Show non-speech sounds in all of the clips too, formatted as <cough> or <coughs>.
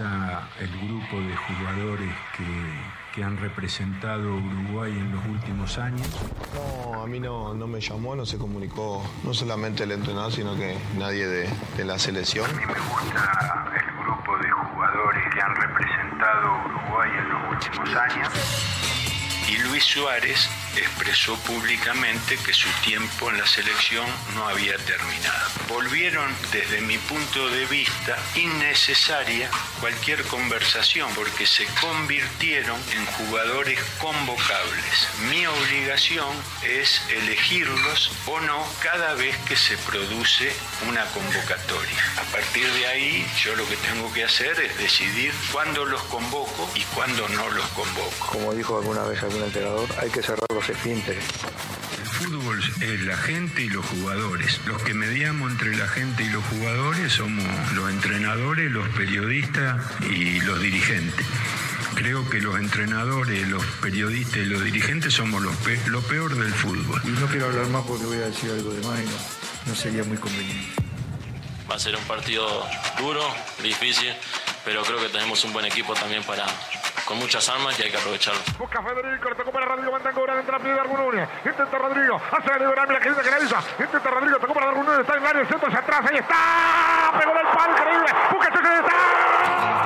el grupo de jugadores que, han representado Uruguay en los últimos años? No, a mí no, no me llamó, no se comunicó no solamente el entrenador, sino que nadie de, de la selección. A mí me gusta el grupo de jugadores que han representado Uruguay en los últimos años. Y Luis Suárez expresó públicamente que su tiempo en la selección no había terminado. Volvieron desde mi punto de vista innecesaria cualquier conversación porque se convirtieron en jugadores convocables. Mi obligación es elegirlos o no cada vez que se produce una convocatoria. A partir de ahí yo lo que tengo que hacer es decidir cuándo los convoco y cuándo no los convoco. Como dijo alguna vez algún entrenador, hay que cerrar los esfínteres. El fútbol es la gente y los jugadores. Los que mediamos entre la gente y los jugadores somos los entrenadores, los periodistas y los dirigentes. Creo que los entrenadores, los periodistas y los dirigentes somos los lo peor del fútbol. Y no quiero hablar más porque voy a decir algo de más y no sería muy conveniente. Va a ser un partido duro, difícil, pero creo que tenemos un buen equipo también para, con muchas armas y hay que aprovecharlo. Busca Federico, le tocó para Rodrigo Bentancur, entra a pie de Argununes. Intenta Rodrigo, hace el mira que dice que la Intenta Rodrigo, tocó para Argununes, está en el área, el centro hacia atrás, ahí está. Pegó del palo, increíble. Busca se está.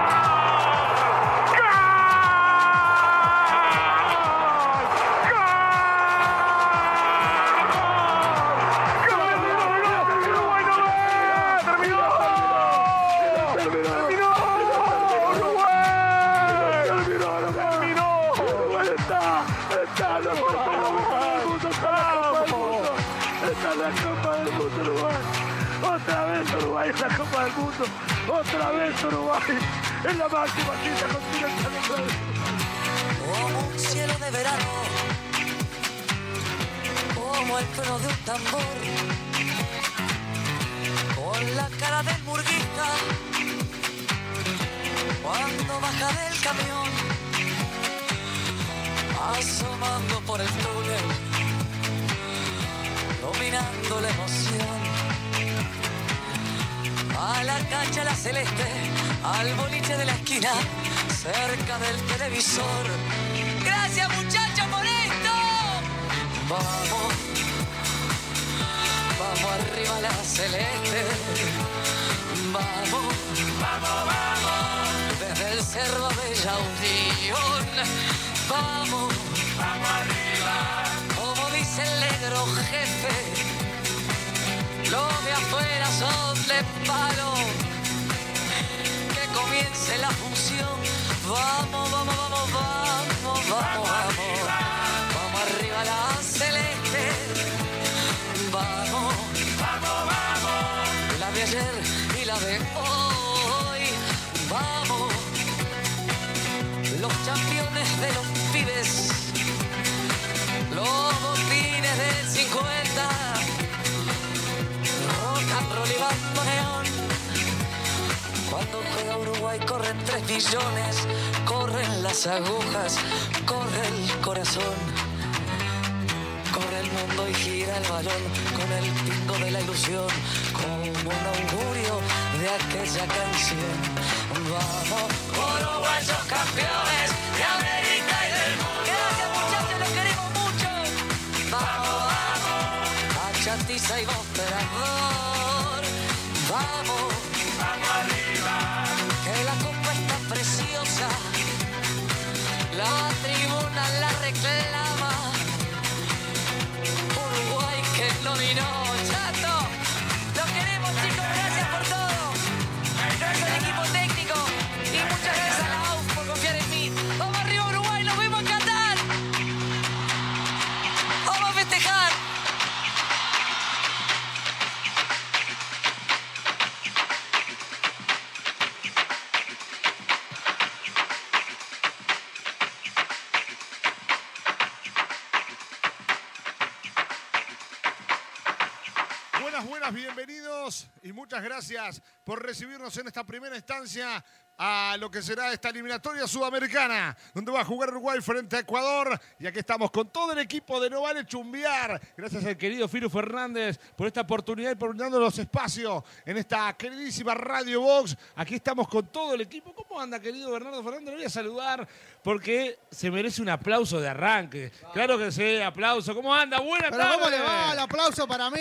Otra vez Uruguay. En la máxima cita continental. Como un cielo de verano, como el trono de un tambor, con la cara del murguista, cuando baja del camión, asomando por el túnel, dominando la emoción a la cancha la celeste, al boliche de la esquina, cerca del televisor. Gracias muchachos por esto. Vamos, vamos arriba la celeste. Vamos, vamos, vamos. Desde el cerro de Unión. Vamos, vamos arriba. Como dice el negro jefe los de afuera son de palo. Que comience la función. Vamos, vamos, vamos, vamos, vamos, vamos. Vamos arriba la celeste. Vamos, vamos, vamos. La de ayer y la de hoy. Vamos. Los campeones de los pibes. Los botines del 50 juega Uruguay corren tres millones, corren las agujas, corre el corazón. Corre el mundo y gira el balón con el pingo de la ilusión, como un augurio de aquella canción. Vamos, uruguayos campeones bienvenidos y muchas gracias por recibirnos en esta primera instancia a lo que será esta eliminatoria sudamericana, donde va a jugar Uruguay frente a Ecuador. Y aquí estamos con todo el equipo de No Vale Chumbiar. Gracias al querido Firu Fernández por esta oportunidad y por darnos los espacios en esta queridísima Radio Box. Aquí estamos con todo el equipo. ¿Cómo anda, querido Bernardo Fernández? Lo voy a saludar porque se merece un aplauso de arranque. Claro que sí, aplauso. ¿Cómo anda? Buenas Pero tardes. ¿cómo le va? El aplauso para mí.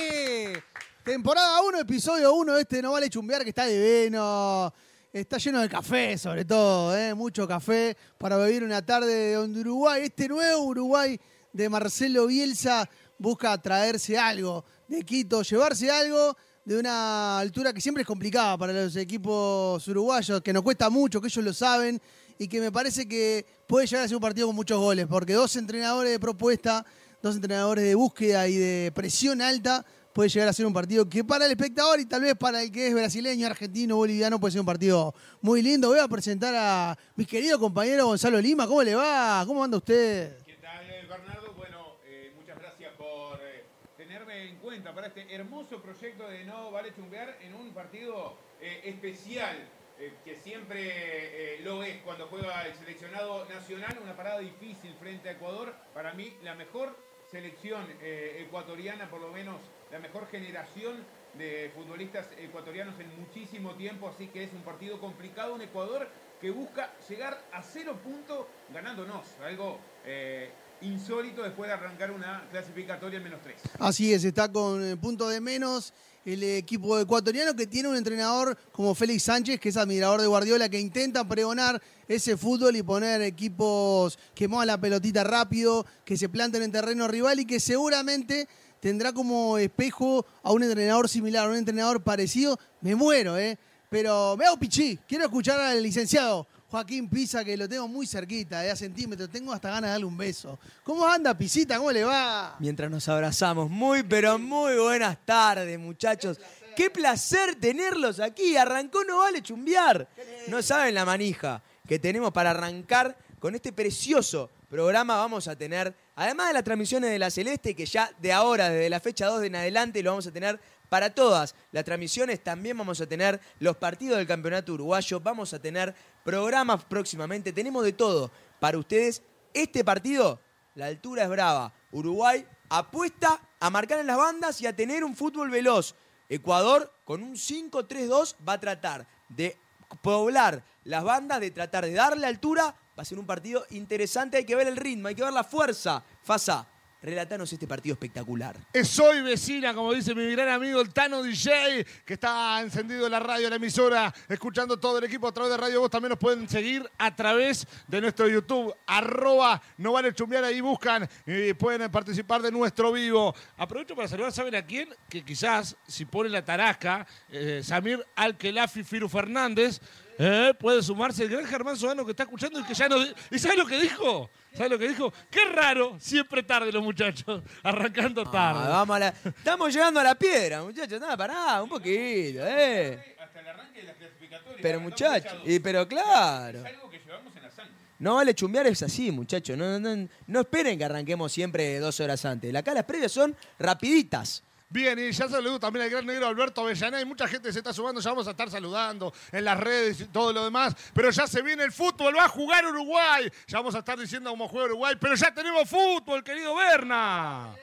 Temporada 1, episodio 1 este No Vale Chumbear, que está divino. Está lleno de café, sobre todo, ¿eh? mucho café para vivir una tarde donde Uruguay, este nuevo Uruguay de Marcelo Bielsa, busca traerse algo de Quito, llevarse algo de una altura que siempre es complicada para los equipos uruguayos, que nos cuesta mucho, que ellos lo saben, y que me parece que puede llegar a ser un partido con muchos goles, porque dos entrenadores de propuesta, dos entrenadores de búsqueda y de presión alta, puede llegar a ser un partido que para el espectador y tal vez para el que es brasileño, argentino, boliviano, puede ser un partido muy lindo. Voy a presentar a mi querido compañero Gonzalo Lima. ¿Cómo le va? ¿Cómo anda usted? ¿Qué tal, Bernardo? Bueno, eh, muchas gracias por eh, tenerme en cuenta para este hermoso proyecto de No Vale Chumbear en un partido eh, especial, eh, que siempre eh, lo es cuando juega el seleccionado nacional, una parada difícil frente a Ecuador. Para mí, la mejor selección eh, ecuatoriana, por lo menos la mejor generación de futbolistas ecuatorianos en muchísimo tiempo, así que es un partido complicado, un Ecuador que busca llegar a cero puntos ganándonos, algo eh, insólito después de arrancar una clasificatoria en menos tres. Así es, está con eh, punto de menos el equipo ecuatoriano que tiene un entrenador como Félix Sánchez, que es admirador de Guardiola, que intenta pregonar ese fútbol y poner equipos que muevan la pelotita rápido, que se planten en terreno rival y que seguramente tendrá como espejo a un entrenador similar, a un entrenador parecido. Me muero, ¿eh? Pero me hago pichí. Quiero escuchar al licenciado Joaquín Pisa, que lo tengo muy cerquita, de a centímetros. Tengo hasta ganas de darle un beso. ¿Cómo anda, Pisita? ¿Cómo le va? Mientras nos abrazamos. Muy, pero muy buenas tardes, muchachos. Qué placer tenerlos aquí. Arrancó No Vale Chumbiar. No saben la manija que tenemos para arrancar con este precioso programa. Vamos a tener, además de las transmisiones de la Celeste, que ya de ahora, desde la fecha 2 en adelante, lo vamos a tener para todas las transmisiones. También vamos a tener los partidos del campeonato uruguayo. Vamos a tener programas próximamente. Tenemos de todo para ustedes. Este partido, la altura es brava. Uruguay apuesta a marcar en las bandas y a tener un fútbol veloz. Ecuador, con un 5-3-2, va a tratar de poblar las bandas, de tratar de darle altura. Va a ser un partido interesante. Hay que ver el ritmo, hay que ver la fuerza. Fasa, relatanos este partido espectacular. Soy vecina, como dice mi gran amigo el Tano DJ, que está encendido en la radio, en la emisora, escuchando todo el equipo a través de Radio Voz. También nos pueden seguir a través de nuestro YouTube, arroba no vale chumbear, ahí buscan y pueden participar de nuestro vivo. Aprovecho para saludar, ¿saben a quién? Que quizás, si pone la tarasca, eh, Samir Alkelafi Firu Fernández, eh, puede sumarse el gran Germán Sodano que está escuchando y que ya no... ¿Y sabe lo que dijo? ¿Sabe lo que dijo? Qué raro, siempre tarde los muchachos, <laughs> arrancando tarde. Ah, vamos a la- Estamos llegando a la piedra, muchachos. Nada, pará, un poquito, eh. Hasta el arranque de la clasificatoria. Pero muchachos, y pero claro. Es algo que llevamos en la sangre. No vale chumbear es así, muchachos. No, no, no esperen que arranquemos siempre dos horas antes. Acá las previas son rapiditas. Bien, y ya saludo también al gran negro Alberto Avellaná y mucha gente se está sumando, ya vamos a estar saludando en las redes y todo lo demás, pero ya se viene el fútbol, va a jugar Uruguay, ya vamos a estar diciendo cómo juega Uruguay, pero ya tenemos fútbol, querido Berna.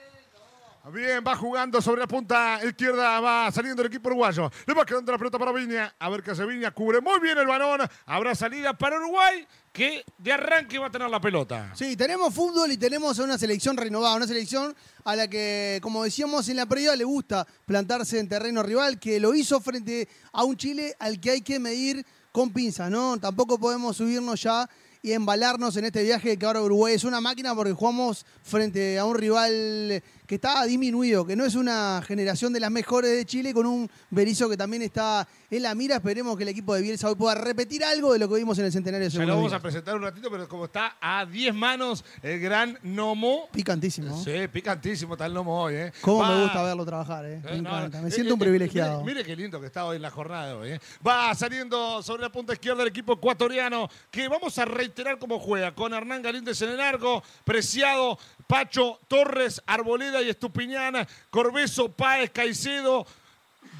Bien, va jugando sobre la punta izquierda, va saliendo el equipo uruguayo. Le va quedando la pelota para Viña. A ver qué hace Viña. Cubre muy bien el balón. Habrá salida para Uruguay, que de arranque va a tener la pelota. Sí, tenemos fútbol y tenemos una selección renovada, una selección a la que, como decíamos en la previa, le gusta plantarse en terreno rival, que lo hizo frente a un Chile al que hay que medir con pinzas, ¿no? Tampoco podemos subirnos ya y embalarnos en este viaje que ahora Uruguay es una máquina porque jugamos frente a un rival que está disminuido, que no es una generación de las mejores de Chile, con un Berizzo que también está en la mira. Esperemos que el equipo de Bielsa hoy pueda repetir algo de lo que vimos en el centenario de Ya lo vamos a presentar un ratito, pero como está a 10 manos el gran Nomo. Picantísimo. Sí, picantísimo está el Nomo hoy, ¿eh? Cómo Va- me gusta verlo trabajar, eh. Me Eh, no, encanta. Me eh, siento un eh, privilegiado. Mire, mire qué lindo que está hoy en la jornada de hoy. ¿eh? Va saliendo sobre la punta izquierda el equipo ecuatoriano, que vamos a reiterar cómo juega, con Hernán Galíndez en el arco, Preciado, Pacho, Torres, Arboleda y Estupiñán, Corbezo, Páez, Caicedo,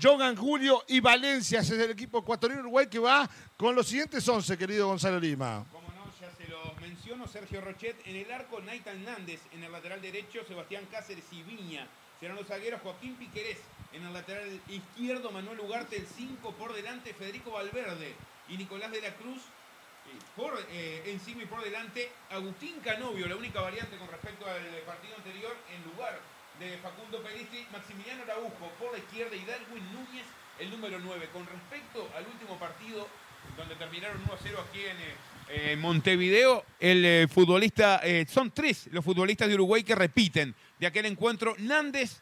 Jogan Julio y Valencia. Ese es el equipo ecuatoriano Uruguay que va con los siguientes 11, querido Gonzalo Lima. Como no, ya se los menciono, Sergio Rochet en el arco, Nathan Nández en el lateral derecho, Sebastián Cáceres y Viña. Serán los zagueros Joaquín Piquerés en el lateral izquierdo, Manuel Ugarte el 5 por delante, Federico Valverde y Nicolás de la Cruz por eh, encima y por delante, Agustín Canovio, la única variante con respecto al partido anterior, en lugar de Facundo Pelistri, Maximiliano Araujo por la izquierda y Darwin Núñez el número 9. Con respecto al último partido, donde terminaron 1 a 0 aquí en, eh, en Montevideo, el eh, futbolista, son tres los futbolistas de Uruguay que repiten de aquel encuentro. Nández,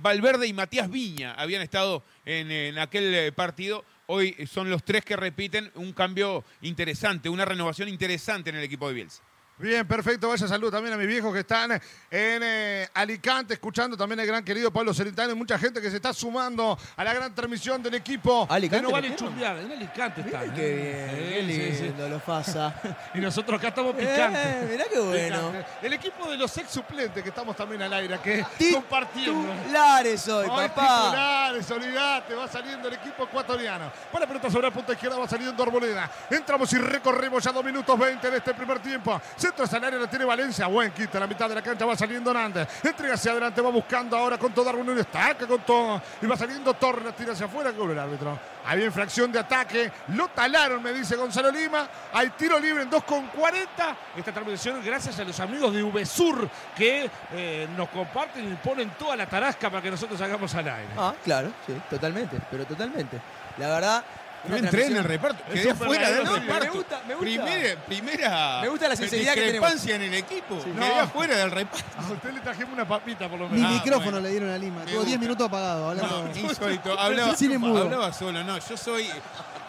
Valverde y Matías Viña habían estado en, aquel partido. Hoy son los tres que repiten un cambio interesante, una renovación interesante en el equipo de Bielsa. Bien, perfecto. Vaya salud también a mis viejos que están en eh, Alicante, escuchando también el gran querido Pablo Celentano y mucha gente que se está sumando a la gran transmisión del equipo. Alicante, que no vale chumbear. En Alicante Mirá están. qué ¿eh? bien, qué Sí, sí, sí. lindo lo pasa. <laughs> Y nosotros acá estamos Eh, picantes. mirá qué bueno. El equipo de los ex suplentes que estamos también al aire, que compartiendo. Titulares hoy, Hoy papá. titulares, olvidate, va saliendo el equipo ecuatoriano. Para pelota sobre la punta izquierda, va saliendo Arboleda. Entramos y recorremos ya 2 minutos 20 de este primer tiempo. Centro área, la tiene Valencia. Buen quita la mitad de la cancha, va saliendo Nández. Entrega hacia adelante, va buscando ahora con todo Arboleda. Destaca con todo. Y va saliendo Torres, tira hacia afuera, que el árbitro. Había infracción de ataque. Lo talaron, me dice Gonzalo Lima. Hay tiro libre en 2 con 40. Esta transmisión gracias a los amigos de VSUR que eh, nos comparten y ponen toda la tarasca para que nosotros hagamos al aire. Ah, claro, sí, totalmente, pero totalmente. La verdad. No una entré en el reparto, quedé fuera del reparto. Me gusta, me gusta. Primera, primera Me gusta la sinceridad que discrepancia en el equipo. Sí. Quedé No. afuera del reparto. A usted le trajimos una papita por lo Ni menos. micrófono le dieron a Lima. Tuvo 10 minutos apagado. Hablando. No, insólito. <laughs> Hablaba, solo. No, yo soy.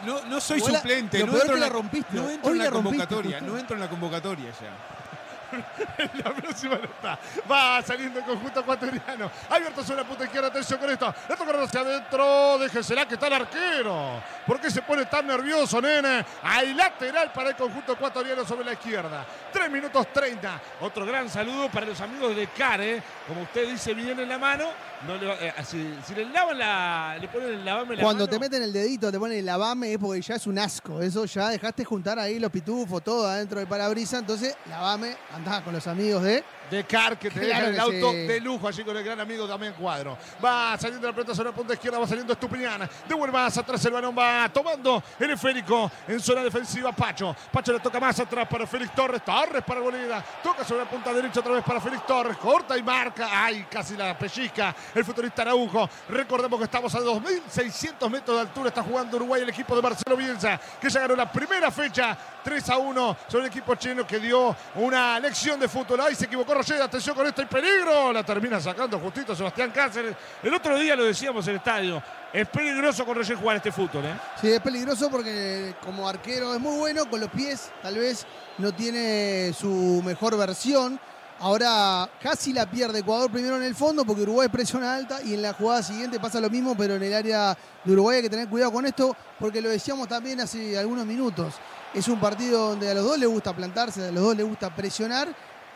No, no soy suplente. No entro, la la, rompiste. no entro Hoy en la la rompiste, convocatoria. No entro en la convocatoria ya. <laughs> La próxima no está. Va saliendo el conjunto ecuatoriano. Abierto sobre la punta izquierda. Atención con esto. Le toca hacia adentro. Déjesela que está el arquero. ¿Por qué se pone tan nervioso, nene? Hay lateral para el conjunto ecuatoriano sobre la izquierda. 3 minutos 30. Otro gran saludo para los amigos de Care. Como usted dice bien en la mano. No le va- eh, si, si le lavan la. Le ponen el lavame la Cuando mano, te meten el dedito, te ponen el lavame, es porque ya es un asco. Eso ya dejaste juntar ahí los pitufos, todo adentro del parabrisa. Entonces, lavame, con los amigos de. De Car que te Claro el auto sí. de lujo allí con el gran amigo Damián Cuadro. Va saliendo la pelota sobre la punta izquierda, va saliendo Estupiñán. Devuelve más atrás el balón, va tomando el esférico en zona defensiva Pacho. Pacho le toca más atrás para Félix Torres. Torres para Bolívar. Toca sobre la punta derecha otra vez para Félix Torres. Corta y marca. Ay, casi la pellizca el futbolista Araujo. Recordemos que estamos a 2.600 metros de altura. Está jugando Uruguay el equipo de Marcelo Bielsa, que ya ganó la primera fecha 3 a 1 sobre el equipo chino que dio una lección de fútbol. Ahí se equivocó Roger, atención con esto, hay peligro. La termina sacando justito Sebastián Cáceres. El otro día lo decíamos en el estadio. Es peligroso con Roger jugar este fútbol, ¿eh? Sí, es peligroso porque como arquero es muy bueno, con los pies tal vez no tiene su mejor versión. Ahora casi la pierde Ecuador primero en el fondo porque Uruguay presiona alta y en la jugada siguiente pasa lo mismo, pero en el área de Uruguay hay que tener cuidado con esto porque lo decíamos también hace algunos minutos. Es un partido donde a los dos les gusta plantarse, a los dos les gusta presionar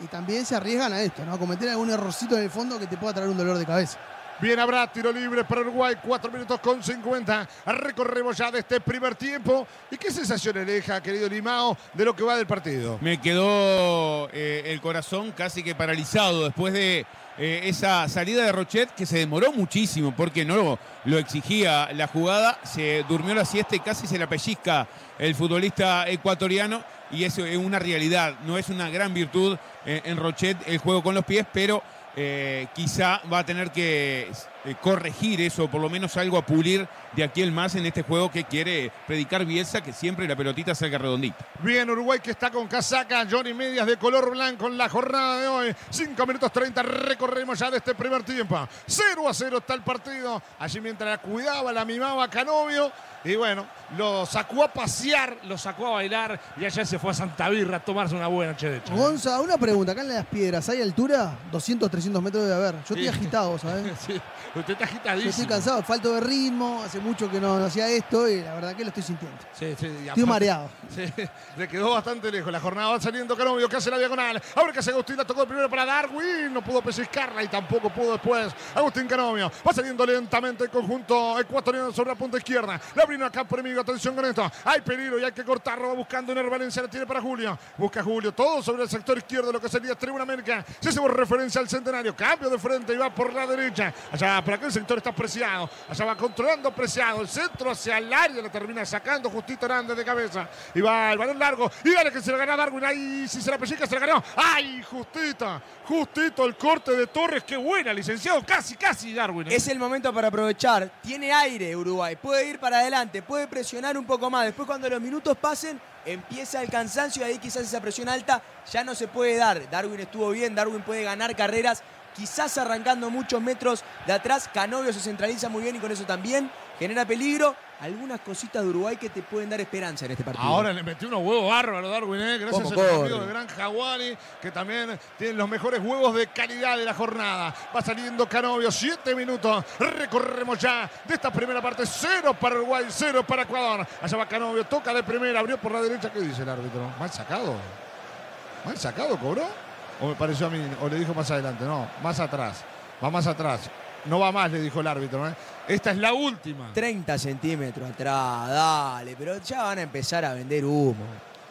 y también se arriesgan a esto, ¿no? A cometer algún errorcito en el fondo que te pueda traer un dolor de cabeza. Bien, habrá tiro libre para Uruguay, 4 minutos con 50. Recorremos ya de este primer tiempo. ¿Y qué sensaciones le deja, querido Limao, de lo que va del partido? Me quedó eh, el corazón casi que paralizado después de eh, esa salida de Rochet que se demoró muchísimo porque no lo, exigía la jugada. Se durmió la siesta y casi se la pellizca el futbolista ecuatoriano. Y eso es una realidad, no es una gran virtud eh, en Rochet el juego con los pies, pero eh, quizá va a tener que eh, corregir eso, por lo menos algo a pulir de aquí el más en este juego que quiere predicar Bielsa, que siempre la pelotita salga redondita. Bien, Uruguay que está con casaca, Johnny Medias de color blanco en la jornada de hoy. 5 minutos 30, recorremos ya de este primer tiempo. 0 a 0 está el partido. Allí mientras la cuidaba, la mimaba Canovio. Y bueno, lo sacó a pasear, lo sacó a bailar y allá se fue a Santa Birra a tomarse una buena noche de hecho. Gonza, una pregunta, acá en las piedras, ¿hay altura? 200, 300 metros debe haber. Yo estoy Sí. agitado, ¿sabes? <laughs> Sí. Usted está Yo agitadísimo. estoy cansado, falto de ritmo, hace mucho que no, no hacía esto y la verdad que lo estoy sintiendo. Sí, sí, y Estoy aparte- mareado. <laughs> Sí, le quedó bastante lejos. La jornada va saliendo Canovio, que hace la diagonal. Ahora que hace Agustín, la tocó primero para Darwin. No pudo pesiscarla y tampoco pudo después. Agustín Canovio va saliendo lentamente el conjunto ecuatoriano sobre la punta izquierda. La abrió acá por enemigo. Atención con esto. Hay peligro y hay que cortarlo. Va buscando en Valencia. La tiene para Julio. Busca Julio. Todo sobre el sector izquierdo, lo que sería Tribuna América. Si hacemos referencia al centenario, cambio de frente y va por la derecha. Allá, por aquel sector está preciado. Allá va controlando preciado. El centro hacia el área. Le termina sacando Justito Hernández de cabeza. Y va el balón largo. Y dale que se lo gana Darwin. Ahí si se la pellizca, se la ganó. ¡Ay, Justita! Justito el corte de Torres. Qué buena, licenciado. Casi, casi Darwin. ¿eh? Es el momento para aprovechar. Tiene aire Uruguay. Puede ir para adelante, puede presionar un poco más. Después cuando los minutos pasen, empieza el cansancio y ahí quizás esa presión alta ya no se puede dar. Darwin estuvo bien, Darwin puede ganar carreras. Quizás arrancando muchos metros de atrás, Canovio se centraliza muy bien y con eso también genera peligro. Algunas cositas de Uruguay que te pueden dar esperanza en este partido. Ahora le metió unos huevos bárbaros Darwin, ¿eh? gracias ¿Cómo a los amigos corre? de Gran Jaguari, que también tienen los mejores huevos de calidad de la jornada. Va saliendo Canovio, siete minutos. Recorremos ya de esta primera parte. Cero para Uruguay, cero para Ecuador. Allá va Canovio, toca de primera, abrió por la derecha. ¿Qué dice el árbitro? Mal sacado. Mal sacado, cobró. O me pareció a mí, o le dijo más adelante. No, más atrás. Va más atrás. No va más, le dijo el árbitro. ¿eh? Esta es la última. 30 centímetros atrás, dale, pero ya van a empezar a vender humo.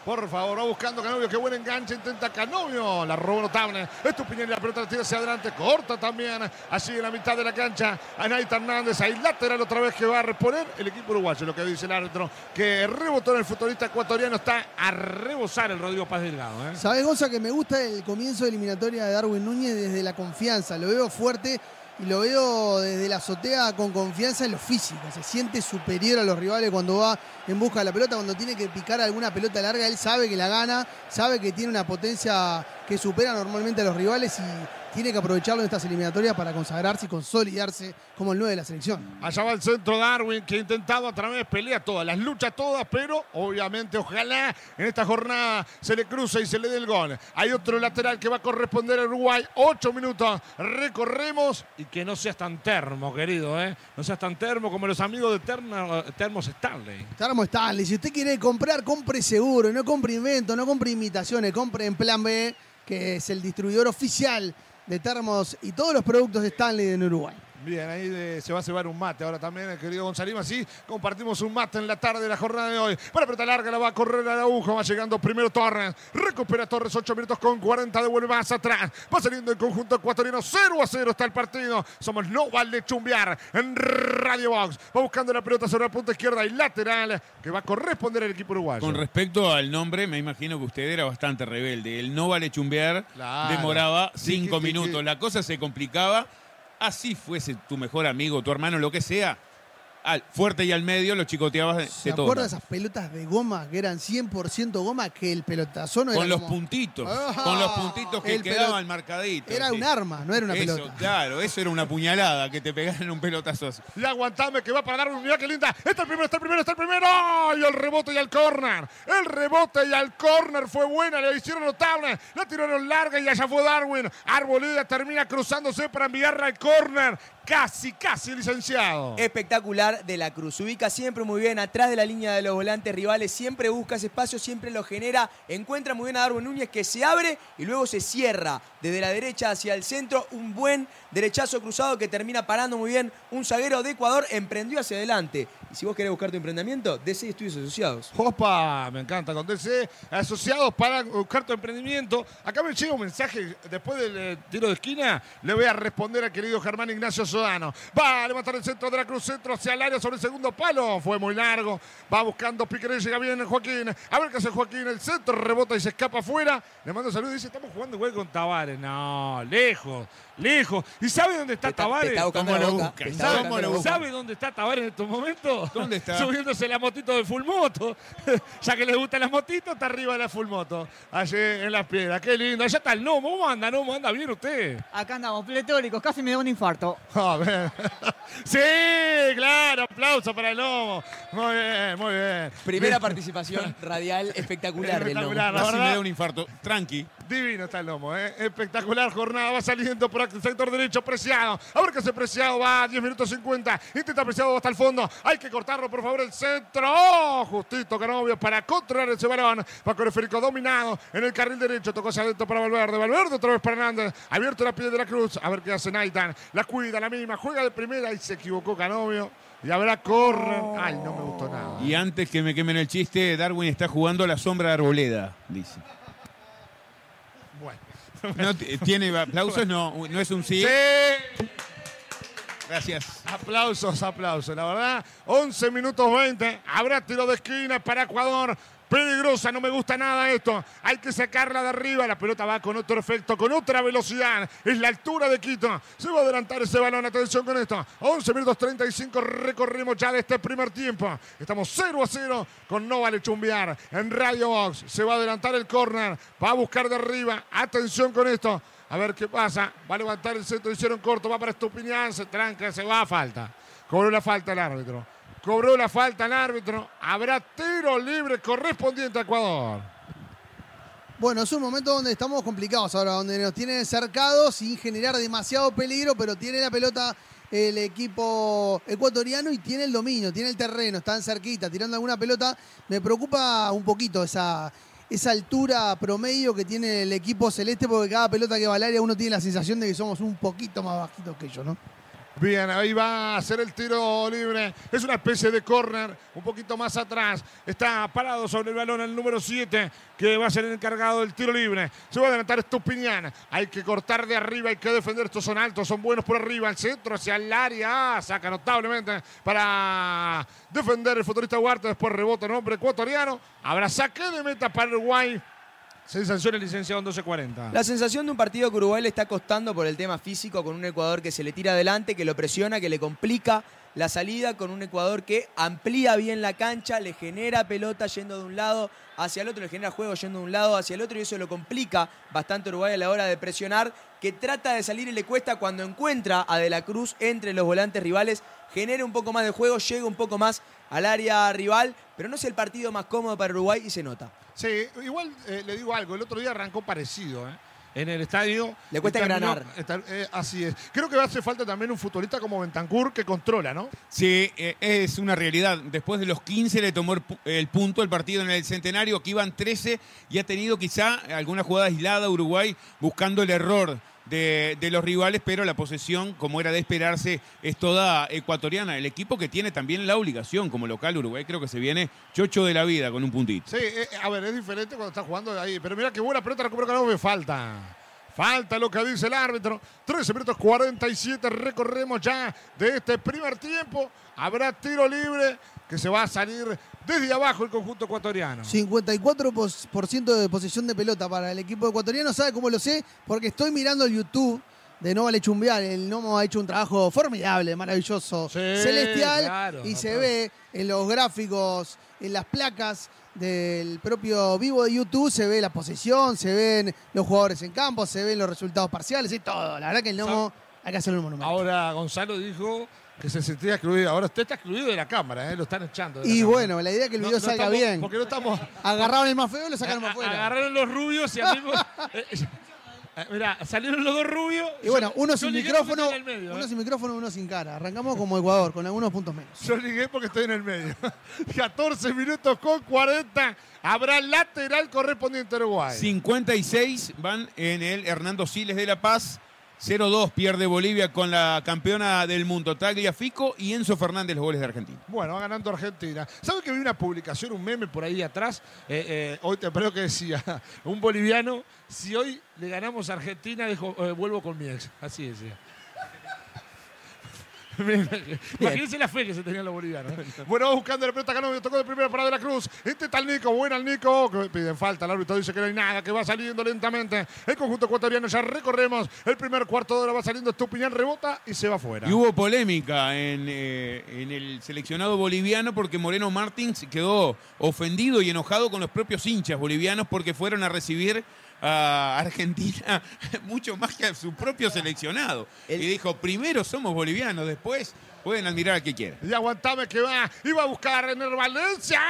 Por favor, va buscando Canovio. Qué buen enganche. Intenta Canovio. La roba notable. Estupiñán y la pelota la tira hacia adelante. Corta también. Así en la mitad de la cancha. Anaita Hernández. Ahí lateral otra vez que va a reponer el equipo uruguayo. Lo que dice el árbitro. Que rebotó en el futbolista ecuatoriano. Está a rebosar el Rodrigo Paz Delgado. ¿eh? ¿Sabes, Gonza, que me gusta el comienzo de eliminatoria de Darwin Núñez desde la confianza? Lo veo fuerte y lo veo desde la azotea con confianza en lo físico. Se siente superior a los rivales cuando va en busca de la pelota, cuando tiene que picar alguna pelota larga, él sabe que la gana, sabe que tiene una potencia que supera normalmente a los rivales y tiene que aprovecharlo en estas eliminatorias para consagrarse y consolidarse como el 9 de la selección. Allá va el centro Darwin que ha intentado a través, pelea todas, las lucha todas, pero obviamente ojalá en esta jornada se le cruce y se le dé el gol. Hay otro lateral que va a corresponder a Uruguay. Ocho minutos recorremos y que no seas tan termo, querido, ¿eh? No seas tan termo como los amigos de Termo- Termos Stanley. Termo Stanley, si usted quiere comprar, compre seguro, no compre invento, no compre imitaciones, compre en Plan B, que es el distribuidor oficial de termos y todos los productos de Stanley en Uruguay. Bien, ahí de- se va a cebar un mate ahora también el querido González. Así compartimos un mate en la tarde de la jornada de hoy. Para pelota larga la va a correr a la aguja. Va llegando primero Torres. Recupera Torres 8 minutos con 40. Devuelve más atrás. Va saliendo el conjunto ecuatoriano. 0 a 0 está el partido. Somos No Vale Chumbear en Radio Box. Va buscando la pelota sobre la punta izquierda y lateral que va a corresponder al equipo uruguayo. Con respecto al nombre, me imagino que usted era bastante rebelde. El no vale chumbear Claro. demoraba Sí, cinco que- que- minutos. que- La cosa se complicaba. Así fuese tu mejor amigo, tu hermano, lo que sea. Al fuerte y al medio lo chicoteabas de, ¿Se de todo. acuerda de esas pelotas de goma que eran 100% goma que el pelotazo no Con era los como- puntitos. Ah, con los puntitos que el quedaban pelot- marcaditos. Era sí. un arma, no era una Eso, pelota. Claro, eso era una puñalada que te pegaran un pelotazo así. Y aguantame que va para Darwin. Mira qué linda. Está el primero, está el primero, está el primero. Y el rebote y al córner. El rebote y al córner fue buena. Le hicieron notable. La tiraron larga y allá fue Darwin. Arboleda termina cruzándose para enviarla al córner. Casi, casi licenciado. Espectacular de la Cruz. Ubica siempre muy bien atrás de la línea de los volantes rivales. Siempre busca ese espacio, siempre lo genera. Encuentra muy bien a Darwin Núñez que se abre y luego se cierra desde la derecha hacia el centro. Un buen derechazo cruzado que termina parando muy bien. Un zaguero de Ecuador emprendió hacia adelante. Si vos querés buscar tu emprendimiento, DC Estudios Asociados. Opa, me encanta con DC, asociados para buscar tu emprendimiento. Acá me llega un mensaje después del eh, tiro de esquina. Le voy a responder al querido Germán Ignacio Sodano. Va a levantar el centro de la cruz, centro hacia el área sobre el segundo palo. Fue muy largo. Va buscando Piqueré, llega bien Joaquín. A ver qué hace Joaquín. El centro rebota y se escapa afuera. Le mando saludos dice: Estamos jugando igual con Tavares. No, lejos, lejos. ¿Y sabe dónde está Tavares? está buscando ¿Cómo la lo busca? está ¿Sabe, dónde está Tavares en estos momentos? ¿Dónde está? Subiéndose la motito de full moto. <laughs> ya que le gustan las motitos, está arriba de la full moto. Allí en las piedras. Qué lindo. Allá está el Nomo. ¿Cómo anda, Nomo? ¿Anda bien usted? Acá andamos, pletóricos, casi me da un infarto. A ver. <laughs> sí, claro. Aplauso para el lomo. Muy bien, muy bien. Primera participación <laughs> radial espectacular del lomo. Espectacular, la Casi me da un infarto. Tranqui. Divino está el lomo, ¿eh? espectacular jornada. Va saliendo por el sector derecho, Preciado. A ver qué hace Preciado. Va a 10 minutos 50. Intenta Preciado hasta el fondo. Hay que cortarlo, por favor, el centro. ¡Oh! Justito Canovio para controlar ese balón. Va con el Férico dominado en el carril derecho. Tocó hacia adentro para Valverde. Valverde otra vez para Hernández. Abierto la piel de la cruz. A ver qué hace Naitan. La cuida, la misma. Juega de primera y se equivocó Canovio. Y habrá correr. Ay, no me gustó nada. Y antes que me quemen el chiste, Darwin está jugando a la sombra de Arboleda, dice. No, t- ¿Tiene aplausos? No, no es un sí. Sí. Gracias. Aplausos, aplausos. La verdad, 11 minutos 20. Habrá tiro de esquina para Ecuador. Peligrosa, no me gusta nada esto. Hay que sacarla de arriba. La pelota va con otro efecto, con otra velocidad. Es la altura de Quito. Se va a adelantar ese balón. Atención con esto. 11 minutos 35. Recorrimos ya de este primer tiempo. Estamos 0 a 0 con No Vale Chumbear en Radio Box. Se va a adelantar el córner. Va a buscar de arriba. Atención con esto. A ver qué pasa. Va a levantar el centro. Hicieron corto. Va para Estupiñán. Se tranca. Se va a falta. Cobró la falta el árbitro. Cobró la falta el árbitro. Habrá tiro libre correspondiente a Ecuador. Bueno, es un momento donde estamos complicados ahora, donde nos tienen cercados sin generar demasiado peligro, pero tiene la pelota el equipo ecuatoriano y tiene el dominio, tiene el terreno, están cerquita, tirando alguna pelota. Me preocupa un poquito esa, esa altura promedio que tiene el equipo celeste, porque cada pelota que va al área uno tiene la sensación de que somos un poquito más bajitos que ellos, ¿no? Bien, ahí va a hacer el tiro libre. Es una especie de córner, un poquito más atrás. Está parado sobre el balón el número 7, que va a ser el encargado del tiro libre. Se va a adelantar Estupiñán. Hay que cortar de arriba, hay que defender. Estos son altos, son buenos por arriba. El centro hacia el área. Ah, saca notablemente para defender el futbolista Huerta. Después rebota el hombre ecuatoriano. Habrá saque de meta para Uruguay. Sensaciones licenciado en 12.40. La sensación de un partido que Uruguay le está costando por el tema físico, con un Ecuador que se le tira adelante, que lo presiona, que le complica la salida, con un Ecuador que amplía bien la cancha, le genera pelota yendo de un lado hacia el otro, le genera juego yendo de un lado hacia el otro y eso lo complica bastante Uruguay a la hora de presionar, que trata de salir y le cuesta cuando encuentra a De la Cruz entre los volantes rivales, genera un poco más de juego, llega un poco más al área rival, pero no es el partido más cómodo para Uruguay y se nota. Sí, igual eh, le digo algo, el otro día arrancó parecido, ¿eh? En el estadio. Le cuesta engranar. eh, así es. Creo que hace falta también un futbolista como Bentancur que controla, ¿no? Sí, eh, es una realidad. Después de los 15 le tomó el, el punto el partido en el centenario. Aquí van 13 y ha tenido quizá alguna jugada aislada Uruguay buscando el error de, de los rivales, pero la posesión, como era de esperarse, es toda ecuatoriana. El equipo que tiene también la obligación como local Uruguay, creo que se viene chocho de la vida con un puntito. Sí, eh, a ver, es diferente cuando está jugando ahí. Pero mira qué buena pelota recuperó Canove. Falta. Falta lo que dice el árbitro. 13 minutos 47 recorremos ya de este primer tiempo. Habrá tiro libre que se va a salir desde abajo el conjunto ecuatoriano. 54% de posesión de pelota para el equipo ecuatoriano. ¿Sabe cómo lo sé? Porque estoy mirando el YouTube de No Vale Chumbear. El Nomo ha hecho un trabajo formidable, maravilloso, celestial. claro, y se ve en los gráficos, en las placas del propio vivo de YouTube, se ve la posesión, se ven los jugadores en campo, se ven los resultados parciales y todo. La verdad que el Nomo hay que hacerle un monumento. Ahora Gonzalo dijo que se sentía excluido. Ahora usted está excluido de la cámara, ¿eh? lo están echando. la Y cámara. bueno, la idea es que el video no salga estamos- bien. Porque no estamos. Agarraron el más feo y lo sacaron más A- afuera. Agarraron los rubios y a mí. <laughs> eh, Mirá, salieron los dos rubios. Y bueno, uno sin micrófono, medio, uno ¿eh? sin micrófono, uno sin cara. Arrancamos como Ecuador, con algunos puntos menos. Yo ligué porque estoy en el medio. <laughs> 14 minutos con 40. Habrá lateral correspondiente a Uruguay. 56 van en el Hernando Siles de La Paz. 0-2 pierde Bolivia con la campeona del mundo, Tagliafico y Enzo Fernández los goles de Argentina. Bueno, va ganando Argentina. ¿Sabe que vi una publicación, un meme por ahí atrás? Eh, eh, hoy te creo que decía, <laughs> un boliviano, si hoy le ganamos a Argentina, dejo- eh, vuelvo con mi ex. Así decía. <laughs> Imagínense la fe que se tenían los bolivianos. Bueno, va buscando la pelota Canovio, tocó de primera para De la Cruz. Intenta el Nico, buena el Nico. que Piden falta, el árbitro dice que no hay nada, que va saliendo lentamente. El conjunto ecuatoriano ya recorremos. El primer cuarto de hora va saliendo Estupiñán, rebota y se va fuera. Y hubo polémica en, eh, en el seleccionado boliviano porque Moreno Martins quedó ofendido y enojado con los propios hinchas bolivianos porque fueron a recibir a Argentina <laughs> mucho más que a su propio seleccionado. Y dijo, primero somos bolivianos, después Pueden admirar al que quieran. Y aguantame que va. Iba a buscar en el Valencia.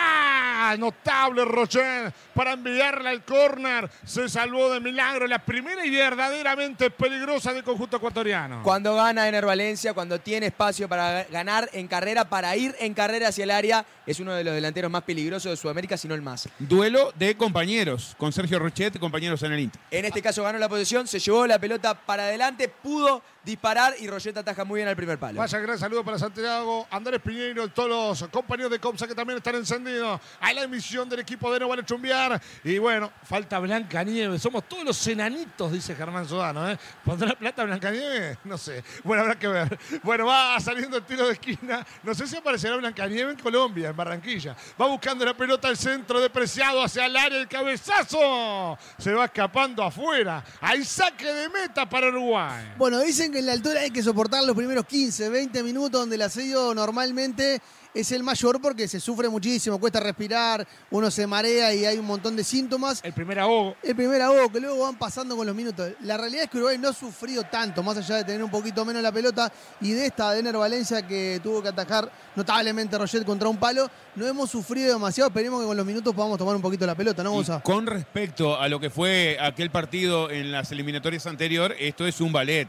Notable Rocher para enviarla al córner. Se salvó de milagro. La primera y verdaderamente peligrosa del conjunto ecuatoriano. Cuando gana Ener Valencia, cuando tiene espacio para ganar en carrera, para ir en carrera hacia el área, es uno de los delanteros más peligrosos de Sudamérica, si no el más. Duelo de compañeros, con Sergio Rochet, compañeros en el Inter. En este caso ganó la posición, se llevó la pelota para adelante, pudo disparar y Roget ataja muy bien al primer palo. Vaya gran saludo para Santiago, Andrés Piñeiro, todos los compañeros de Comsa que también están encendidos a la emisión del equipo de No Vale Chumbiar. Y bueno, falta Blanca Nieve. Somos todos los enanitos, dice Germán Sodano. ¿eh? ¿Pondrá plata Blanca Nieve? No sé. Bueno, habrá que ver. Bueno, va saliendo el tiro de esquina. No sé si aparecerá Blanca Nieve en Colombia, en Barranquilla. Va buscando la pelota al centro, depreciado hacia el área, el cabezazo. Se va escapando afuera. Hay saque de meta para Uruguay. Bueno, dicen que en la altura hay que soportar los primeros 15, 20 minutos donde el asedio normalmente es el mayor porque se sufre muchísimo, cuesta respirar, uno se marea y hay un montón de síntomas. El primer ahogo. El primer ahogo, que luego van pasando con los minutos. La realidad es que Uruguay no ha sufrido tanto, más allá de tener un poquito menos la pelota y de esta de Ener Valencia que tuvo que atajar notablemente Roget contra un palo, no hemos sufrido demasiado. Esperemos que con los minutos podamos tomar un poquito la pelota, ¿no, Gonza? Con respecto a lo que fue aquel partido en las eliminatorias anterior, esto es un ballet.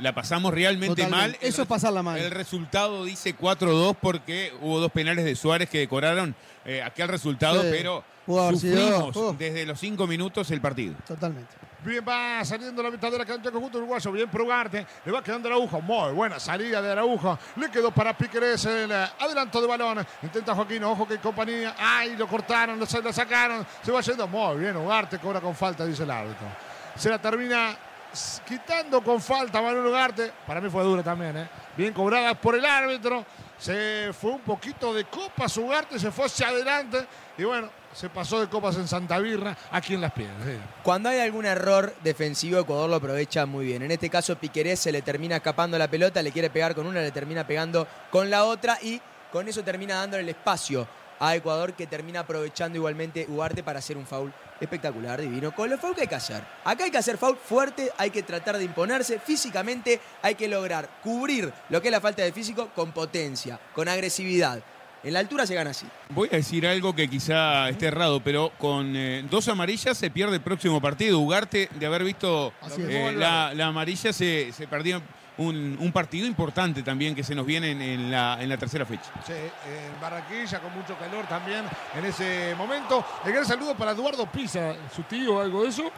La pasamos realmente Totalmente. mal. Eso es pasarla mal. El resultado dice 4-2 porque hubo dos penales de Suárez que decoraron eh, aquel resultado, Sí. pero Pudo haber sido, sufrimos desde los cinco minutos el partido. Totalmente. Bien, va saliendo la mitad de la cancha conjunto uruguayo. Bien por Ugarte. Le va quedando Araujo. Muy buena salida de Araujo. Le quedó para Piquerés el eh, adelanto de balón. Intenta Joaquín. Ojo que compañía. Ay, lo cortaron, lo, lo sacaron. Se va yendo. Muy bien, Ugarte cobra con falta, dice el árbitro. Se la termina quitando con falta Manuel Ugarte. Para mí fue dura también, ¿eh? Bien cobrada por el árbitro. Se fue un poquito de copas Ugarte. Se fue hacia adelante. Y bueno, se pasó de copas en Santa Birra. Aquí en Las Piedras. Cuando hay algún error defensivo, Ecuador lo aprovecha muy bien. En este caso, Piquerés se le termina escapando la pelota, le quiere pegar con una, le termina pegando con la otra y con eso termina dándole el espacio a Ecuador que termina aprovechando igualmente Ugarte para hacer un foul espectacular, divino. Con los foul que hay que hacer. Acá hay que hacer foul fuerte, hay que tratar de imponerse físicamente, hay que lograr cubrir lo que es la falta de físico con potencia, con agresividad. En la altura se gana así. Voy a decir algo que quizá esté errado, pero con eh, dos amarillas se pierde el próximo partido. Ugarte, de haber visto eh, la, la amarilla, se, se perdió un, partido importante también que se nos viene en, la, en la tercera fecha. Sí, en Barranquilla con mucho calor también en ese momento. El gran saludo para Eduardo Pisa, su tío algo de eso.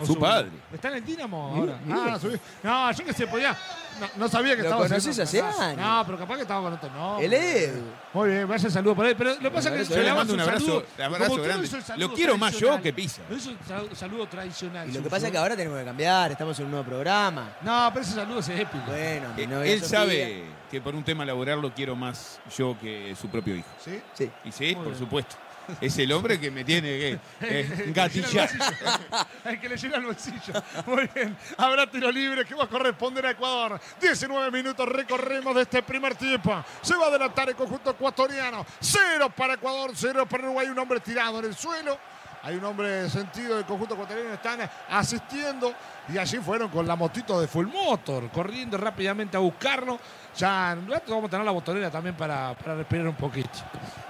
¿O Su padre. ¿Está en el Dinamo ahora? Ah, no, yo que sé, podía. No, no sabía que Lo estaba conoces hace años. No, pero capaz que estaba con otro nombre. El Edu. Muy bien, vaya saludo para él. Pero lo que pasa es que Yo le mando un abrazo, saludo- abrazo no grande. Lo quiero más yo que Pisa. No hizo sal- saludo tradicional. Y lo que pasa es que ahora tenemos que cambiar, estamos en un nuevo programa. No, pero ese saludo es épico. Bueno, mi Eh, novia Él Sofía- sabe que por un tema laboral lo quiero más yo que su propio hijo. ¿Sí? Sí. Y sí, por bien. supuesto. Es el hombre que me tiene que eh, <laughs> gatillar. El que le llena el bolsillo. Muy bien. Habrá tiro libre que va a corresponder a Ecuador. 19 minutos recorremos de este primer tiempo. Se va a adelantar el conjunto ecuatoriano. Cero para Ecuador, cero para Uruguay. Un hombre tirado en el suelo. Hay un hombre sentido del conjunto ecuatoriano. Están asistiendo. Y allí fueron con la motito de Full Motor. Corriendo rápidamente a buscarlo. Ya en rato vamos a tener la botonera también para, para respirar un poquito.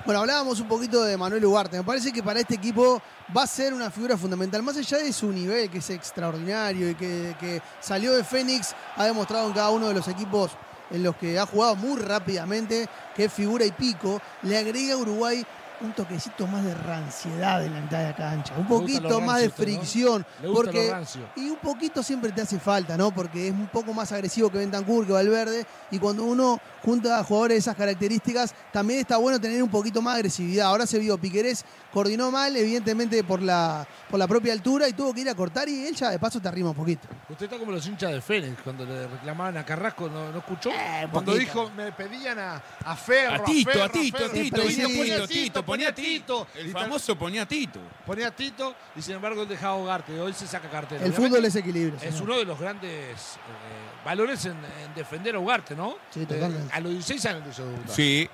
Bueno, hablábamos un poquito de Manuel Ugarte. Me parece que para este equipo va a ser una figura fundamental. Más allá de su nivel, que es extraordinario y que, que salió de Fénix, ha demostrado en cada uno de los equipos en los que ha jugado muy rápidamente, que es figura y pico. Le agrega Uruguay un toquecito más de ranciedad en la mitad de la cancha. Un poquito más de ¿no? fricción. Le gusta porque y un poquito siempre te hace falta, ¿no? Porque es un poco más agresivo que Bentancur, que Valverde. Y cuando uno junta a jugadores de esas características, también está bueno tener un poquito más de agresividad. Ahora se vio Piquerés, coordinó mal, evidentemente por la, por la propia altura, y tuvo que ir a cortar. Y él ya de paso te arrima un poquito. Usted está como los hinchas de Fénix cuando le reclamaban a Carrasco, ¿no, no escuchó? Eh, cuando poquito. dijo, me pedían a, a Ferro, A Tito, Ferro, a Tito, a. Tito, sí. Tito, Tito, ponía Tito. El famoso ponía Tito. Ponía a Tito y sin embargo él dejaba ahogarte. Hoy se saca cartera. El Obviamente, fútbol es equilibrio. Es señor. uno de los grandes eh, valores en, en defender a Ugarte, ¿no? Sí, totalmente. Eh, a los 16 años lo hizo debutar. Sí,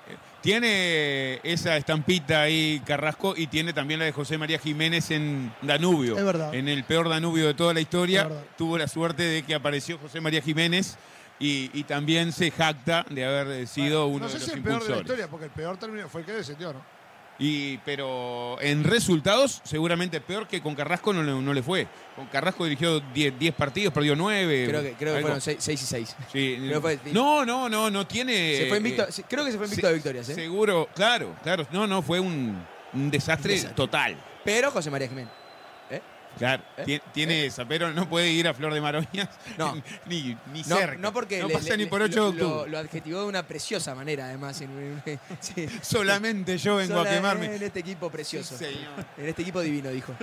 tiene esa estampita ahí Carrasco y tiene también la de José María Jiménez en Danubio. Es verdad. En el peor Danubio de toda la historia. Tuvo la suerte de que apareció José María Jiménez y, y también se jacta de haber sido uno no sé de si los el peor de la historia, porque el peor término fue el que descendió, ¿no? Y, pero en resultados, seguramente peor que con Carrasco no, le- no le fue. Con Carrasco dirigió 10 10 partidos, perdió 9. Creo que, creo que fueron 6 y 6. Sí. <laughs> Creo que fue- No, no, no, no tiene. Se fue invicto- eh, creo que se fue invicto de victorias, ¿eh? Seguro, claro, claro. No, no, fue un, un desastre, Un desastre. total. Pero José María Jiménez. ¿Eh? Claro, ¿Eh? tie- tiene esa, pero no puede ir a Flor de Maroñas <laughs> No. <laughs> ni, ni No, cerca. no porque no le- pasa le- ni por le- 8 de lo, octubre. lo- lo adjetivó de una preciosa manera, además. En, en- <laughs> sí. Solamente yo vengo Sola- a quemarme. En este equipo precioso. Sí, señor. En este equipo divino, dijo.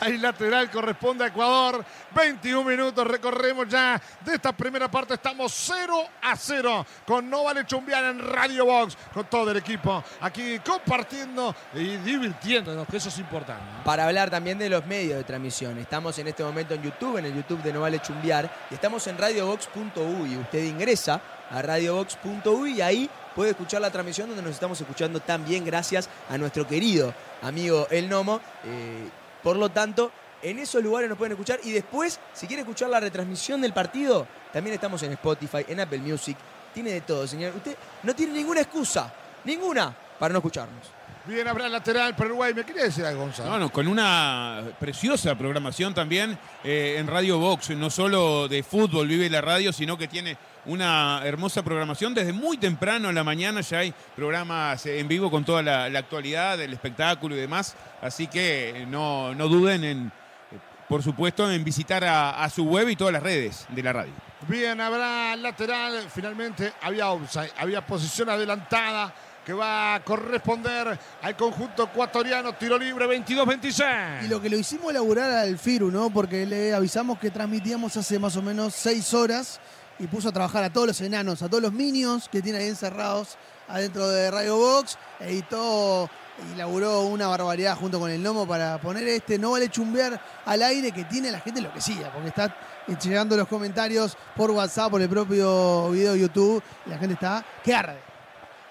Ahí lateral corresponde a Ecuador. 21 minutos recorremos ya de esta primera parte. Estamos 0 a 0 con No Vale en Radio Box. Con todo el equipo aquí compartiendo y divirtiéndonos, que eso es importante. Para hablar también de los medios de transmisión. Estamos en este momento en YouTube, en el YouTube de No Vale Chumbiar. Y estamos en radiobox.uy. Usted ingresa a radiobox.uy y ahí puede escuchar la transmisión donde nos estamos escuchando también gracias a nuestro querido amigo El Nomo. Eh, por lo tanto, en esos lugares nos pueden escuchar. Y después, si quiere escuchar la retransmisión del partido, también estamos en Spotify, en Apple Music. Tiene de todo, señor. Usted no tiene ninguna excusa, ninguna, para no escucharnos. Bien, habrá lateral para Uruguay. ¿Me quería decir algo, Gonzalo? No, no, con una preciosa programación también eh, en Radio Box. No solo de fútbol vive la radio, sino que tiene una hermosa programación. Desde muy temprano en la mañana ya hay programas en vivo con toda la, la actualidad, el espectáculo y demás. Así que eh, no, no duden en, eh, por supuesto, en visitar a, a su web y todas las redes de la radio. Bien, habrá lateral. Finalmente había offside, había posición adelantada que va a corresponder al conjunto ecuatoriano. Tiro libre 22-26. Y lo que lo hicimos laburar al Firu, ¿no? Porque le avisamos que transmitíamos hace más o menos seis horas y puso a trabajar a todos los enanos, a todos los minions que tiene ahí encerrados adentro de Radio Box. Editó y laburó una barbaridad junto con el Nomo para poner este No Vale Chumbear al aire que tiene la gente enloquecida, porque está llegando los comentarios por WhatsApp, por el propio video de YouTube, y la gente está que arde.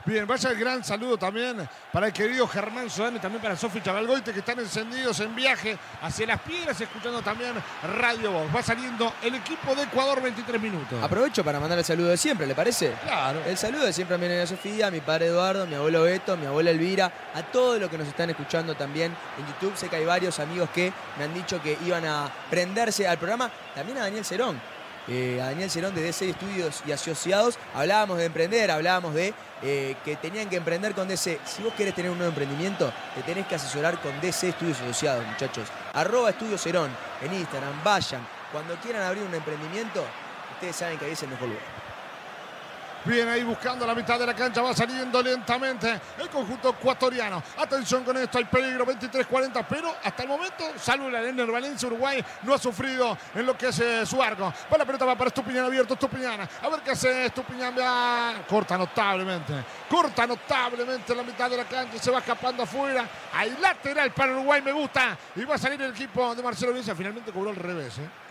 Bien, vaya el gran saludo también para el querido Germán Sodano y también para Sofi Chavalgoite que están encendidos en viaje hacia las piedras, escuchando también Radio Voz. Va saliendo el equipo de Ecuador 23 minutos. Aprovecho para mandar el saludo de siempre, ¿le parece? Claro. El saludo de siempre a mi nena Sofía, a mi padre Eduardo, a mi abuelo Beto, a mi abuela Elvira, a todos los que nos están escuchando también en YouTube. Sé que hay varios amigos que me han dicho que iban a prenderse al programa. También a Daniel Cerón. Eh, a Daniel Cerón de DC Estudios y Asociados. Hablábamos de emprender, hablábamos de eh, que tenían que emprender con DC. Si vos querés tener un nuevo emprendimiento, te tenés que asesorar con DC Estudios Asociados, muchachos. Arroba Estudio Cerón en Instagram, vayan. Cuando quieran abrir un emprendimiento, ustedes saben que ahí es el mejor lugar. Bien, ahí buscando la mitad de la cancha, va saliendo lentamente el conjunto ecuatoriano. Atención con esto, hay peligro, 23-40, pero hasta el momento, salvo la Lener Valencia, Uruguay no ha sufrido en lo que es eh, su arco. Va la pelota, va para Estupiñán abierto, Estupiñán. A ver qué hace Estupiñán, corta notablemente, corta notablemente la mitad de la cancha, se va escapando afuera. Hay lateral para Uruguay, me gusta. Y va a salir el equipo de Marcelo Bielsa, finalmente cobró al revés, ¿eh?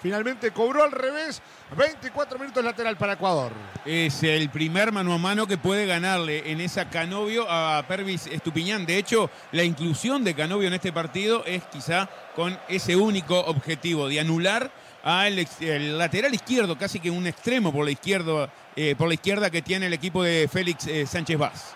Finalmente cobró al revés. 24 minutos lateral para Ecuador. Es el primer mano a mano que puede ganarle en esa Canovio a Pervis Estupiñán. De hecho, la inclusión de Canovio en este partido es quizá con ese único objetivo de anular al el lateral izquierdo, casi que un extremo por la izquierda, eh, por la izquierda que tiene el equipo de Félix eh, Sánchez Vaz.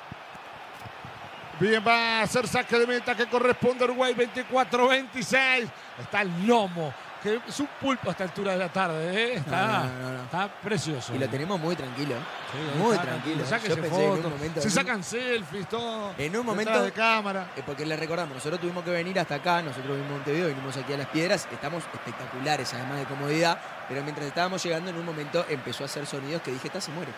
Bien, va a ser saque de meta que corresponde a Uruguay 24-26. Está el Nomo, que es un pulpo a esta altura de la tarde. ¿eh? Está, No, no, está precioso. Y lo tenemos muy tranquilo. Sí, muy está tranquilo. Sáquese Yo pensé que en un fotos, momento- se sacan selfies, todo. En un momento. de cámara. Eh, porque le recordamos, nosotros tuvimos que venir hasta acá, nosotros vimos Montevideo, vinimos aquí a las piedras, estamos espectaculares, además de comodidad, pero mientras estábamos llegando, en un momento empezó a hacer sonidos que dije, está, se muere.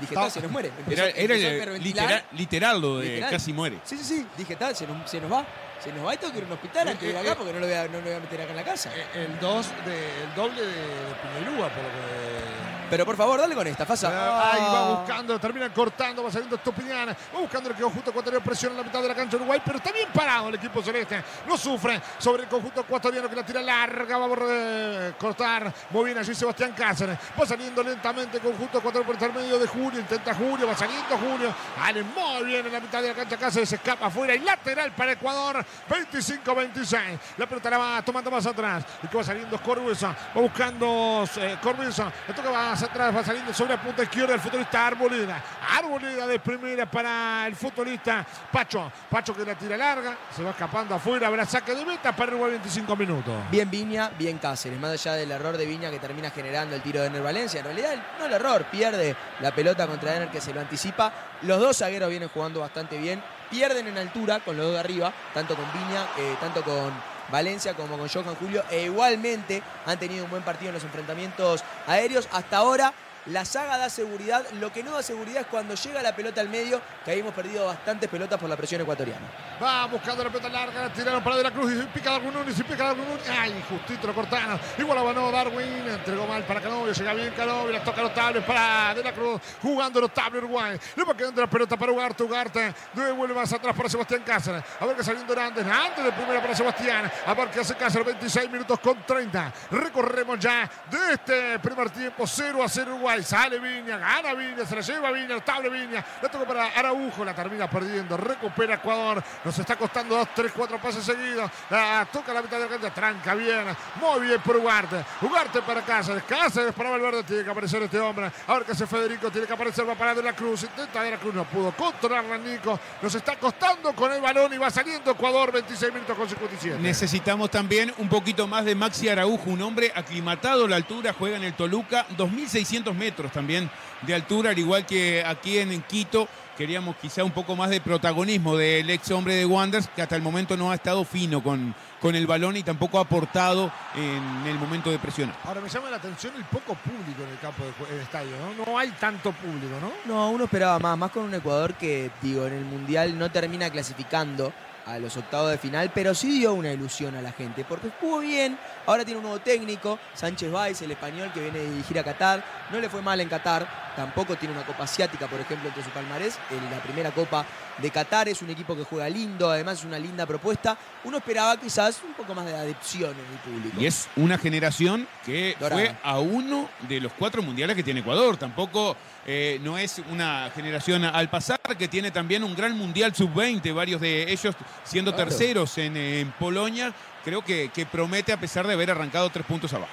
Dije, está, se nos muere. Empezó- Era, era empezó a literal, literal lo de Literal. casi muere. Sí, sí, sí. Dije, tal, se nos, se nos va. Se nos va y tengo que ir a un hospital antes de ir acá porque no lo voy a, no lo voy a meter acá en la casa. El, dos de, el doble de, de Piñerúa, por lo que. Pero por favor, dale con esta, Fasa. Ahí va buscando, termina cortando, va saliendo Estupiñán, va buscando el conjunto ecuatoriano, presiona en la mitad de la cancha de Uruguay, pero está bien parado el equipo celeste, no sufre sobre el conjunto ecuatoriano que la tira larga, va a eh, cortar, muy bien allí Sebastián Cáceres, va saliendo lentamente el conjunto ecuatoriano por intermedio de Julio, intenta Julio, va saliendo Julio, sale muy bien en la mitad de la cancha Cáceres, se escapa afuera y lateral para Ecuador, 25-26, la pelota la va tomando más atrás, y que va saliendo Corbuza, va buscando eh, Corbuza, le toca va atrás, va saliendo sobre la punta izquierda el futbolista Arboleda. Arboleda de primera para el futbolista Pacho. Pacho que la tira larga, se va escapando afuera, habrá saque de meta para Uruguay 25 minutos. Bien Viña, bien Cáceres. Más allá del error de Viña que termina generando el tiro de Ener Valencia. En realidad, no el error, pierde la pelota contra Ener que se lo anticipa. Los dos zagueros vienen jugando bastante bien. Pierden en altura con los dos de arriba, tanto con Viña, eh, tanto con Valencia como con Johan Julio. E igualmente han tenido un buen partido en los enfrentamientos aéreos. Hasta ahora la saga da seguridad. Lo que no da seguridad es cuando llega la pelota al medio, que ahí hemos perdido bastantes pelotas por la presión ecuatoriana. Va buscando la pelota larga, la tiraron para De la Cruz y pica Darwin Núñez y pica Darwin Núñez. Ay, justito lo cortaron. Igual abanó Darwin, entregó mal para Canovio, llega bien Canovio, la toca notable para De la Cruz, jugando notable Uruguay. Le va quedando la pelota para Ugarte, Ugarte, devuelve más atrás para Sebastián Cáceres. A ver que saliendo Hernández, antes de primera para Sebastián. A ver que hace Cáceres, 26 minutos con 30. Recorremos ya de este primer tiempo, 0 a 0 Uruguay. Sale Viña, gana Viña, se la lleva Viña, notable Viña. La toca para Araujo, la termina perdiendo. Recupera Ecuador. Nos está costando 2, 3, 4 pases seguidos. La toca la mitad de la cancha, tranca bien. Muy bien por Ugarte. Ugarte para Cáceres. Cáceres para Valverde. Tiene que aparecer este hombre. A ver qué hace Federico. Tiene que aparecer. Va para De la Cruz. Intenta De la Cruz. No pudo controlarla Nico. Nos está costando con el balón y va saliendo Ecuador. 26 minutos con 57. Necesitamos también un poquito más de Maxi Araujo, un hombre aclimatado a la altura, juega en el Toluca, 2.600 metros también de altura, al igual que aquí en Quito. Queríamos quizá un poco más de protagonismo del ex hombre de Wanderers, que hasta el momento no ha estado fino con, con el balón y tampoco ha aportado en el momento de presión. Ahora me llama la atención el poco público en el campo del estadio, ¿no? No hay tanto público, ¿no? No, uno esperaba más, más con un Ecuador que, digo, en el Mundial no termina clasificando a los octavos de final, pero sí dio una ilusión a la gente, porque jugó bien, ahora tiene un nuevo técnico, Sánchez Valls, el español que viene a dirigir a Qatar, no le fue mal en Qatar, tampoco tiene una Copa Asiática, por ejemplo, entre su palmarés, en la primera Copa de Qatar, es un equipo que juega lindo, además es una linda propuesta, uno esperaba quizás un poco más de adepción en el público. Y es una generación que Dorada. fue a uno de los cuatro mundiales que tiene Ecuador. Tampoco eh, no es una generación al pasar, que tiene también un gran mundial sub-20, varios de ellos siendo Claro. terceros en, en Polonia. Creo que, que promete a pesar de haber arrancado tres puntos abajo.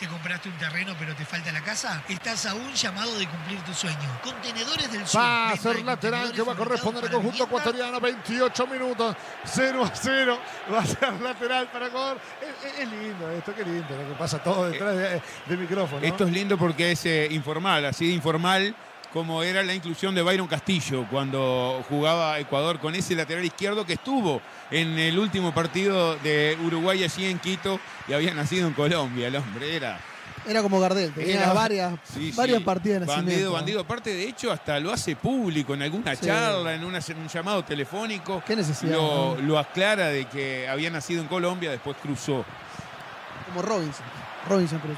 ¿Te compraste un terreno pero te falta la casa? Estás a un llamado de cumplir tu sueño. Contenedores del Sur. Va a ser lateral que va a corresponder al conjunto ecuatoriano. 28 minutos, 0 a 0. Va a ser lateral para Ecuador. Es, es- es lindo esto, qué lindo lo que pasa todo detrás de, de micrófono. ¿no? Esto es lindo porque es eh, informal, así de informal como era la inclusión de Byron Castillo cuando jugaba Ecuador con ese lateral izquierdo que estuvo en el último partido de Uruguay allí en Quito y había nacido en Colombia. El hombre era Era como Gardel, tenía Era- varias, Sí, sí. varias partidas de Bandido, bandido. Aparte, de hecho, hasta lo hace público en alguna Sí. charla, en una- un llamado telefónico. ¿Qué necesidad, Lo, lo aclara de que había nacido en Colombia, después cruzó. Como Robinson. Robinson Cruz.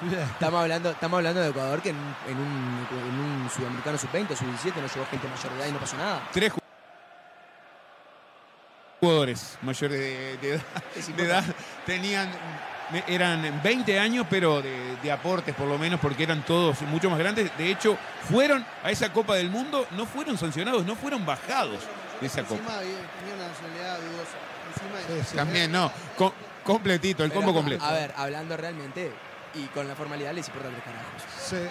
<laughs> Estamos hablando, estamos hablando de Ecuador que en, un- en un, en un sudamericano sub-20 o sub-17 no llegó gente mayor de edad y no pasó nada. Tres ju- jugadores mayores de, de edad, <laughs> de edad tenían eran 20 años pero de, de aportes por lo menos porque eran todos mucho más grandes. De hecho fueron a esa Copa del Mundo no fueron sancionados no fueron bajados de esa Copa. Encima tenía una nacionalidad dudosa. Encima también no co- completito el combo completo. A ver, hablando realmente y con la formalidad les importa tres carajos. Sí.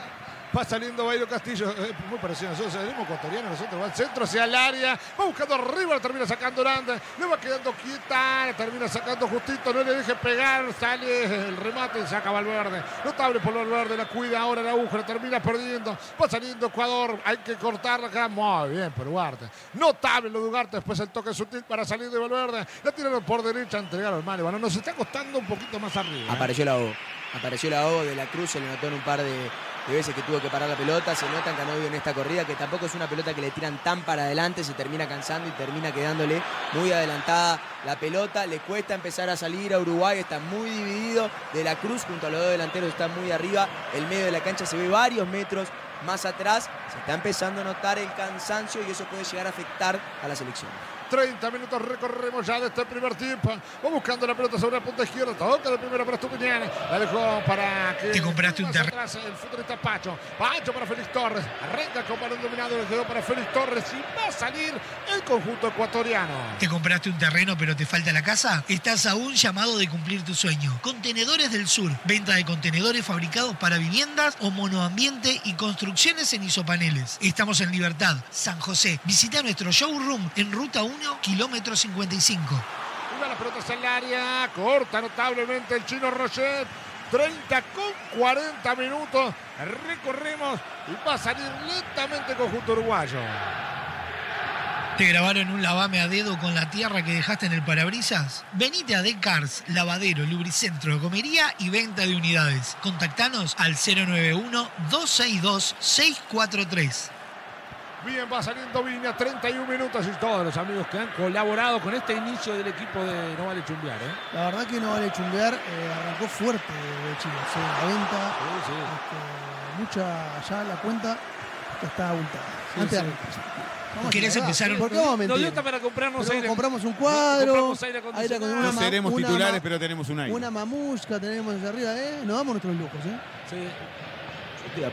Va saliendo Bailo Castillo, eh, muy parecido a nosotros, salimos ecuatorianos, nosotros va al centro hacia el área, va buscando arriba, la termina sacando Hernández, le va quedando quieta, la termina sacando justito, no le deje pegar, sale el remate y saca Valverde. Notable por Valverde, la cuida ahora la aguja, la termina perdiendo, va saliendo Ecuador, hay que cortarla acá, muy bien por Ugarte. Notable lo de Ugarte, después el toque sutil para salir de Valverde, la tiraron por derecha, entregaron mal, bueno, nos está costando un poquito más arriba. ¿eh? Apareció la O. Apareció la O de la Cruz, se le notó en un par de, veces que tuvo que parar la pelota. Se nota en Canovio en esta corrida que tampoco es una pelota que le tiran tan para adelante, se termina cansando y termina quedándole muy adelantada la pelota. Le cuesta empezar a salir a Uruguay, está muy dividido. De la Cruz junto a los dos delanteros está muy arriba. El medio de la cancha se ve varios metros más atrás. Se está empezando a notar el cansancio y eso puede llegar a afectar a la selección. 30 minutos recorremos ya de este primer tiempo. Va buscando la pelota sobre la punta izquierda. Toca de primera para Estupiñán. La dejó para que. Te compraste un terreno. El futbolista Pacho. Pacho para Félix Torres. Arranca con balón dominado. Le quedó para Félix Torres. Y va a salir el conjunto ecuatoriano. Te compraste un terreno pero te falta la casa? Estás a un llamado de cumplir tu sueño. Contenedores del Sur. Venta de contenedores fabricados para viviendas o monoambiente y construcciones en isopaneles. Estamos en Libertad, San José. Visita nuestro showroom en Ruta 1, kilómetro 55. Una la pelota el área. Corta notablemente el chino Rochet. 30 con 40 minutos. Recorremos y va a salir lentamente el conjunto uruguayo. ¿Te grabaron un lavame a dedo con la tierra que dejaste en el parabrisas? Venite a Decars, lavadero, lubricentro, comería y venta de unidades. Contactanos al 091-262-643. Bien, va saliendo Viña, 31 minutos y todos los amigos que han colaborado con este inicio del equipo de No Vale Chumbear. ¿eh? La verdad que no vale chumbear, eh, arrancó fuerte de Chile, sí, la venta, este, mucha, ya la cuenta ya está abultada. Sí, Antes sí. de- Vamos ¿Querés empezar un- ¿Por qué vamos a mentir? Nos dio hasta para comprarnos Pero aire. compramos un cuadro, Compramos aire acondicionado. una No seremos titulares, pero tenemos un aire. Una mamusca tenemos allá arriba, ¿eh? Nos damos nuestros lujos, ¿eh? Sí.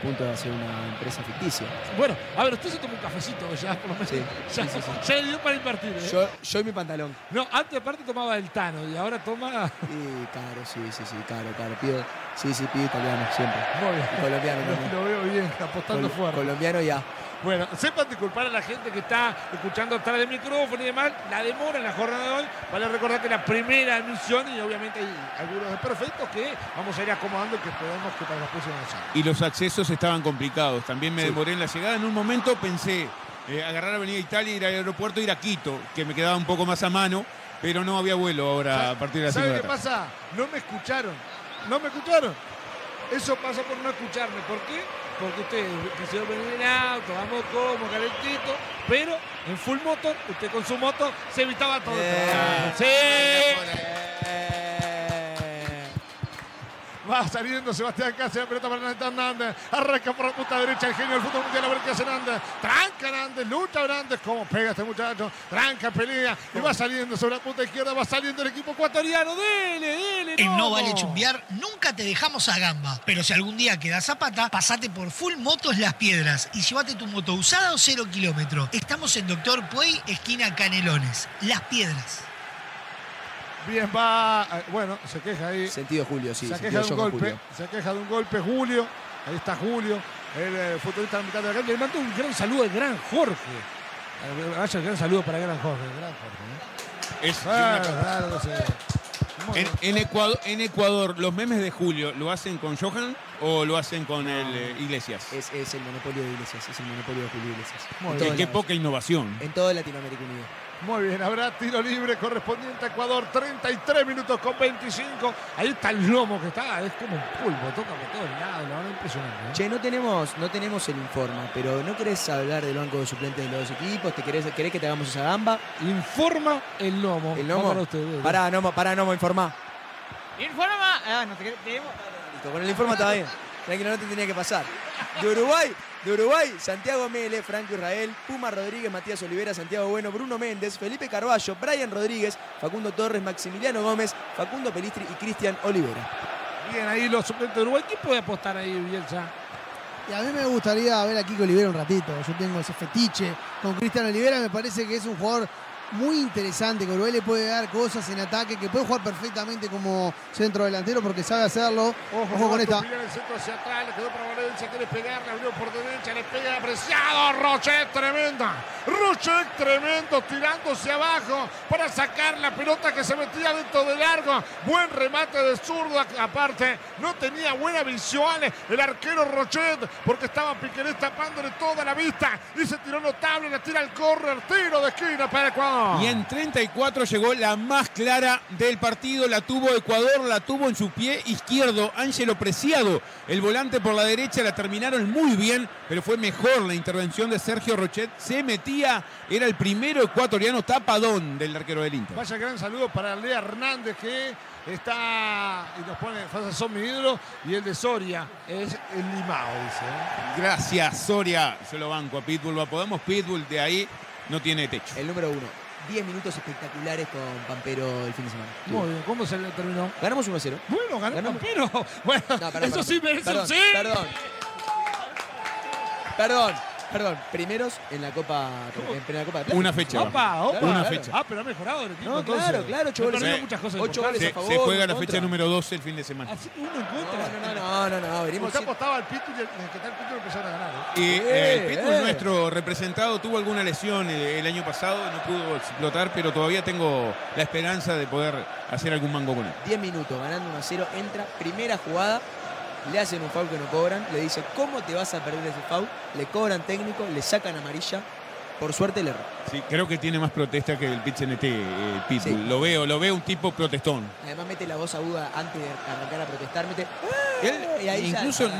Punto de hacer una empresa ficticia. Bueno, a ver, usted se tomó un cafecito ya, por lo menos. Sí, <laughs> ya, sí, sí, sí. ya le dio para invertir. ¿eh? Yo, yo y mi pantalón. No, antes aparte tomaba el Tano y ahora toma. <laughs> Y caro, sí, sí, sí, caro, caro. Pido, sí, sí, pido italiano siempre. Muy bien. Y colombiano <laughs> Lo- también. Lo veo bien, apostando Col- fuerte. Colombiano ya. Bueno, sepan disculpar a la gente que está escuchando atrás del micrófono y demás, la demora en la jornada de hoy. Vale recordar que la primera emisión y obviamente hay algunos desperfectos que vamos a ir acomodando y que esperemos que para próximas emisiones. Y los accesos estaban complicados. También me Sí. demoré en la llegada. En un momento pensé eh, agarrar Avenida Italia, ir al aeropuerto, ir a Quito, que me quedaba un poco más a mano, pero no había vuelo ahora a partir de las 5 ¿Sabe qué la pasa? No me escucharon. No me escucharon. Eso pasa por no escucharme. ¿Por qué? Porque ustedes quisieron venir en auto, vamos como calentito, pero en full motor, usted con su moto se evitaba todo. Eh. ¡Sí! Va saliendo Sebastián Cáceres, la pelota para Hernández Hernández. Arranca por la punta derecha el genio del fútbol mundial. A ver qué hace Hernández. Tranca Hernández, lucha Hernández. ¿Cómo pega este muchacho? Tranca, pelea. Y va saliendo sobre la punta izquierda. Va saliendo el equipo ecuatoriano. Dele, dele. En No. Vale Chumbear nunca te dejamos a gamba, pero si algún día quedas zapata, pasate por Full Motos Las Piedras y llévate tu moto usada o cero kilómetro. Estamos en Doctor Puey, esquina Canelones. Las Piedras. Bien, va. eh, Bueno, se queja ahí. Sentido Julio, sí. se queja de un golpe. Julio. Se queja de un golpe Julio. Ahí está Julio, el eh, futbolista de la mitad de la cancha. Le mando un gran saludo al gran Jorge. Eh, Vaya, un gran saludo para el gran Jorge. el gran Jorge ¿eh? Es- Ah, claro, no sé. Muy En, en Ecuador, en Ecuador, ¿los memes de Julio lo hacen con Johan o lo hacen con el eh, Iglesias? Es, es el monopolio de Iglesias, es el monopolio de Julio Iglesias. En Qué, qué poca innovación. En todo Latinoamérica Unido. Muy bien, habrá tiro libre correspondiente a Ecuador, 33 minutos con 25. Ahí está el lomo que está, es como un pulpo, toca por todos lados, la verdad impresionante. ¿eh? Che, no tenemos, no tenemos el informa, pero ¿no querés hablar del banco de suplentes de los dos equipos? ¿Te querés, querés que te hagamos esa gamba? Informa el lomo. ¿El Va Nomo? para ustedes. Pará, Nomo, pará, Nomo, informá. Informa. Ah, no te queremos. Listo, con el informe está bien. Tranquilo, no te tenía que pasar. De Uruguay, de Uruguay, Santiago Mele, Franco Israel, Puma Rodríguez, Matías Olivera, Santiago Bueno, Bruno Méndez, Felipe Carballo, Brian Rodríguez, Facundo Torres, Maximiliano Gómez, Facundo Pelistri y Cristian Olivera. Bien, ahí los suplentes de Uruguay. ¿Quién puede apostar ahí, Bielsa? Y a mí me gustaría ver a Kiko Olivera un ratito. Yo tengo ese fetiche con Cristian Olivera. Me parece que es un jugador muy interesante. Que Uruguay le puede dar cosas en ataque. Que puede jugar perfectamente como centro delantero porque sabe hacerlo. Ojo, con esta. El centro hacia atrás, le quedó para Valencia, quiere pegar, por derecha, le pega apreciado. Rochet tremenda. Rochet tremendo, tirándose abajo para sacar la pelota que se metía dentro de largo. Buen remate de zurdo, aparte, no tenía buena visión el arquero Rochet porque estaba Piquerés tapándole toda la vista y se tiró notable, le tira el córner, tiro de esquina para Ecuador. Y en 34 llegó la más clara del partido, la tuvo Ecuador, la tuvo en su pie izquierdo Ángelo Preciado. El volante por la derecha la terminaron muy bien, pero fue mejor la intervención de Sergio Rochet. Se metía, era el primero ecuatoriano tapadón del arquero del Inter. Vaya gran saludo para Lea Hernández que está y nos pone Fasa son mi ídolo y el de Soria es el limao, dice. ¿eh? Gracias, Soria. Yo lo banco a Pitbull. Lo podemos Pitbull, de ahí no tiene techo. El número uno. 10 minutos espectaculares con Pampero el fin de semana. Muy bien, ¿cómo se le terminó? Ganamos 1 a 0. Bueno, ganó Ganamos. Pampero. <laughs> Bueno, No, perdón, eso perdón. sí merece perdón, un sí. Perdón. Perdón. Perdón, primeros en la Copa, en la Copa de Plata. Una fecha. Opa, opa. Claro, Una claro. fecha. Ah, pero ha mejorado el equipo. No, entonces. claro, claro, ocho goles. Sí. muchas cosas Ocho goles a Se, favor, se juega la contra. fecha número 12 el fin de semana. Así que uno en contra. No, no, no, no, no, venimos Usted sin- apostaba al Pitu y el el que está el Pitu empezaron a ganar. ¿eh? Y eh, el Pitbull, eh. nuestro representado, tuvo alguna lesión eh, el año pasado, no pudo explotar, pero todavía tengo la esperanza de poder hacer algún mango con él. 10 minutos, ganando 1 a 0, entra, primera jugada, le hacen un foul que no cobran, le dice, ¿cómo te vas a perder ese foul? Le cobran técnico, le sacan amarilla, por suerte le erró. Sí, creo que tiene más protesta que el PCNT, el Pitbull. Sí. Lo veo, lo veo un tipo protestón. Además mete la voz aguda antes de arrancar a protestar, mete... Él y ahí ya- incluso eh,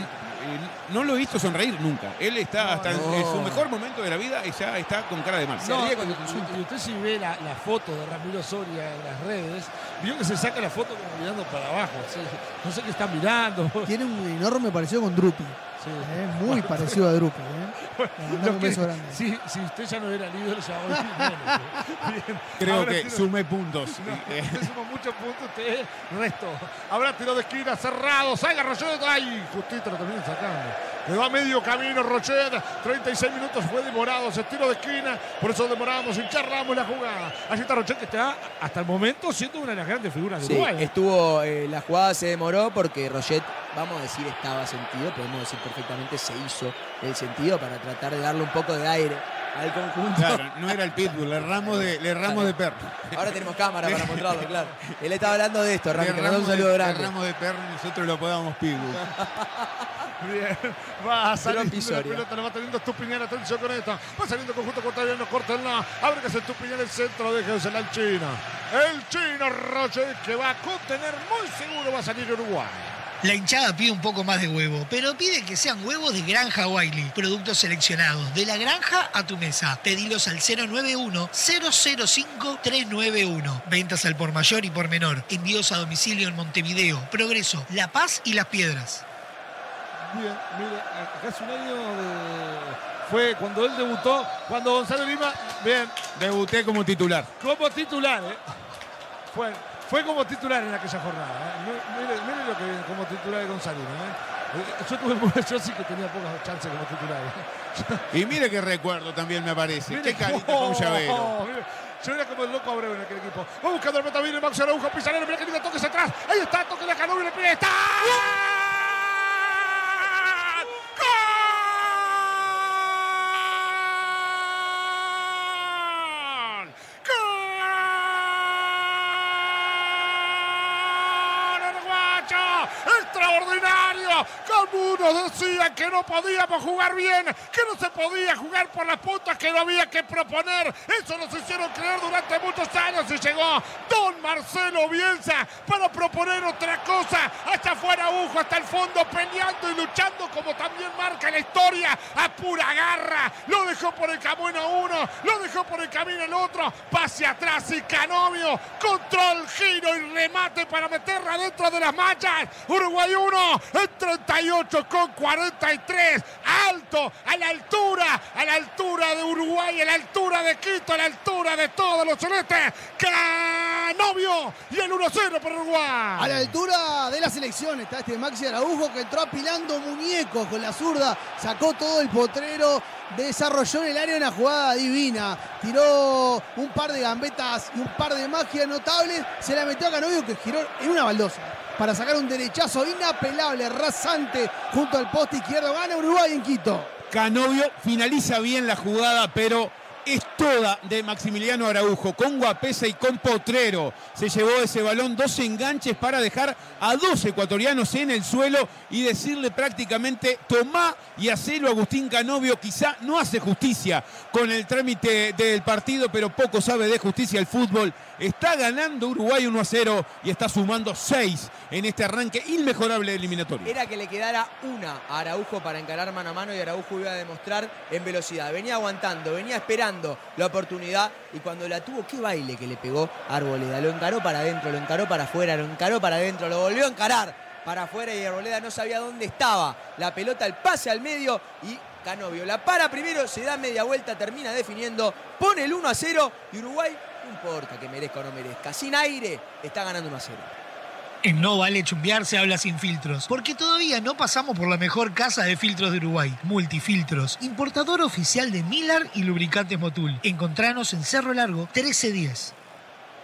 no lo he visto sonreír nunca. Él está hasta en- en su mejor momento de la vida y ya está con cara de mal. No, y, y usted si ve la, la foto de Ramiro Soria en las redes, vio que se saca la foto como mirando para abajo. sí. No sé qué está mirando. Tiene un enorme parecido con Drupi. Eh, muy parecido a Drupi. Eh. <laughs> Que- grande. si, si usted ya no era el ídolo, ya hoy menos. <laughs> ¿eh? Creo Ahora que tiro- sume puntos. <laughs> No, Eh, usted sumó muchos puntos, usted resto. Habrá tiro de esquina cerrado. Salga Rochet. ¡Ay! Justito lo terminan sacando. Le va medio camino Rochet. 36 minutos fue demorado ese tiro de esquina. Por eso demoramos y charlamos la jugada. Allí está Rochet que está hasta el momento siendo una de las grandes figuras de Sí, Uruguay. estuvo, eh, la jugada se demoró porque Roget, vamos a decir, estaba sentido, podemos decir perfectamente se hizo el sentido para tratar de darle un poco de aire al conjunto. Claro, no era el Pitbull, le erramos de, le erramos de perro. Ahora tenemos cámara para <laughs> mostrarlo, claro. Él estaba hablando de esto, Rami, Le que un saludo de- grande. le erramos de perro nosotros lo apodamos Pitbull. <laughs> Bien, va saliendo la pelota, la va teniendo Estupiñán, atención con esta. Va saliendo conjunto contrario, córtenla. Abre que se Estupiñán el centro, déjensela al chino. El chino Roger que va a contener muy seguro, va a salir Uruguay. La hinchada pide un poco más de huevo, pero pide que sean huevos de Granja Wiley. Productos seleccionados, de la granja a tu mesa. Pedilos al 091-005-391. Ventas al por mayor y por menor. Envíos a domicilio en Montevideo, Progreso, La Paz y Las Piedras. Bien, mire, acá hace un año de- fue cuando él debutó, cuando Gonzalo Lima, bien, Debuté como titular. como titular, ¿eh? Fue, fue como titular en aquella jornada. ¿eh? Mire, mire- mire lo que viene como titular de Gonzalo Lima. ¿eh? Eh, Yo, tuve, <laughs> yo sí que tenía pocas chances como titular. ¿eh? Y mire qué recuerdo también me aparece. Mire Qué carita cómo- con <laughs> llavero. mire, Yo era como el loco Abreu en aquel equipo. Va buscando el meta bien el Max Araujo, Pizarro, mira que lindo toques atrás. Ahí está, toque de Canovio, le pide, está. Cooper! ¡Extraordinario! Como unos decían que no podíamos jugar bien, que no se podía jugar por las puntas, que no había que proponer. Eso nos hicieron creer durante muchos años y llegó Don Marcelo Bielsa para proponer otra cosa. Hasta afuera Ujo, hasta el fondo, peleando y luchando como también marca la historia a pura garra. Lo dejó por el camino uno, lo dejó por el camino el otro. Pase atrás y Canovio. Control, giro y remate para meterla dentro de las manchas. Uruguay 1, en 38 con 43. Alto, a la altura, a la altura de Uruguay, a la altura de Quito, a la altura de todos los celestes. Canovio y el 1-0 para Uruguay. A la altura de la selección está este Maxi Araujo que entró apilando muñecos con la zurda, sacó todo el potrero, desarrolló en el área una jugada divina, tiró un par de gambetas y un par de magias notables, se la metió a Canovio que giró en una baldosa para sacar un derechazo inapelable, rasante junto al poste izquierdo. Gana Uruguay en Quito. Canovio finaliza bien la jugada, pero es toda de Maximiliano Araujo, con Guapesa y con Potrero. Se llevó ese balón, dos enganches para dejar a dos ecuatorianos en el suelo y decirle prácticamente, tomá y hacelo Agustín Canovio. Quizá no hace justicia con el trámite del partido, pero poco sabe de justicia el fútbol. Está ganando Uruguay 1 a 0 y está sumando 6 en este arranque inmejorable de eliminatorio. Era que le quedara una a Araujo para encarar mano a mano y Araujo iba a demostrar en velocidad. Venía aguantando, venía esperando la oportunidad y cuando la tuvo, qué baile que le pegó Arboleda. Lo encaró para adentro, lo encaró para afuera, lo encaró para adentro, lo volvió a encarar para afuera y Arboleda no sabía dónde estaba. La pelota, el pase al medio y Canovio la para primero, se da media vuelta, termina definiendo, pone el 1 a 0 y Uruguay, importa que merezca o no merezca, sin aire, está ganando 1 a 0. En No Vale Chumbear se habla sin filtros, porque todavía no pasamos por la mejor casa de filtros de Uruguay, Multifiltros, importador oficial de Milar y lubricantes Motul. Encontranos en Cerro Largo 1310.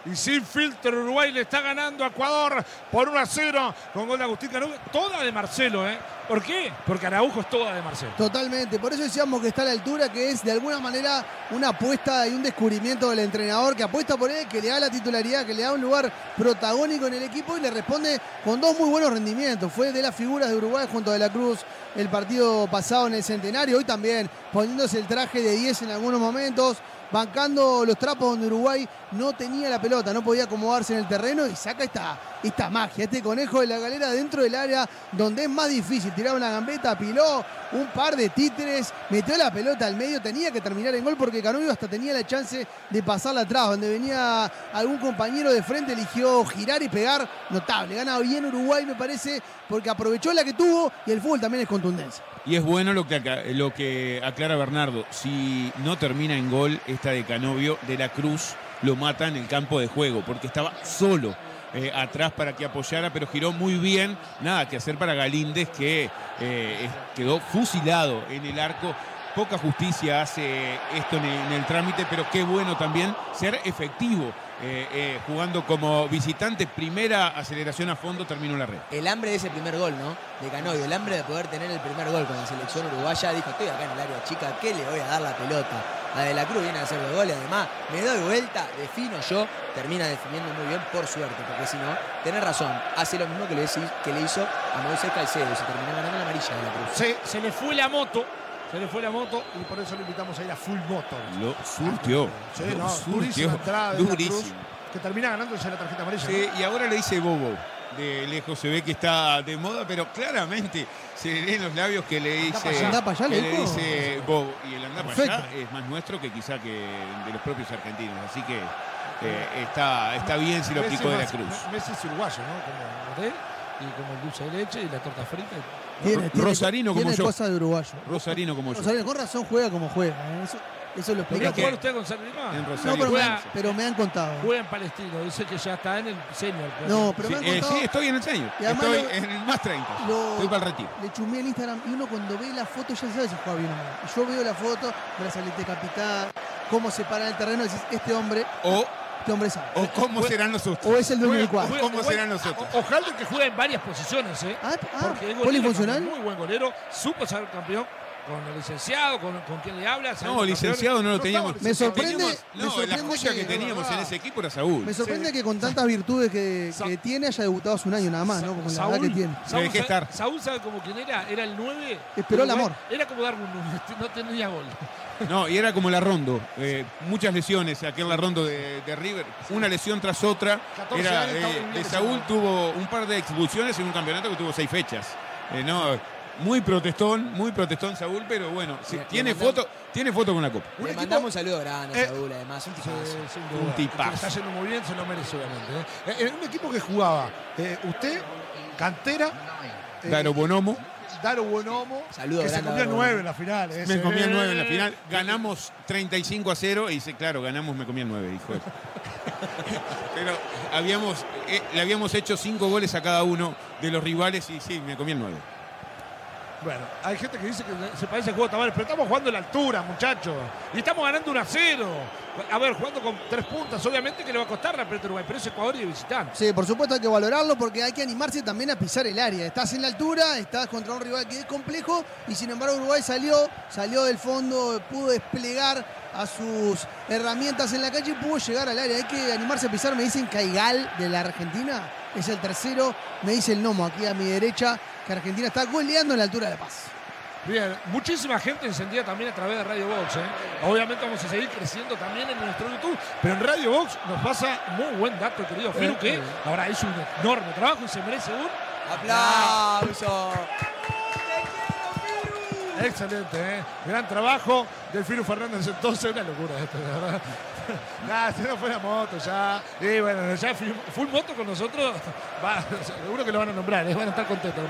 Y sin filtro Uruguay le está ganando a Ecuador por 1 a 0 con gol de Agustín Canubio. Toda de Marcelo, ¿eh? ¿Por qué? Porque Araujo es toda de Marcelo. Totalmente, por eso decíamos que está a la altura, que es de alguna manera una apuesta y un descubrimiento del entrenador que apuesta por él, que le da la titularidad, que le da un lugar protagónico en el equipo y le responde con dos muy buenos rendimientos. Fue de las figuras de Uruguay junto a De la Cruz el partido pasado en el centenario, hoy también poniéndose el traje de 10 en algunos momentos, bancando los trapos donde Uruguay no tenía la pelota, no podía acomodarse en el terreno y saca esta, esta magia, este conejo de la galera dentro del área donde es más difícil. Tiraba una gambeta, apiló un par de títeres, metió la pelota al medio, tenía que terminar en gol porque Canovio hasta tenía la chance de pasarla atrás, donde venía algún compañero de frente, eligió girar y pegar, notable. Gana bien Uruguay, me parece, porque aprovechó la que tuvo y el fútbol también es contundencia. Y es bueno lo que, lo que aclara Bernardo. Si no termina en gol esta de Canovio, de la Cruz lo mata en el campo de juego, porque estaba solo eh, atrás para que apoyara, pero giró muy bien. Nada que hacer para Galíndez, que eh, quedó fusilado en el arco. Poca justicia hace esto en el trámite, pero qué bueno también ser efectivo. Eh, eh, jugando como visitante, primera aceleración a fondo, terminó la red. El hambre de ese primer gol, ¿no? De Canovio, el hambre de poder tener el primer gol con la selección uruguaya. Dijo, estoy acá en el área chica, ¿qué le voy a dar la pelota? A De la Cruz viene a hacer los goles, además me doy vuelta, defino yo, termina definiendo muy bien, por suerte, porque si no, tenés razón, hace lo mismo que le, decí- que le hizo a Moisés Caicedo, y se terminó ganando la amarilla de la Cruz. Se, se le fue la moto. Se le fue la moto y por eso lo invitamos a ir a Full Motor. Lo surtió. Sí, lo no, surtió. durísima entrada de la Durísimo. Cruz, que termina ganándose la tarjeta amarilla. Sí, y ahora le dice Bobo. De lejos se ve que está de moda, pero claramente se le leen los labios que le dice. pa' allá. Andá pa' allá, que le dice Bobo. Y el andá para allá es más nuestro que quizá que de los propios argentinos. Así que eh, está, está bien si lo aplicó de la Cruz. Messi es uruguayo, ¿no? Como y como el dulce de leche y la torta frita. Tiene, tiene- Rosarino como tiene yo. cosas de uruguayo. Rosarino como yo. Rosarino, con razón juega como juega. ¿eh? Eso, eso lo explica. ¿Lo vio jugar usted con San? En No, Rosario. pero, me, Juega- han- pero me han contado. Juega en Palestino, dice que ya está en el senior. No, pero Sí, me han eh, contado. sí, estoy en el senior. Estoy lo- en el más 30. lo- Estoy para el retiro. Le chumé el Instagram y uno cuando ve la foto ya sabe si juega bien o mal. Yo veo la foto, brazalete capitán, cómo se para en el terreno y decís, este hombre, O, este hombre sabe. o cómo serán los otros. O es el dueño del Juega- cuadro. ¿Cómo serán los otros? Ojalá que juegue en varias posiciones, ¿eh? Ah, ah, polifuncional. Muy buen golero, supo ser campeón con el licenciado, con, con quien le habla. No, licenciado no lo teníamos. Me sorprende- Teníamos- me no, la joya que- que teníamos en ese equipo era Saúl. Me sorprende que con tantas virtudes que, que tiene haya debutado hace un año nada más, ¿no? Con la edad que tiene. Saúl, dejé estar. Saúl sabe como quién era, era el 9. Esperó el amor. Era como Darwin no tenía gol. No, y era como la Rondo. eh, muchas lesiones, aquel la Rondo de, de River. Una lesión tras otra. 14 Era, años, eh, de. Saúl tuvo un par de expulsiones en un campeonato que tuvo seis fechas. Eh, no, muy protestón, muy protestón Saúl, pero bueno, sí, Le- le tiene, mandamos- foto, tiene foto con la copa. Un Le equipo- mandamos un saludo grande Eh, a Saúl, además, un tipazo. Un tipazo. Está yendo muy bien, se lo merece obviamente. ¿eh? Eh, En un equipo que jugaba eh, usted, Cantera, eh, Daro Bonomo, Daro Buenomo, Saludo que se a comió nueve Bonomo. en la final. me comía nueve en la final. Ganamos 35 a 0 y dice, claro, ganamos, me comía nueve, dijo él. <laughs> Pero habíamos, eh, le habíamos hecho cinco goles a cada uno de los rivales y sí, me comía nueve. Bueno, hay gente que dice que se parece al juego de Tavares, pero estamos jugando en la altura, muchachos. Y estamos ganando 1 a 0. A ver, jugando con tres puntas, obviamente que le va a costar la pelota Uruguay, pero es Ecuador y visitante. Sí, por supuesto hay que valorarlo porque hay que animarse también a pisar el área. Estás en la altura, estás contra un rival que es complejo y sin embargo Uruguay salió, salió del fondo, pudo desplegar a sus herramientas en la calle y pudo llegar al área. Hay que animarse a pisar. Me dicen Caigal de la Argentina, es el tercero. Me dice el Nomo aquí a mi derecha que Argentina está goleando en la altura de La Paz. Bien, muchísima gente encendida también a través de Radio Box. ¿eh? Obviamente vamos a seguir creciendo también en nuestro YouTube, pero en Radio Box nos pasa muy buen dato, querido Firu, que ahora hizo un enorme trabajo y se merece un ¡Aplauso! Excelente, ¿eh? Gran trabajo del Firu Fernández entonces, una locura esto, de verdad. <laughs> Nada, si no fuera moto ya. Y bueno, ya full, full moto con nosotros, va, seguro que lo van a nombrar, ¿eh? van a estar contentos.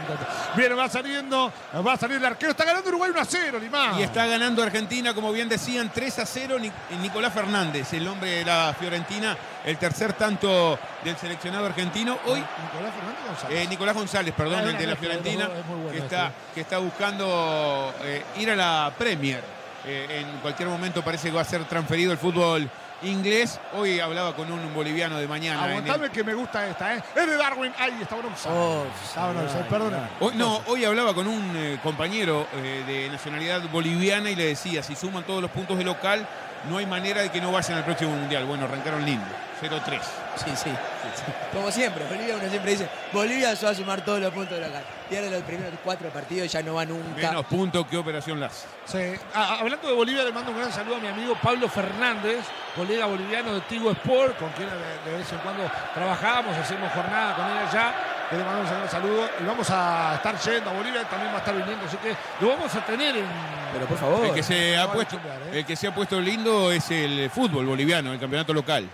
Bien, va saliendo, va a salir el arquero, está ganando Uruguay 1 a 0, Limán. Y está ganando Argentina, como bien decían, 3 a 0. Ni- Nicolás Fernández, el hombre de la Fiorentina, el tercer tanto del seleccionado argentino. Hoy, Nicolás Fernández González. eh, Nicolás González, perdón, Ah, el de la Fiorentina, bueno que, este. está, que está buscando eh, ir a la Premier. Eh, en cualquier momento parece que va a ser transferido el fútbol inglés. Hoy hablaba con un boliviano de mañana. en el- Aguantame que me gusta esta, ¿eh? Es de Darwin. Ahí está bueno. Oh, Está bueno, perdona. Hoy, no, hoy hablaba con un eh, compañero eh, de nacionalidad boliviana y le decía, si suman todos los puntos de local, no hay manera de que no vayan al próximo mundial. Bueno, arrancaron lindo, 0-3. Sí, sí, sí. Como siempre, Bolivia uno siempre dice, Bolivia se va a sumar todos los puntos de local. Pierde los primeros cuatro partidos, ya no va nunca. Menos puntos que Operación Lazo. Sí. Ah, hablando de Bolivia, le mando un gran saludo a mi amigo Pablo Fernández, colega boliviano de Tigo Sport, con quien de, de vez en cuando trabajamos, hacemos jornada con él allá. que Le mandamos un gran saludo y vamos a estar yendo a Bolivia, también va a estar viniendo, así que lo vamos a tener en. Pero por favor. El que se No ha vale puesto, chumbear, ¿eh? el que se ha puesto lindo es el fútbol boliviano, el campeonato local.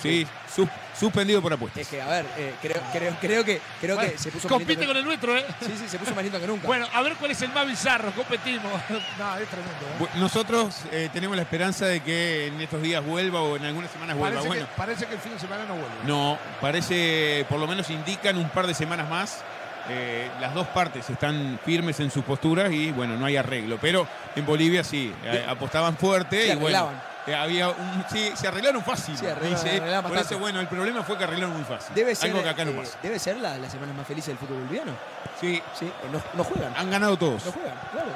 Sí, sus- suspendido por apuestas. Es que, a ver, eh, creo, creo, creo que, creo Bueno, que se puso más compite que- con el nuestro, ¿eh? Sí, sí, se puso más lindo que nunca. Bueno, a ver cuál es el más bizarro, competimos. <laughs> no, es tremendo. ¿eh? Nosotros eh, tenemos la esperanza de que en estos días vuelva o en algunas semanas vuelva. Parece, Bueno, que, parece que el fin de semana no vuelve. no, parece, por lo menos indican un par de semanas más. Eh, las dos partes están firmes en sus posturas y bueno, no hay arreglo. Pero en Bolivia sí, eh, apostaban fuerte y bueno. Eh, había un, sí, se arreglaron fácil. Sí, arreglaron- dice. arreglaron por bastante. eso, bueno, el problema fue que arreglaron muy fácil. Debe ser, Algo que acá no eh, pasa. debe ser la, la semana más feliz del fútbol boliviano. Sí, Sí, no, no juegan. han ganado todos. No juegan, claro.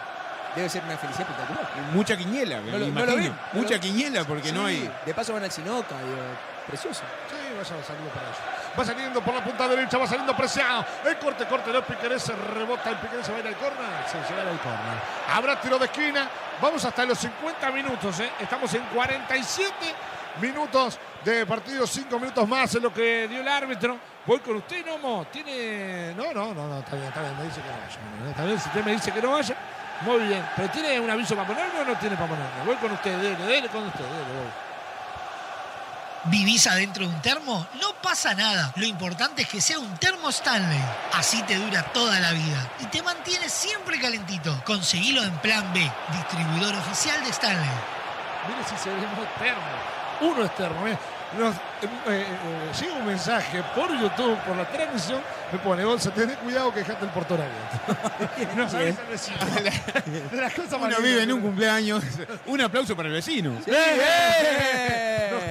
Debe ser una felicidad espectacular. Mucha quiniela, No me imagino. Mucha lo- quiniela porque no hay. De paso van al Sinoca, digo, precioso. Sí, vaya saludo para ellos. Va saliendo por la punta derecha, va saliendo preciado. El corte, corte de Piquerés, se rebota el Piquerés, se va a ir al córner. Sí, se va a ir al córner. Habrá tiro de esquina. Vamos hasta los 50 minutos, ¿eh? Estamos en 47 minutos de partido, 5 minutos más en lo que dio el árbitro. Voy con usted, Nomo. Tiene. No, no, no, no, está bien, está bien. Me dice que no vaya. Está bien, si usted me dice que no vaya, muy bien. Pero ¿tiene un aviso para ponerme o no tiene para ponerme? Voy con usted, dele, dele con usted, dele, voy. ¿Vivís adentro de un termo? No pasa nada. Lo importante es que sea un termo Stanley. Así te dura toda la vida. Y te mantiene siempre calentito. Conseguilo en Plan B, distribuidor oficial de Stanley. Mire si se ve es termo. Uno es termo. ¿eh? Nos, eh, eh, eh, llega un mensaje por YouTube, por la transmisión, me pone, Bolsa, tenés cuidado que dejaste el portón abierto. <laughs> no sabes al vecino. De las cosas Uno vive en un cumpleaños. Un aplauso para el vecino. Nos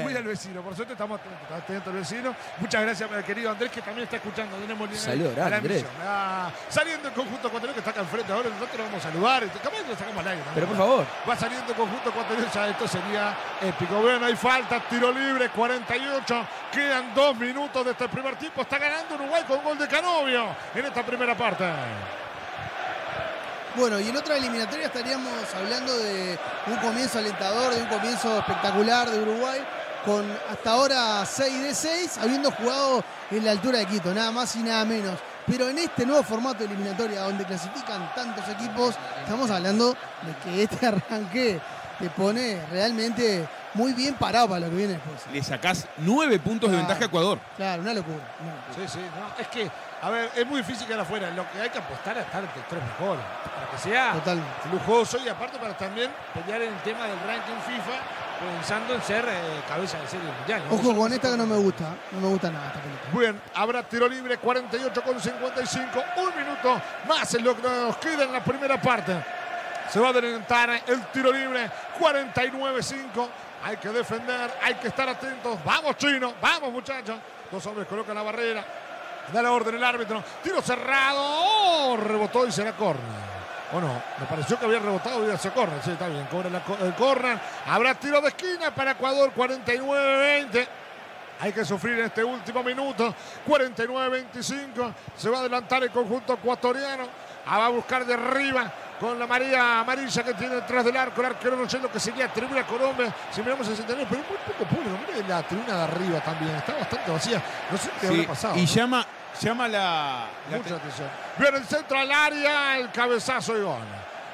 cuida el vecino, por suerte estamos atentos, está atento el vecino. Muchas gracias al querido Andrés que también está escuchando. Tenemos línea Saludo a grande, la Andrés. Ah, saliendo el conjunto ecuatoriano que está acá al frente ahora, nosotros lo vamos a saludar. Capaz que lo sacamos al aire. Pero por favor. Va saliendo el conjunto ecuatoriano, ya esto sería épico. Bueno, hay falta, tiro libre, 48. Quedan dos minutos de este primer tiempo. Está ganando Uruguay con gol de Canovio en esta primera parte. Bueno, y en otra eliminatoria estaríamos hablando de un comienzo alentador, de un comienzo espectacular de Uruguay, con hasta ahora 6 de 6, habiendo jugado en la altura de Quito, nada más y nada menos. Pero en este nuevo formato de eliminatoria, donde clasifican tantos equipos, estamos hablando de que este <laughs> arranque te pone realmente muy bien parado para lo que viene después. Le sacás nueve puntos de ventaja a Ecuador. Claro, una locura. una locura. Sí, sí, no, es que, a ver, es muy difícil quedar afuera. Lo que hay que apostar es estar entre tres mejores. Para que sea Totalmente. lujoso y aparte para también pelear en el tema del ranking FIFA, pensando en ser eh, cabeza de serie mundial. ¿no? Ojo con esta que no me gusta, no me gusta nada esta película. Bien, habrá tiro libre, 48 con 55. Un minuto más en lo que nos queda en la primera parte. Se va a adelantar el tiro libre, 49-5. Hay que defender, hay que estar atentos. Vamos, chino, vamos, muchachos. Dos hombres colocan la barrera. Da la orden el árbitro. Tiro cerrado. Oh, rebotó y será córner. ¿O no? Me pareció que había rebotado y hacia córner. Sí, está bien. Cobra el córner. Habrá tiro de esquina para Ecuador, 49-20. Hay que sufrir este último minuto. 49-25. Se va a adelantar el conjunto ecuatoriano. Ah, va a buscar de arriba con la María amarilla que tiene detrás del arco. El arquero no sé lo que sería tribuna Colombia. Si miramos el centenario, pero muy poco público. Mire la tribuna de arriba también. Está bastante vacía. No sé qué Sí, habrá pasado. y ¿no? llama, llama la, la Mucha atención. Viene el centro al área, el cabezazo y gol.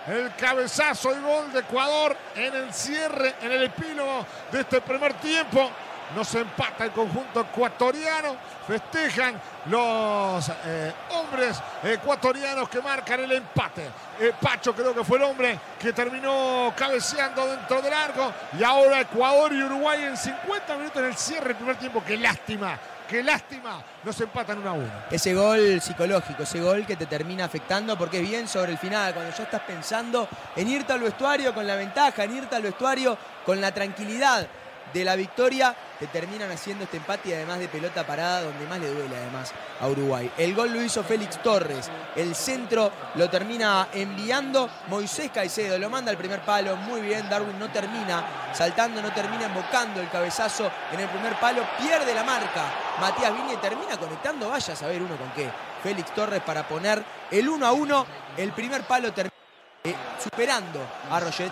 el cabezazo y gol de Ecuador en el cierre, en el epílogo de este primer tiempo. Nos empata el conjunto ecuatoriano. Festejan los eh, hombres ecuatorianos que marcan el empate. Eh, Pacho creo que fue el hombre que terminó cabeceando dentro del arco. Y ahora Ecuador y Uruguay en 50 minutos en el cierre del primer tiempo. Qué lástima, qué lástima. Nos empatan 1 a 1. Ese gol psicológico, ese gol que te termina afectando porque es bien sobre el final, cuando ya estás pensando en irte al vestuario con la ventaja, en irte al vestuario con la tranquilidad de la victoria, te terminan haciendo este empate y además de pelota parada donde más le duele además a Uruguay. El gol lo hizo Félix Torres, el centro lo termina enviando Moisés Caicedo, lo manda al primer palo, muy bien, Darwin no termina saltando, no termina embocando el cabezazo en el primer palo, pierde la marca, Matías Viñe termina conectando, vaya a saber uno con qué, Félix Torres para poner el 1 a 1, el primer palo termina eh, superando a Roget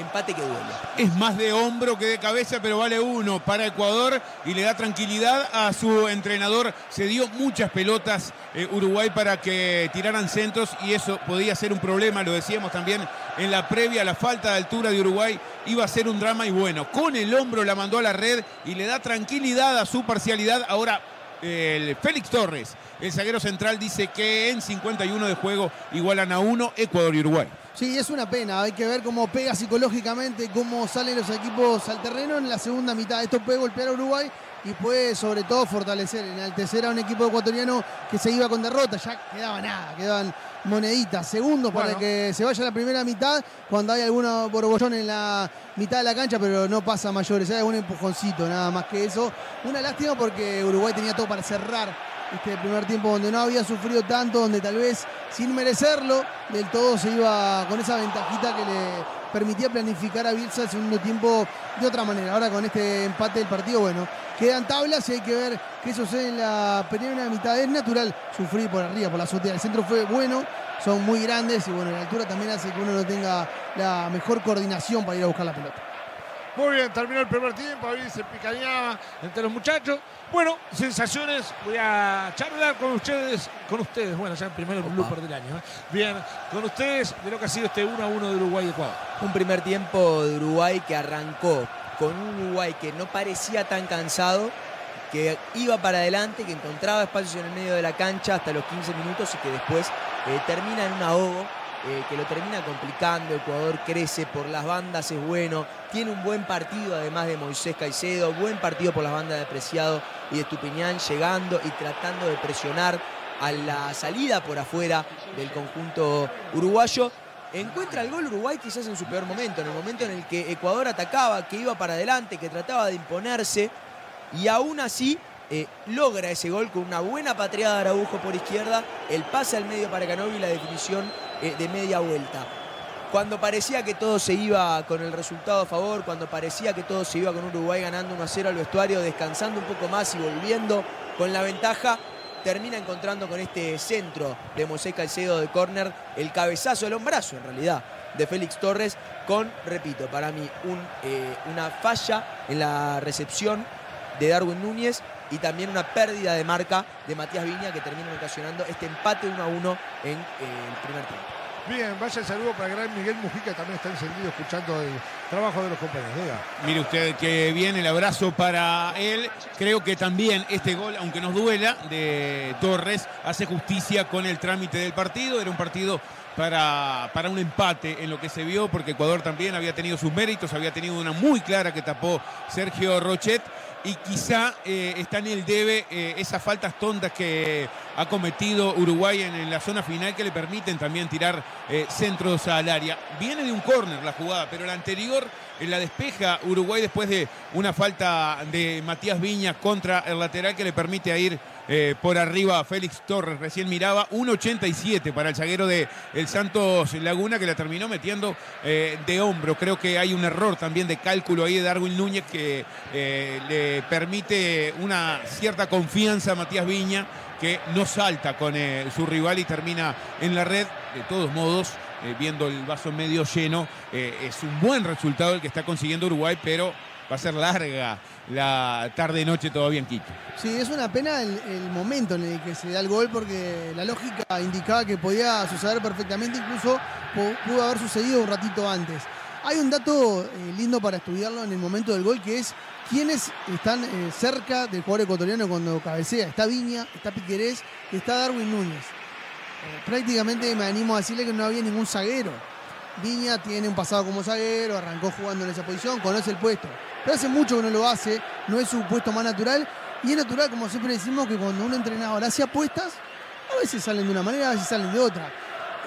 empate que duele. Es más de hombro que de cabeza, pero vale uno para Ecuador y le da tranquilidad a su entrenador. Se dio muchas pelotas eh, Uruguay para que tiraran centros y eso podía ser un problema, lo decíamos también en la previa, la falta de altura de Uruguay iba a ser un drama y bueno, con el hombro la mandó a la red y le da tranquilidad a su parcialidad. Ahora el Félix Torres, el zaguero central, dice que en 51 de juego igualan a uno Ecuador y Uruguay. Sí, es una pena. Hay que ver cómo pega psicológicamente, cómo salen los equipos al terreno en la segunda mitad. Esto puede golpear a Uruguay y puede sobre todo fortalecer, enaltecer a un equipo ecuatoriano que se iba con derrota. Ya quedaba nada, quedaban moneditas, segundos para que se vaya la primera mitad cuando hay alguno borbollón en la mitad de la cancha, pero no pasa mayores. Hay algún empujoncito, nada más que eso. Una lástima porque Uruguay tenía todo para cerrar este primer tiempo donde no había sufrido tanto, donde tal vez sin merecerlo del todo se iba con esa ventajita que le permitía planificar a Bielsa el segundo tiempo de otra manera. Ahora con este empate del partido, bueno, quedan tablas y hay que ver qué sucede en la primera mitad. Es natural sufrir por arriba, por la azotea. El centro fue bueno, son muy grandes y bueno, la altura también hace que uno no tenga la mejor coordinación para ir a buscar la pelota. Muy bien, terminó el primer tiempo, ahí se picaneaba entre los muchachos. Bueno, sensaciones, voy a charlar con ustedes, con ustedes, bueno, ya el primer blooper del año. ¿eh? Bien, con ustedes de lo que ha sido este 1 a 1 de Uruguay y Ecuador. Un primer tiempo de Uruguay que arrancó con un Uruguay que no parecía tan cansado, que iba para adelante, que encontraba espacios en el medio de la cancha hasta los 15 minutos y que después eh, termina en un ahogo. Eh, que lo termina complicando, Ecuador crece por las bandas, es bueno, tiene un buen partido además de Moisés Caicedo, buen partido por las bandas de Preciado y de Estupiñán, llegando y tratando de presionar a la salida por afuera del conjunto uruguayo. Encuentra el gol Uruguay quizás en su peor momento, en el momento en el que Ecuador atacaba, que iba para adelante, que trataba de imponerse y aún así eh, logra ese gol con una buena patriada de Araujo por izquierda, el pase al medio para Canovi y la definición eh, de media vuelta. Cuando parecía que todo se iba con el resultado a favor, cuando parecía que todo se iba con Uruguay ganando 1 a 0 al vestuario, descansando un poco más y volviendo con la ventaja, termina encontrando con este centro de Moisés Caicedo de córner el cabezazo, el hombrazo en realidad de Félix Torres con, repito, para mí eh, una falla en la recepción de Darwin Núñez y también una pérdida de marca de Matías Viña que termina ocasionando este empate 1 a 1 en eh, el primer tiempo. Bien, vaya el saludo para el gran Miguel Mujica, que también está encendido escuchando el trabajo de los compañeros. Diga. Mire usted que viene el abrazo para él. Creo que también este gol, aunque nos duela, de Torres, hace justicia con el trámite del partido. Era un partido para, para un empate en lo que se vio, porque Ecuador también había tenido sus méritos, había tenido una muy clara que tapó Sergio Rochet. Y quizá eh, está en el debe eh, esas faltas tontas que ha cometido Uruguay en, la zona final que le permiten también tirar eh, centros al área. Viene de un córner la jugada, pero la anterior la despeja Uruguay después de una falta de Matías Viña contra el lateral que le permite a ir eh, por arriba Félix Torres. Recién miraba 1.87 para el zaguero de el Santos Laguna que la terminó metiendo eh, de hombro. Creo que hay un error también de cálculo ahí de Darwin Núñez que eh, le permite una cierta confianza a Matías Viña que no salta con su rival y termina en la red. De todos modos, viendo el vaso medio lleno, es un buen resultado el que está consiguiendo Uruguay, pero va a ser larga la tarde-noche todavía en Quito. Sí, es una pena el, momento en el que se da el gol porque la lógica indicaba que podía suceder perfectamente, incluso pu- pudo haber sucedido un ratito antes. Hay un dato eh, lindo para estudiarlo en el momento del gol que es quiénes están eh, cerca del jugador ecuatoriano cuando cabecea. Está Viña, está Piquerés está Darwin Núñez. Eh, prácticamente me animo a decirle que no había ningún zaguero. Viña tiene un pasado como zaguero, arrancó jugando en esa posición, conoce el puesto. Pero hace mucho que no lo hace, no es su puesto más natural. Y es natural, como siempre decimos, que cuando un entrenador hace apuestas, a veces salen de una manera, a veces salen de otra.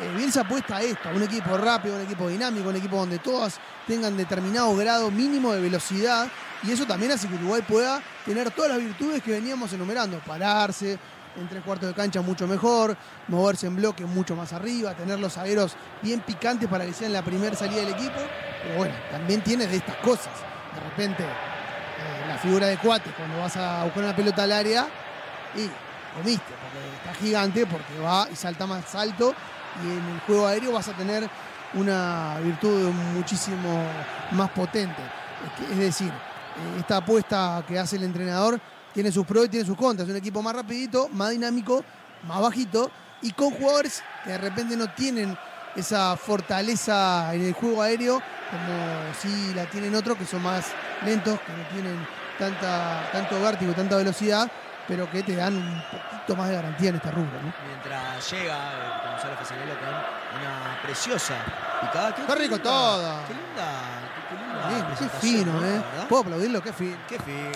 Eh, Bielsa apuesta a esto, a un equipo rápido, un equipo dinámico, un equipo donde todas tengan determinado grado mínimo de velocidad. Y eso también hace que Uruguay pueda tener todas las virtudes que veníamos enumerando. Pararse, en tres cuartos de cancha mucho mejor, moverse en bloque mucho más arriba, tener los zagueros bien picantes para que sean la primera salida del equipo. Pero bueno, también tiene de estas cosas. De repente, eh, la figura de Cuate, cuando vas a buscar una pelota al área, y comiste, porque está gigante, porque va y salta más alto, y en el juego aéreo vas a tener una virtud muchísimo más potente. Es, decir, eh, esta apuesta que hace el entrenador tiene sus pros y tiene sus contras. Un equipo más rapidito, más dinámico, más bajito, y con jugadores que de repente no tienen esa fortaleza en el juego aéreo como si la tienen otros que son más lentos, que no tienen tanta, tanto vértigo, tanta velocidad, pero que te dan un poquito más de garantía en este rubro. ¿no? Mientras llega eh, Gonzalo Fasanello con una preciosa picada. Qué rico linda, todo. Qué linda, qué, linda qué fino, ¿no? ¿eh? Verdad. Puedo aplaudirlo, qué fino. Qué fino.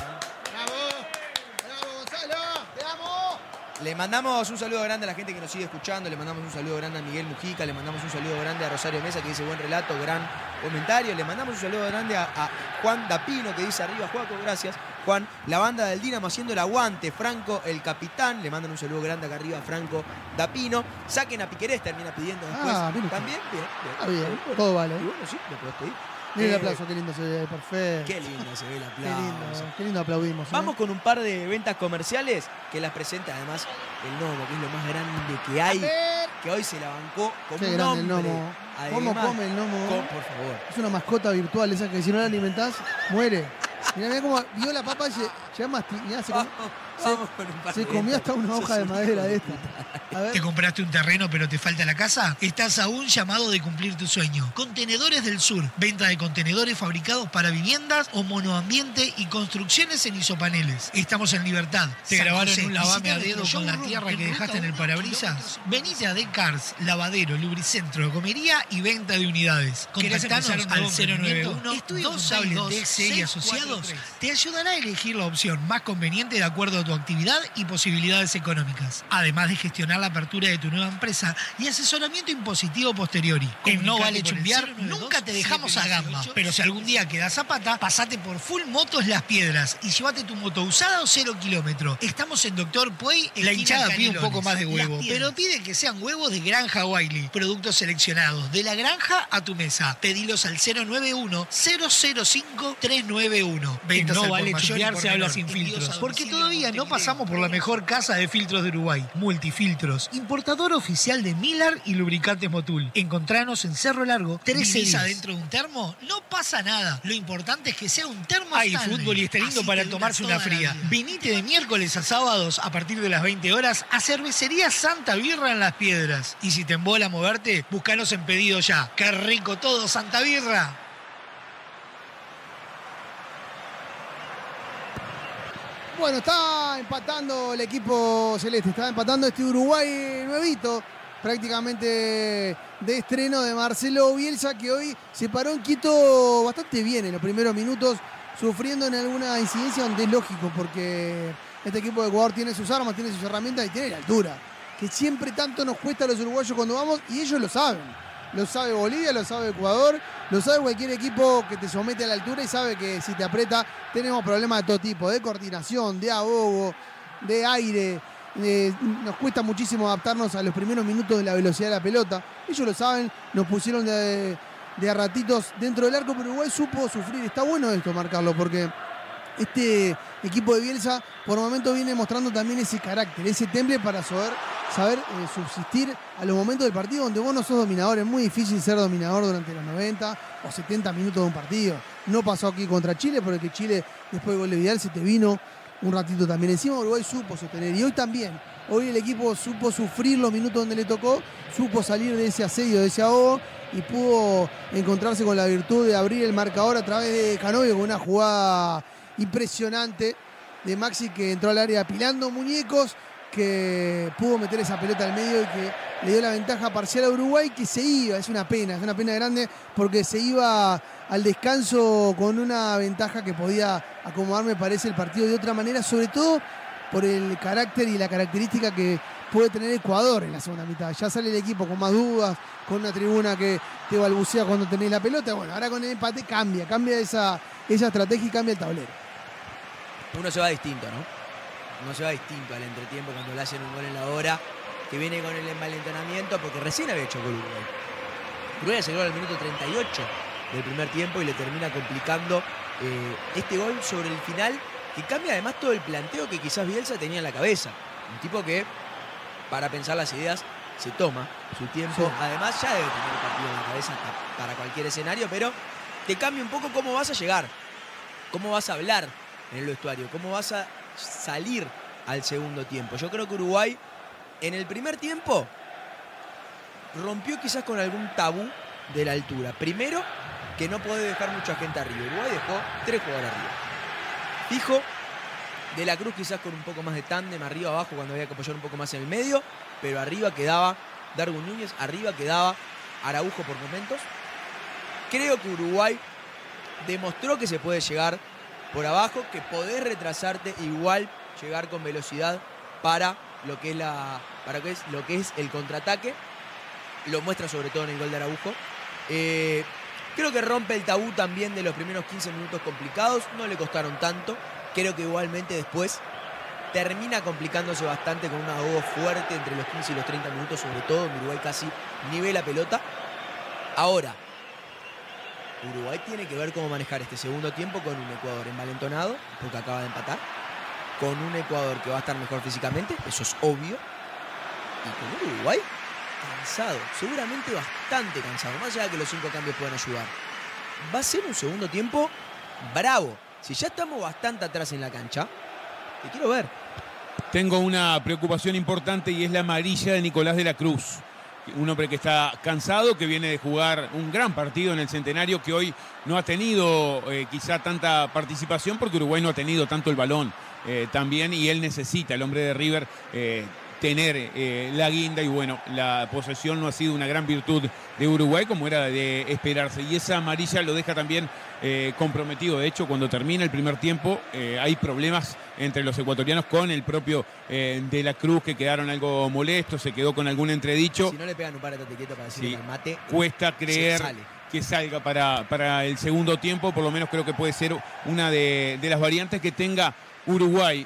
¡Bravo, Gonzalo! ¡Te amo! Le mandamos un saludo grande a la gente que nos sigue escuchando, le mandamos un saludo grande a Miguel Mujica, le mandamos un saludo grande a Rosario Mesa que dice buen relato, gran comentario, le mandamos un saludo grande a, a Juan Dapino que dice arriba Juaco, gracias. Juan, la banda del Dinamo haciendo el aguante, Franco el capitán, le mandan un saludo grande acá arriba a Franco Dapino. Saquen a Piquerés, termina pidiendo después. Ah, mira. También, bien, bien. Está bien, Bueno, todo vale. y bueno, sí, lo podés pedir. El Eh, aplauso, qué lindo se ve, perfecto. Qué lindo se ve el Qué aplauso. lindo, qué lindo aplaudimos. ¿eh? Vamos con un par de ventas comerciales que las presenta además el Nomo, que es lo más grande que hay. Que hoy se la bancó como Qué un grande el hombre. Nomo. ¿Cómo come el Nomo? con- por favor. Es una mascota virtual, esa que si no la alimentás, muere. Mirá, mirá cómo vio la papa y se, ya se, Vamos con comió hasta una hoja de madera de esta. A ver. ¿Te compraste un terreno pero te falta la casa? Estás a un llamado de cumplir tu sueño. Contenedores del Sur. Venta de contenedores fabricados para viviendas o monoambiente y construcciones en isopaneles. Estamos en Libertad. ¿Te San grabaron José, un lavame a dedo con la tierra que dejaste en el 1, parabrisas? Venite a Decars, lavadero, lubricentro, comería y venta de unidades. ¿Querés Contactanos al nuevo emprendimiento? 091 Estudio 262 contable DXC y 643. asociados te ayudará a elegir la opción más conveniente de acuerdo a tu actividad y posibilidades económicas. Además de gestionar la apertura de tu nueva empresa y asesoramiento impositivo posteriori. En No Vale Chumbear nunca te dejamos a gamba. Pero si algún día quedas a pata, pasate por Full Motos Las Piedras y llévate tu moto usada o cero kilómetro. Estamos en Doctor Puey. La hinchada pide un poco más de huevo, pero pide que sean huevos de Granja Wiley. Productos seleccionados de la granja a tu mesa. Pedilos al 091 005 391. Ventas no al por vale mayor y chumbear, por se habla sin filtros. Porque todavía no pasamos por la mejor casa de filtros de Uruguay. Multifiltros. Importador oficial de Miller y lubricantes Motul. Encontranos en Cerro Largo. 13 ¿Vivís días. adentro de un termo? No pasa nada. Lo importante es que sea un termo Hay Stanley. fútbol y está lindo Así para tomarse una fría. Vinite de miércoles a sábados a partir de las 20 horas a Cervecería Santa Birra en Las Piedras. Y si te embola moverte, búscanos en pedido ya. ¡Qué rico todo, Santa Birra! Bueno, está empatando el equipo celeste, está empatando este Uruguay nuevito, prácticamente de estreno de Marcelo Bielsa, que hoy se paró en Quito bastante bien en los primeros minutos, sufriendo en alguna incidencia donde es lógico, porque este equipo de Ecuador tiene sus armas, tiene sus herramientas y tiene la altura, que siempre tanto nos cuesta a los uruguayos cuando vamos, y ellos lo saben. Lo sabe Bolivia, lo sabe Ecuador, lo sabe cualquier equipo que te somete a la altura y sabe que si te aprieta tenemos problemas de todo tipo, de coordinación, de ahogo, de aire. Nos cuesta muchísimo adaptarnos a los primeros minutos de la velocidad de la pelota. Ellos lo saben, nos pusieron de, de a ratitos dentro del arco, pero Uruguay supo sufrir. Está bueno esto marcarlo porque este equipo de Bielsa por momentos viene mostrando también ese carácter, ese temple para saber saber eh, subsistir a los momentos del partido donde vos no sos dominador. Es muy difícil ser dominador durante los 90 o 70 minutos de un partido. No pasó aquí contra Chile, porque Chile, después del gol de Vidal, se te vino un ratito también. Encima Uruguay supo sostener. Y hoy también. Hoy el equipo supo sufrir los minutos donde le tocó, supo salir de ese asedio, de ese ahogo y pudo encontrarse con la virtud de abrir el marcador a través de Canovio con una jugada impresionante de Maxi que entró al área apilando muñecos, que pudo meter esa pelota al medio y que le dio la ventaja parcial a Uruguay que se iba, es una pena, es una pena grande porque se iba al descanso con una ventaja que podía acomodar, me parece, el partido de otra manera, sobre todo por el carácter y la característica que puede tener Ecuador en la segunda mitad. Ya sale el equipo con más dudas, con una tribuna que te balbucea cuando tenés la pelota. Bueno, ahora con el empate cambia, cambia esa, esa estrategia y cambia el tablero. Uno se va distinto, ¿no? Uno se va distinto al entretiempo cuando le hacen un gol en la hora, que viene con el envalentonamiento, porque recién había hecho gol Uruguay. Uruguay se al minuto 38 del primer tiempo y le termina complicando eh, este gol sobre el final que cambia además todo el planteo que quizás Bielsa tenía en la cabeza. Un tipo que, para pensar las ideas, se toma su tiempo. Además, ya debe tener el partido en la cabeza para cualquier escenario, pero te cambia un poco cómo vas a llegar, cómo vas a hablar en el vestuario, cómo vas a salir al segundo tiempo. Yo creo que Uruguay, en el primer tiempo, rompió quizás con algún tabú de la altura. Primero, que no puede dejar mucha gente arriba. Uruguay dejó tres jugadores arriba. Fijo, de la Cruz quizás con un poco más de tándem arriba abajo cuando había que apoyar un poco más en el medio, pero arriba quedaba Darwin Núñez, arriba quedaba Araujo por momentos. Creo que Uruguay demostró que se puede llegar por abajo, que podés retrasarte igual llegar con velocidad para lo que es la para es lo que es el contraataque. Lo muestra sobre todo en el gol de Araujo. Eh, Creo que rompe el tabú también de los primeros 15 minutos complicados. No le costaron tanto. Creo que igualmente después termina complicándose bastante con un ahogo fuerte entre los 15 y los 30 minutos, sobre todo en Uruguay casi nivela pelota. Ahora, Uruguay tiene que ver cómo manejar este segundo tiempo con un Ecuador envalentonado, porque acaba de empatar, con un Ecuador que va a estar mejor físicamente, eso es obvio, y con Uruguay cansado, seguramente bastante cansado, más allá de que los cinco cambios puedan ayudar. Va a ser un segundo tiempo bravo. Si ya estamos bastante atrás en la cancha, te quiero ver. Tengo una preocupación importante y es la amarilla de Nicolás de la Cruz. Un hombre que está cansado, que viene de jugar un gran partido en el centenario, que hoy no ha tenido eh, quizá tanta participación porque Uruguay no ha tenido tanto el balón eh, también y él necesita, el hombre de River, eh, tener eh, la guinda. Y bueno, la posesión no ha sido una gran virtud de Uruguay como era de esperarse. Y esa amarilla lo deja también eh, comprometido. De hecho, cuando termina el primer tiempo eh, hay problemas entre los ecuatorianos con el propio de la Cruz que quedaron algo molestos, se quedó con algún entredicho. Si no le pegan un par de para decirle mate, cuesta creer que salga para, para el segundo tiempo, por lo menos creo que puede ser una de, de las variantes que tenga Uruguay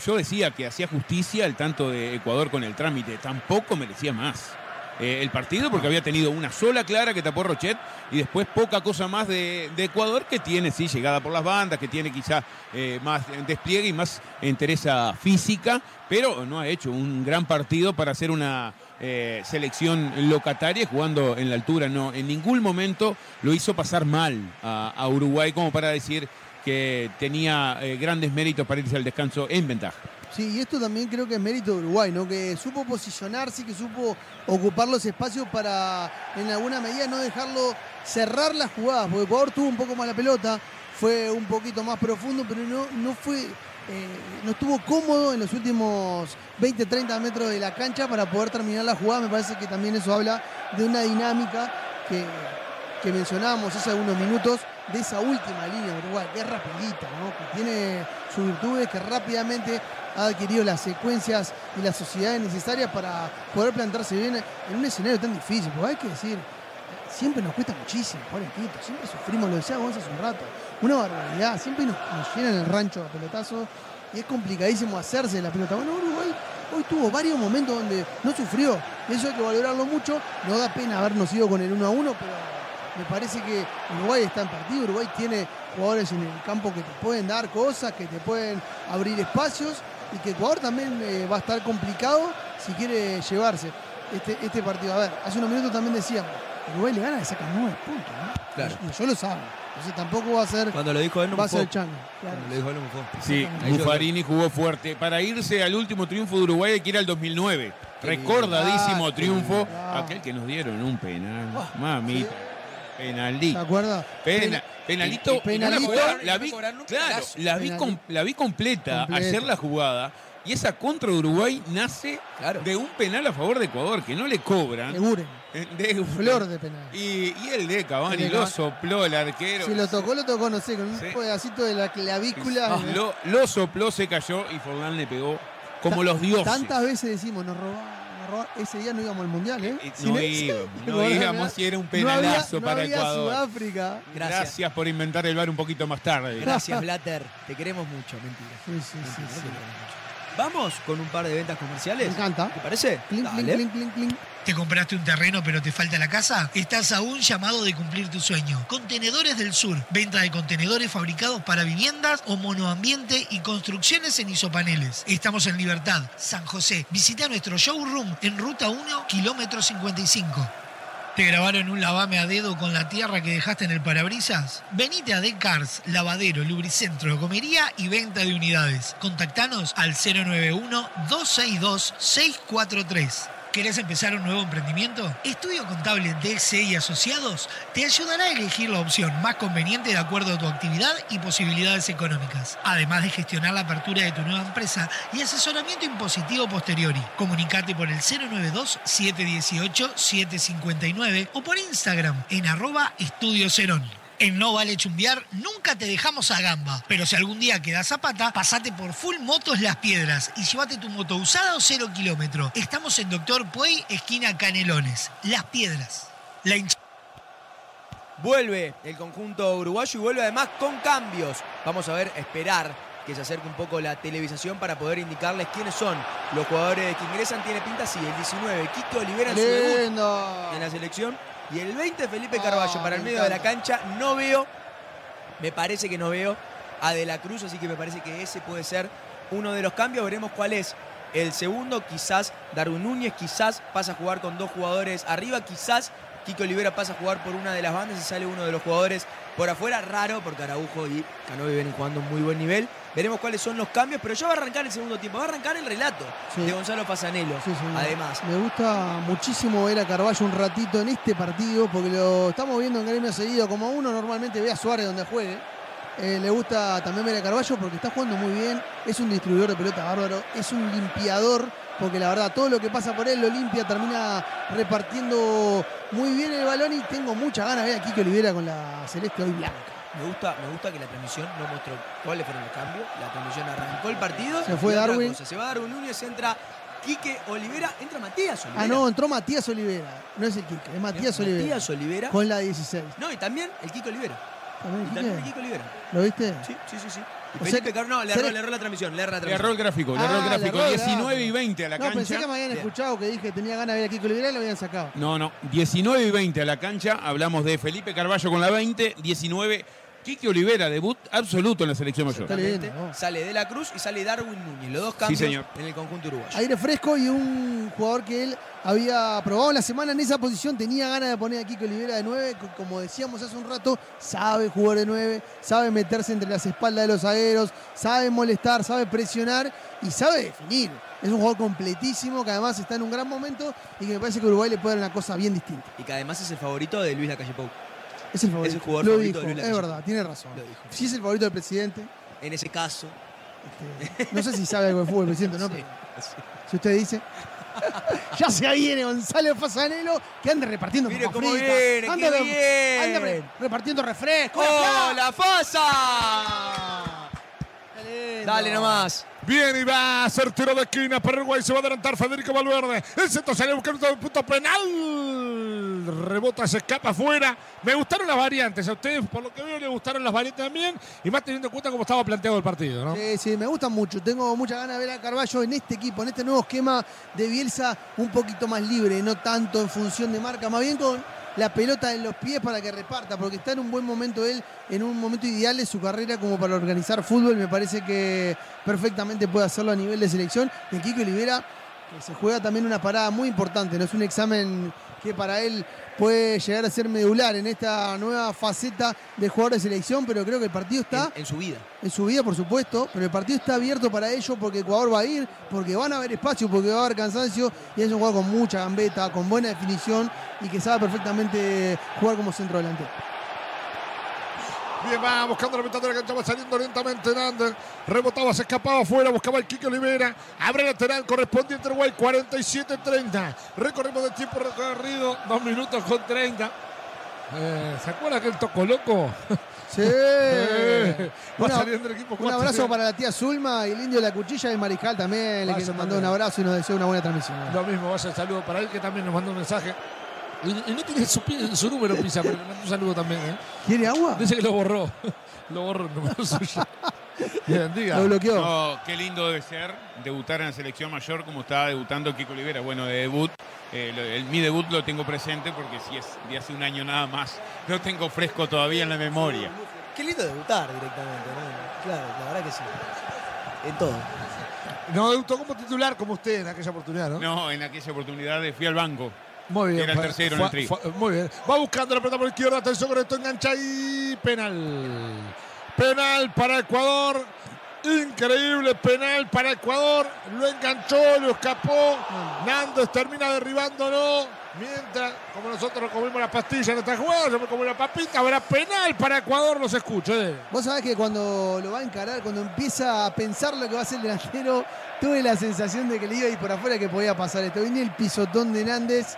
yo decía que hacía justicia el tanto de Ecuador con el trámite, tampoco merecía más. Eh, el partido porque había tenido una sola clara que tapó Rochet y después poca cosa más de, Ecuador que tiene, sí, llegada por las bandas, que tiene quizá eh, más despliegue y más entereza física, pero no ha hecho un gran partido para hacer una eh, selección locataria jugando en la altura. No, en ningún momento lo hizo pasar mal a Uruguay como para decir que tenía eh, grandes méritos para irse al descanso en ventaja. Sí, y esto también creo que es mérito de Uruguay, ¿no? Que supo posicionarse, que supo ocupar los espacios para, en alguna medida, no dejarlo cerrar las jugadas, porque Ecuador tuvo un poco más la pelota, fue un poquito más profundo, pero no, no fue. Eh, no estuvo cómodo en los últimos 20, 30 metros de la cancha para poder terminar la jugada. Me parece que también eso habla de una dinámica que, que mencionábamos hace algunos minutos de esa última línea de Uruguay, que es rapidita, que tiene sus virtudes, que rápidamente ha adquirido las secuencias y las sociedades necesarias para poder plantarse bien en un escenario tan difícil. Porque hay que decir, siempre nos cuesta muchísimo jugar en siempre sufrimos, lo decía hace un rato, una barbaridad, siempre nos, llenan el rancho a pelotazos y es complicadísimo hacerse de la pelota. Bueno, Uruguay hoy tuvo varios momentos donde no sufrió, eso hay que valorarlo mucho, no da pena habernos ido con el 1 a 1, pero me parece que Uruguay está en partido, Uruguay tiene jugadores en el campo que te pueden dar cosas, que te pueden abrir espacios y que Ecuador también eh, va a estar complicado si quiere llevarse este, este partido. A ver, hace unos minutos también decíamos, Uruguay le gana, le saca nueve puntos, ¿no? Claro. Y yo lo sabe. Entonces tampoco va a ser. Cuando lo dijo él no Va a ser chango. Claro. Cuando lo dijo él no. Sí, Buffarini jugó fuerte. Para irse al último triunfo de Uruguay hay que ir al 2009. Recordadísimo Ah, triunfo. Aquel que nos dieron un penal. Ah, Mamita. Penalí. ¿Se acuerda? Pena- penalito. Pe- penalito. La vi, claro, la vi, Penalito. com- la vi completa, Completa. ayer la jugada. Y esa contra de Uruguay nace Claro. de un penal a favor de Ecuador, que no le cobran. Seguren. Eh, <laughs> de- Flor de penal. Y, y el de Cavani El de lo sopló el arquero. Si lo tocó, lo tocó, no sé, con un Sí. pedacito de la clavícula. Ah, lo, lo sopló, se cayó y Forlán le pegó como los dioses. Tantas veces decimos, nos robaron, Ese día no íbamos al mundial, ¿eh? Eh, Sin no íbamos, <laughs> no íbamos y era un no había- penalazo no para había Ecuador. Sudáfrica. Gracias. Gracias. por inventar el bar un poquito más tarde. Gracias, Blatter. Te queremos mucho. Mentira. Sí, sí, sí, sí. Vamos con un par de ventas comerciales. Me encanta. ¿Te parece? Clink, Dale. clink, clink, clink, clink. ¿Te compraste un terreno pero te falta la casa? Estás a un llamado de cumplir tu sueño. Contenedores del Sur. Venta de contenedores fabricados para viviendas o monoambiente y construcciones en isopaneles. Estamos en Libertad, San José. Visita nuestro showroom en Ruta 1, kilómetro 55. ¿Te grabaron un lavame a dedo con la tierra que dejaste en el parabrisas? Venite a Decars, lavadero, lubricentro, gomería y venta de unidades. Contactanos al 091-262-643. ¿Querés empezar un nuevo emprendimiento? Estudio Contable DCI y Asociados te ayudará a elegir la opción más conveniente de acuerdo a tu actividad y posibilidades económicas, además de gestionar la apertura de tu nueva empresa y asesoramiento impositivo posteriori. Comunicate por el 092-718-759 o por Instagram en arroba Estudio Cerón. En No Vale Chumbear nunca te dejamos a gamba, pero si algún día quedas zapata, pasate por Full Motos Las Piedras y llévate tu moto usada o cero kilómetro. Estamos en Doctor Puey, esquina Canelones. Las Piedras. La Vuelve el conjunto uruguayo y vuelve además con cambios. Vamos a ver, esperar que se acerque un poco la televisación para poder indicarles quiénes son los jugadores que ingresan. Tiene pinta así, el 19, Kike Olivera en su debut en la selección. Y el 20, Felipe Ah, Carballo. Para el me medio de la cancha no veo, me parece que no veo a De la Cruz, así que me parece que ese puede ser uno de los cambios. Veremos cuál es el segundo. Quizás Darwin Núñez, quizás pasa a jugar con dos jugadores arriba, quizás Kike Olivera pasa a jugar por una de las bandas y sale uno de los jugadores por afuera. Raro, porque Araujo y Canovi vienen jugando un muy buen nivel. Veremos cuáles son los cambios, pero ya va a arrancar el segundo tiempo. Va a arrancar el relato Sí. de Gonzalo Pasanelo. Sí, Además, Me gusta muchísimo ver a Carballo un ratito en este partido, porque lo estamos viendo en gremio seguido, como uno normalmente ve a Suárez donde juegue. Eh, le gusta también ver a Carballo porque está jugando muy bien, es un distribuidor de pelota bárbaro, es un limpiador, porque la verdad todo lo que pasa por él lo limpia, termina repartiendo muy bien el balón y tengo muchas ganas de ver a Kike Olivera con la celeste hoy blanca. Me gusta, me gusta que la transmisión no mostró cuáles fueron los cambios. La transmisión arrancó el partido. Se fue Darwin. Se va Darwin Núñez, entra Quique Olivera, entra Matías Olivera. Ah, no, entró Matías Olivera, no es el Kike, es Matías Olivera. Matías Olivera. Con la 16. No, y también el Quique Olivera. ¿También Y el también el Quique? Quique Olivera. ¿Lo viste? Sí, sí, sí. sí. Y O sea Felipe que- Carvalho, no, le erró, ¿será- le erró la transmisión, le erró la Le transmisión. erró el gráfico, le Ah, erró el le gráfico. erró el 19 y gráfico. 20 a la No, cancha. pensé que me habían escuchado que dije que tenía ganas de ver a Kiko Olivera y lo habían sacado. No, no. 19 y 20 a la cancha. Hablamos de Felipe Carballo con la 20. 19. Quique Olivera, debut absoluto en la selección mayor. Exactamente. Sale De la Cruz y sale Darwin Núñez. Los dos cambios señor. en el conjunto uruguayo. Aire fresco y un jugador que él había probado en la semana en esa posición, tenía ganas de poner a Kiko Olivera de 9, co- como decíamos hace un rato, sabe jugar de 9, sabe meterse entre las espaldas de los zagueros, sabe molestar, sabe presionar y sabe definir. Es un jugador completísimo que además está en un gran momento y que me parece que Uruguay le puede dar una cosa bien distinta. Y que además es el favorito de Luis Lacalle Pou. Es el favorito. Es el jugador Lo favorito dijo, de Luis es verdad, tiene razón. Lo dijo. Si es el favorito del presidente, En ese caso. no sé si sabe algo de fútbol, presidente, ¿no? <laughs> Pero si usted dice. <laughs> ya se viene Gonzalo Fasanelo que anda repartiendo Mire cómo fritas, viene, anda, qué de- bien. anda re- repartiendo refrescos. ¡Oh, la Fasa! Dale nomás. Bien, y va a hacer tiro de esquina para Uruguay. Se va a adelantar Federico Valverde. El centro sale buscando el punto penal. Rebota, se escapa afuera. Me gustaron las variantes. A ustedes, por lo que veo, les gustaron las variantes también. Y más teniendo en cuenta cómo estaba planteado el partido. Sí, sí, me gusta mucho. Tengo muchas ganas de ver a Carballo en este equipo, en este nuevo esquema de Bielsa, un poquito más libre, no tanto en función de marca, más bien con la pelota en los pies para que reparta, porque está en un buen momento él, en un momento ideal de su carrera como para organizar fútbol. Me parece que perfectamente puede hacerlo a nivel de selección. Y Kiko Olivera, que se juega también una parada muy importante, no es un examen que para él puede llegar a ser medular en esta nueva faceta de jugador de selección, pero creo que el partido está En su vida. en su vida, por supuesto, pero el partido está abierto para ellos porque Ecuador va a ir, porque van a haber espacio, porque va a haber cansancio y es un jugador con mucha gambeta, con buena definición y que sabe perfectamente jugar como centro delantero. Bien, va buscando la mitad de la cancha, va saliendo lentamente Hernández. Rebotaba, se escapaba afuera, buscaba el Kike Olivera. Abre lateral correspondiente Uruguay, 47-30. Recorrimos de tiempo recorrido, 2 minutos con 30. Eh, ¿Se acuerda que el Toco Loco? Sí. <laughs> Eh, va Una- saliendo el equipo un abrazo para la tía Zulma y el indio de la cuchilla y Mariscal también, le Vaya que nos mandó un abrazo y nos desea una buena transmisión. Lo mismo, vaya el saludo para él que también nos mandó un mensaje. No tiene su, número, Pisa, pero le mando un saludo también. ¿eh? ¿Quiere agua? Dice que lo borró. <laughs> lo borró el número suyo. Bien, diga. Lo bloqueó. No, qué lindo debe ser debutar en la selección mayor como estaba debutando Kiko Olivera. Bueno, de debut, eh, lo- el- mi debut lo tengo presente porque si es de hace un año nada más, lo tengo fresco todavía en la memoria. Qué lindo debutar directamente, ¿no? Claro, la verdad que sí. En todo. No debutó como titular como usted en aquella oportunidad, ¿no? No, en aquella oportunidad fui al banco. Muy bien. Era el fue- tercero en el tri. fue- muy bien. Va buscando la pelota por izquierda. Atención con esto. Engancha y penal. Penal para Ecuador. Increíble penal para Ecuador. Lo enganchó, lo escapó. Nández termina derribándolo. Mientras, como nosotros comimos la pastilla en esta jugada, yo me comí la papita. Habrá penal para Ecuador. Los escucho. eh. Vos sabés que cuando lo va a encarar, cuando empieza a pensar lo que va a hacer el delantero, tuve la sensación de que le iba a ir por afuera que podía pasar esto. Viene el pisotón de Nández,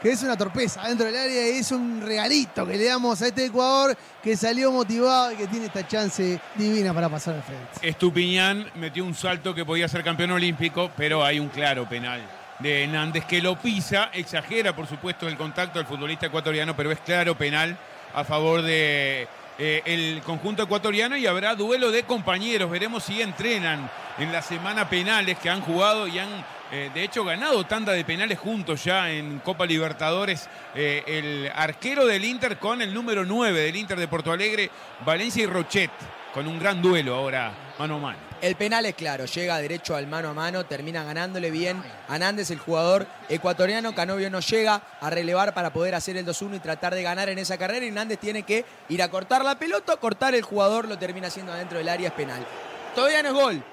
que es una torpeza dentro del área y es un regalito que le damos a este Ecuador que salió motivado y que tiene esta chance divina para pasar al frente. Estupiñán metió un salto que podía ser campeón olímpico, pero hay un claro penal de Hernández que lo pisa, exagera por supuesto el contacto del futbolista ecuatoriano, pero es claro penal a favor de eh, el conjunto ecuatoriano y habrá duelo de compañeros. Veremos si entrenan en la semana penales que han jugado y han eh, de hecho ganado tanda de penales juntos ya en Copa Libertadores. eh, el arquero del Inter con el número 9 del Inter de Porto Alegre, Valencia y Rochet, con un gran duelo ahora mano a mano. El penal es claro, llega derecho al mano a mano, termina ganándole bien a Nández, el jugador ecuatoriano. Canovio no llega a relevar para poder hacer el 2-1 y tratar de ganar en esa carrera. Y Nández tiene que ir a cortar la pelota, cortar el jugador, lo termina haciendo adentro del área, es penal. Todavía no es gol,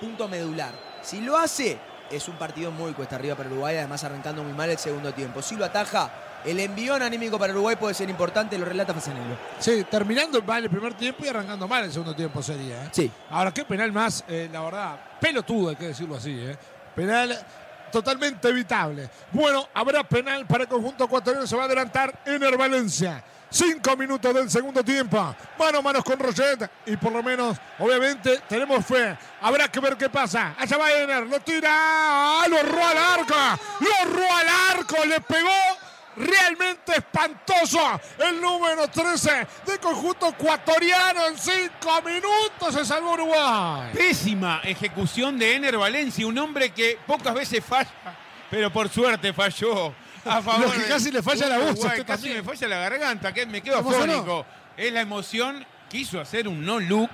punto medular. Si lo hace, es un partido muy cuesta arriba para Uruguay, además arrancando muy mal el segundo tiempo. Si lo ataja, el envión anímico para Uruguay puede ser importante, lo relata Fasanello. Sí, terminando mal el primer tiempo y arrancando mal el segundo tiempo sería. ¿eh? Sí. Ahora, qué penal más, eh, la verdad, pelotudo, hay que decirlo así. ¿eh? Penal totalmente evitable. Bueno, habrá penal para el conjunto ecuatoriano, se va a adelantar Ener Valencia. Cinco minutos del segundo tiempo. Mano a manos con Roget. Y por lo menos, obviamente, tenemos fe. Habrá que ver qué pasa. Allá va Ener. Lo tira. ¡Ah! Lo erró al arco. Lo erró al arco. Le pegó realmente espantoso el número 13 del conjunto ecuatoriano en cinco minutos se salvó Uruguay Pésima ejecución de Ener Valencia, un hombre que pocas veces falla, pero por suerte falló a favor Lo que de casi le falla la voz casi también. me falla la garganta, que me quedo afónico. Es la emoción, quiso hacer un no look,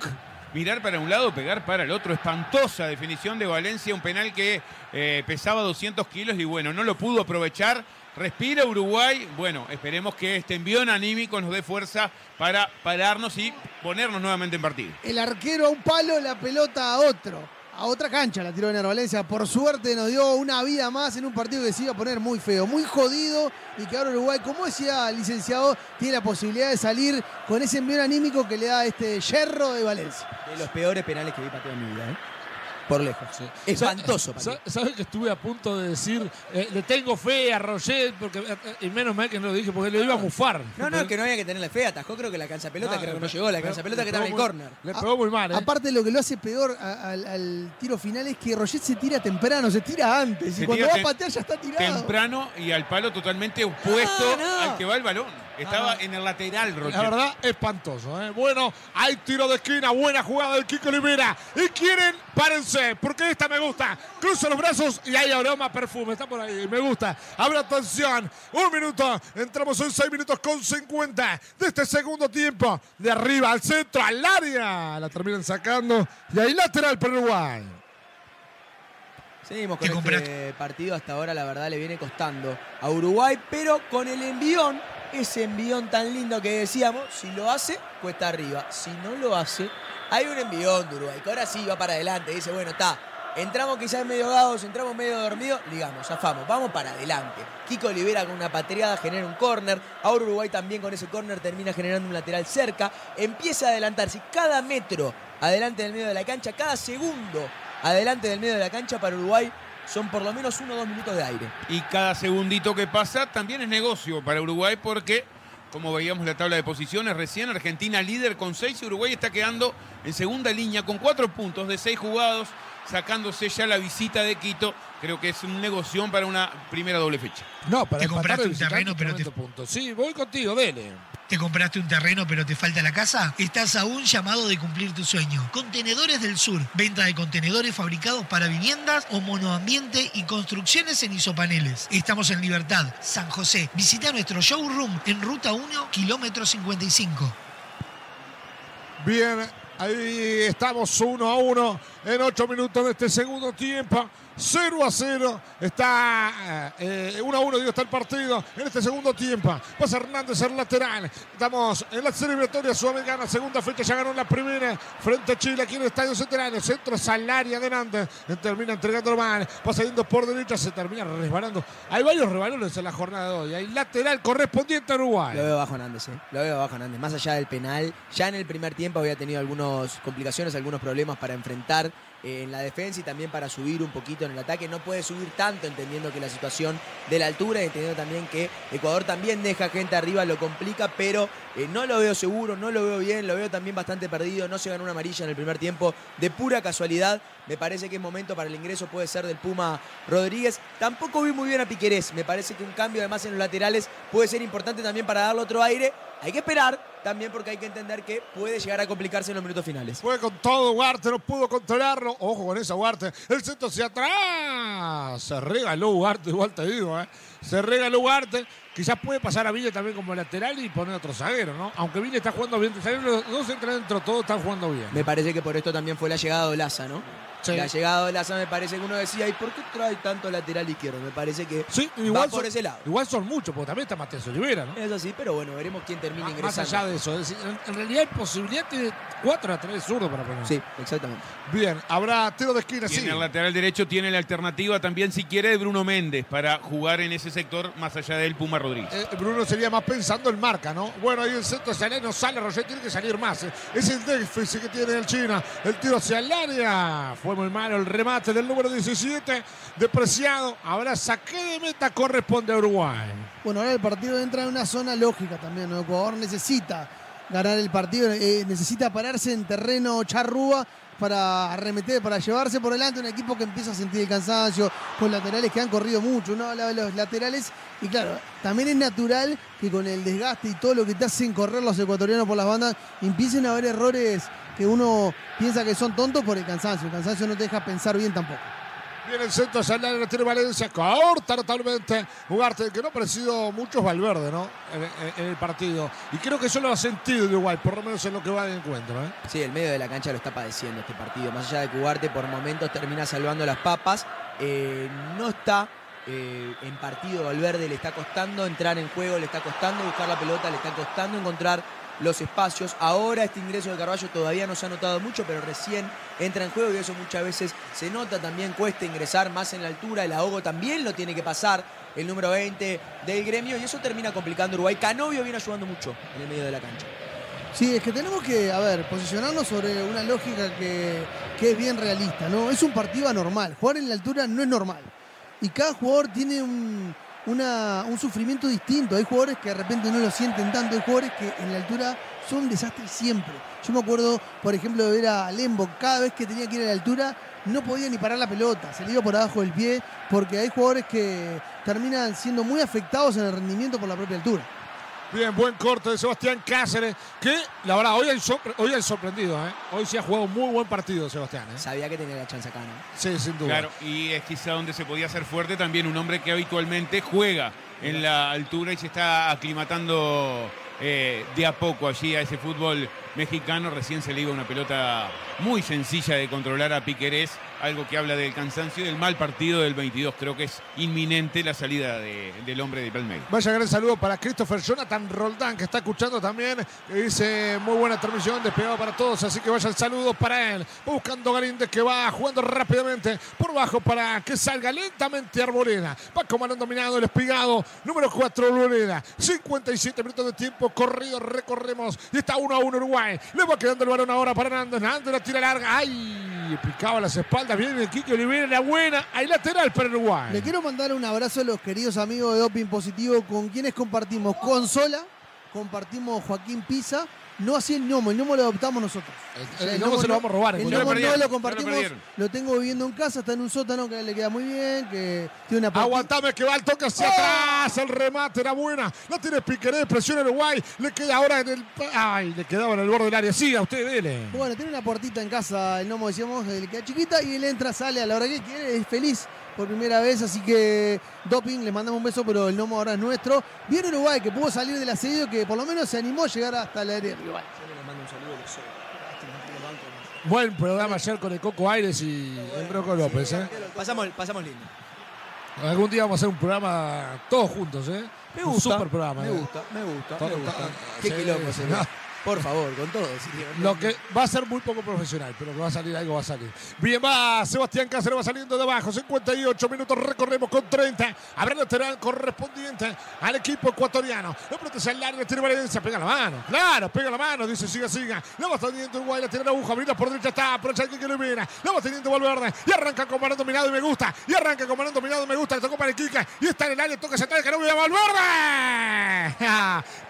mirar para un lado, pegar para el otro. Espantosa definición de Valencia, un penal que eh, pesaba 200 kilos y bueno, no lo pudo aprovechar. Respira Uruguay. Bueno, esperemos que este envión anímico nos dé fuerza para pararnos y ponernos nuevamente en partido. El arquero a un palo, la pelota a otro. A otra cancha la tiró Ener Valencia. Por suerte nos dio una vida más en un partido que se iba a poner muy feo, muy jodido. Y que ahora Uruguay, como decía el licenciado, tiene la posibilidad de salir con ese envío anímico que le da este yerro de Valencia. De los peores penales que vi pateado en mi vida, ¿eh? Por lejos. Espantoso. Sa- pateó. ¿Sabes que estuve a punto de decir, eh, le tengo fe a Roger, porque, eh, eh, y menos mal que no lo dije, porque lo iba a mufar. No, no, que no había que tenerle fe. Atajó creo que la cancha pelota, No, creo que no le- llegó. La le- cancha pelota le que estaba en el pegó córner. Le pegó muy mal, ¿eh? Aparte, lo que lo hace peor a- al, al tiro final es que Roget se tira temprano, se tira antes. Se y cuando va a patear ya está tirado. Temprano y al palo totalmente opuesto no. al que va el balón. Estaba en el lateral, Roger. La verdad, espantoso. ¿eh? Bueno, hay tiro de esquina, buena jugada del Kiko Olivera. Y quieren, párense, porque esta me gusta. Cruza los brazos y hay aroma perfume. Está por ahí, me gusta. Abre atención. Un minuto. Entramos en 6 minutos con 50 de este segundo tiempo. De arriba al centro, al área. La terminan sacando. Y ahí lateral para Uruguay. Seguimos con este partido hasta ahora, la verdad, le viene costando a Uruguay, pero con el envión ese envión tan lindo que decíamos, si lo hace, cuesta arriba. Si no lo hace, hay un envión de Uruguay, que ahora sí va para adelante. Dice, bueno, está, entramos quizás medio ahogados, entramos medio dormidos, digamos, zafamos, vamos para adelante. Kiko Olivera con una patriada genera un córner, ahora Uruguay también con ese córner termina generando un lateral cerca, empieza a adelantarse cada metro adelante del medio de la cancha, cada segundo adelante del medio de la cancha para Uruguay son por lo menos uno o dos minutos de aire. Y cada segundito que pasa también es negocio para Uruguay porque, como veíamos la tabla de posiciones recién, Argentina líder con seis y Uruguay está quedando en segunda línea con cuatro puntos de seis jugados, sacándose ya la visita de Quito. Creo que es un negocio para una primera doble fecha. No, para Te empatar compraste el un terreno, pero te- puntos. Sí, voy contigo, dele. ¿Te compraste un terreno pero te falta la casa? Estás a un llamado de cumplir tu sueño. Contenedores del Sur. Venta de contenedores fabricados para viviendas o monoambiente y construcciones en isopaneles. Estamos en Libertad, San José. Visita nuestro showroom en Ruta 1, kilómetro 55. Bien, ahí estamos uno a uno en ocho minutos de este segundo tiempo. 0 a 0. Está 1 a 1, digo, está el partido en este segundo tiempo. Pasa Hernández el lateral. Estamos en la eliminatoria sudamericana, segunda fecha, ya ganó la primera frente a Chile aquí en el Estadio Centenario. Centro al área adelante. Termina entregando mal. Pasa yendo por derecha, se termina resbalando. Hay varios rebalones en la jornada de hoy. Hay lateral correspondiente a Uruguay. Lo veo bajo Hernández, ¿eh? Lo veo bajo Hernández. Más allá del penal, ya en el primer tiempo había tenido algunas complicaciones, algunos problemas para enfrentar eh, en la defensa y también para subir un poquito en el ataque. No puede subir tanto entendiendo que la situación de la altura entendiendo también que Ecuador también deja gente arriba, lo complica, pero eh, no lo veo seguro, no lo veo bien, lo veo también bastante perdido. No se ganó una amarilla en el primer tiempo de pura casualidad. Me parece que es momento para el ingreso puede ser del Puma Rodríguez. Tampoco vi muy bien a Piquerés. Me parece que un cambio además en los laterales puede ser importante también para darle otro aire. Hay que esperar también porque hay que entender que puede llegar a complicarse en los minutos finales. Fue con todo Ugarte, no pudo controlarlo. Ojo con esa Ugarte. El centro hacia atrás. Se regaló Ugarte, igual te digo, ¿eh? Se regaló Ugarte. Quizás puede pasar a Villa también como lateral y poner otro zaguero, ¿no? Aunque Villa está jugando bien. Los dos entran dentro, todos están jugando bien. Me parece que por esto también fue la llegada de Laza, ¿no? Sí. La llegada de Laza me parece que uno decía, ¿y por qué trae tanto lateral izquierdo? Me parece que Sí, va igual por son, ese lado. igual son muchos, porque también está Matías Olivera, ¿no? Es así, pero bueno, veremos quién termina Más ingresando. allá de eso, es decir, en, realidad hay posibilidad de 4 a 3 zurdos para poner. Sí, exactamente. Bien, habrá tiro de esquina, Y sí. en el lateral derecho tiene la alternativa también, si quiere, de Bruno Méndez para jugar en ese sector más allá del Puma Rodríguez. Eh, Bruno sería más pensando en marca, ¿no? Bueno, ahí el centro sale, no sale, Roger tiene que salir más. eh. Es el déficit que tiene el China. El tiro hacia el área. Fue muy malo el remate del número 17, depreciado. Ahora saque de meta corresponde a Uruguay. Bueno, ahora el partido entra en una zona lógica también, ¿no? Ecuador necesita ganar el partido, eh, necesita pararse en terreno charrúa para arremeter, para llevarse por delante un equipo que empieza a sentir el cansancio, con laterales que han corrido mucho, uno habla de los laterales, y claro, también es natural que con el desgaste y todo lo que te hacen correr los ecuatorianos por las bandas, empiecen a haber errores que uno piensa que son tontos por el cansancio, el cansancio no te deja pensar bien tampoco. Viene el centro hacia el área, tiene Valencia, corta totalmente. Ugarte, que no ha parecido mucho Valverde, ¿no? En, el partido. Y creo que eso lo ha sentido Uruguay, por lo menos en lo que va de encuentro, ¿eh? Sí, el medio de la cancha lo está padeciendo este partido. Más allá de que Ugarte por momentos termina salvando las papas, eh, no está eh, en partido Valverde, le está costando entrar en juego, le está costando buscar la pelota, le está costando encontrar los espacios. Ahora este ingreso de Carballo todavía no se ha notado mucho, pero recién entra en juego y eso muchas veces se nota. También cuesta ingresar más en la altura, el ahogo también lo tiene que pasar el número 20 del gremio y eso termina complicando Uruguay. Canovio viene ayudando mucho en el medio de la cancha. Sí, es que tenemos que, a ver, posicionarnos sobre una lógica que, que es bien realista, ¿no? Es un partido anormal. Jugar en la altura no es normal. Y cada jugador tiene un, una- un sufrimiento distinto. Hay jugadores que de repente no lo sienten tanto. Hay jugadores que en la altura son un desastre siempre. Yo me acuerdo, por ejemplo, de ver a Lembo. Cada vez que tenía que ir a la altura, no podía ni parar la pelota. Se le iba por abajo del pie. Porque hay jugadores que terminan siendo muy afectados en el rendimiento por la propia altura. Bien, buen corte de Sebastián Cáceres, que la verdad hoy hay, sorpre- hoy hay sorprendido, ¿eh? Hoy sí ha jugado un muy buen partido Sebastián, ¿eh? Sabía que tenía la chance acá, ¿no? Sí, sin duda. Claro, y es quizá donde se podía hacer fuerte también un hombre que habitualmente juega en la altura y se está aclimatando eh, de a poco allí a ese fútbol mexicano. Recién se le iba una pelota muy sencilla de controlar a Piquerés, algo que habla del cansancio y del mal partido del 22. Creo que es inminente la salida de- del hombre de Palmeiras. Vaya gran saludo para Christopher Jonathan Roldán, que está escuchando también. dice muy buena transmisión, despegado para todos. Así que vayan saludos para él. Buscando Galíndez que va jugando rápidamente por bajo para que salga lentamente Arboleda. Va balón dominado el espigado. Número 4, Arboleda. 57 minutos de tiempo corrido. Recorremos y está 1 a 1 Uruguay. Le va quedando el balón ahora para Hernández. Hernández la tira larga. ¡Ay! Picaba las espaldas. Viene el Kike Olivera. La buena. Hay lateral para Uruguay. Le quiero mandar un abrazo a los queridos amigos de Doping Positivo con quienes compartimos consola, compartimos Joaquín Pisa, no así el gnomo, el gnomo lo adoptamos nosotros. el gnomo se lo vamos a robar, El gnomo no perdieron, lo compartimos, lo tengo viviendo en casa, está en un sótano que le queda muy bien, que tiene una Aguantame que va el toque hacia atrás. El remate era buena. La tiene Piqueré, presiona Uruguay. Le queda ahora en el. Ay, le quedaba en el borde del área. Siga usted, dele. Bueno, tiene una puertita en casa, el gnomo decíamos, le queda chiquita y él entra, sale a la hora que quiere, es feliz por primera vez, así que Doping, le mandamos un beso, pero el gnomo ahora es nuestro. Viene Uruguay, que pudo salir del asedio, que por lo menos se animó a llegar hasta la área rival. le mando un saludo, soy. Buen programa ayer con el Coco Aires y el Broco López. ¿eh? Pasamos, pasamos lindo. Algún día vamos a hacer un programa todos juntos. ¿eh? Me Un gusta. super programa. Me ¿eh? gusta, me gusta, me gusta. Qué sí, quilombo sí, se no. ve. Por favor, con todo. Lo que va a ser muy poco profesional, pero que va a salir algo, va a salir. Bien, va Sebastián Cáceres, va saliendo de abajo. 58 minutos, recorremos con 30. Habrá lateral correspondiente al equipo ecuatoriano. La pelota se al área, tiene Valencia, pega la mano. Claro, pega la mano, dice siga, siga. La va teniendo Uruguay, la tiene la aguja, abrirla por derecha, está, aprovecha el que viene. La va teniendo Valverde y arranca con balón dominado y me gusta. Y arranca con balón dominado y me gusta. Le tocó para el Kika y está en el área, toca hacia atrás, Canovio de Valverde.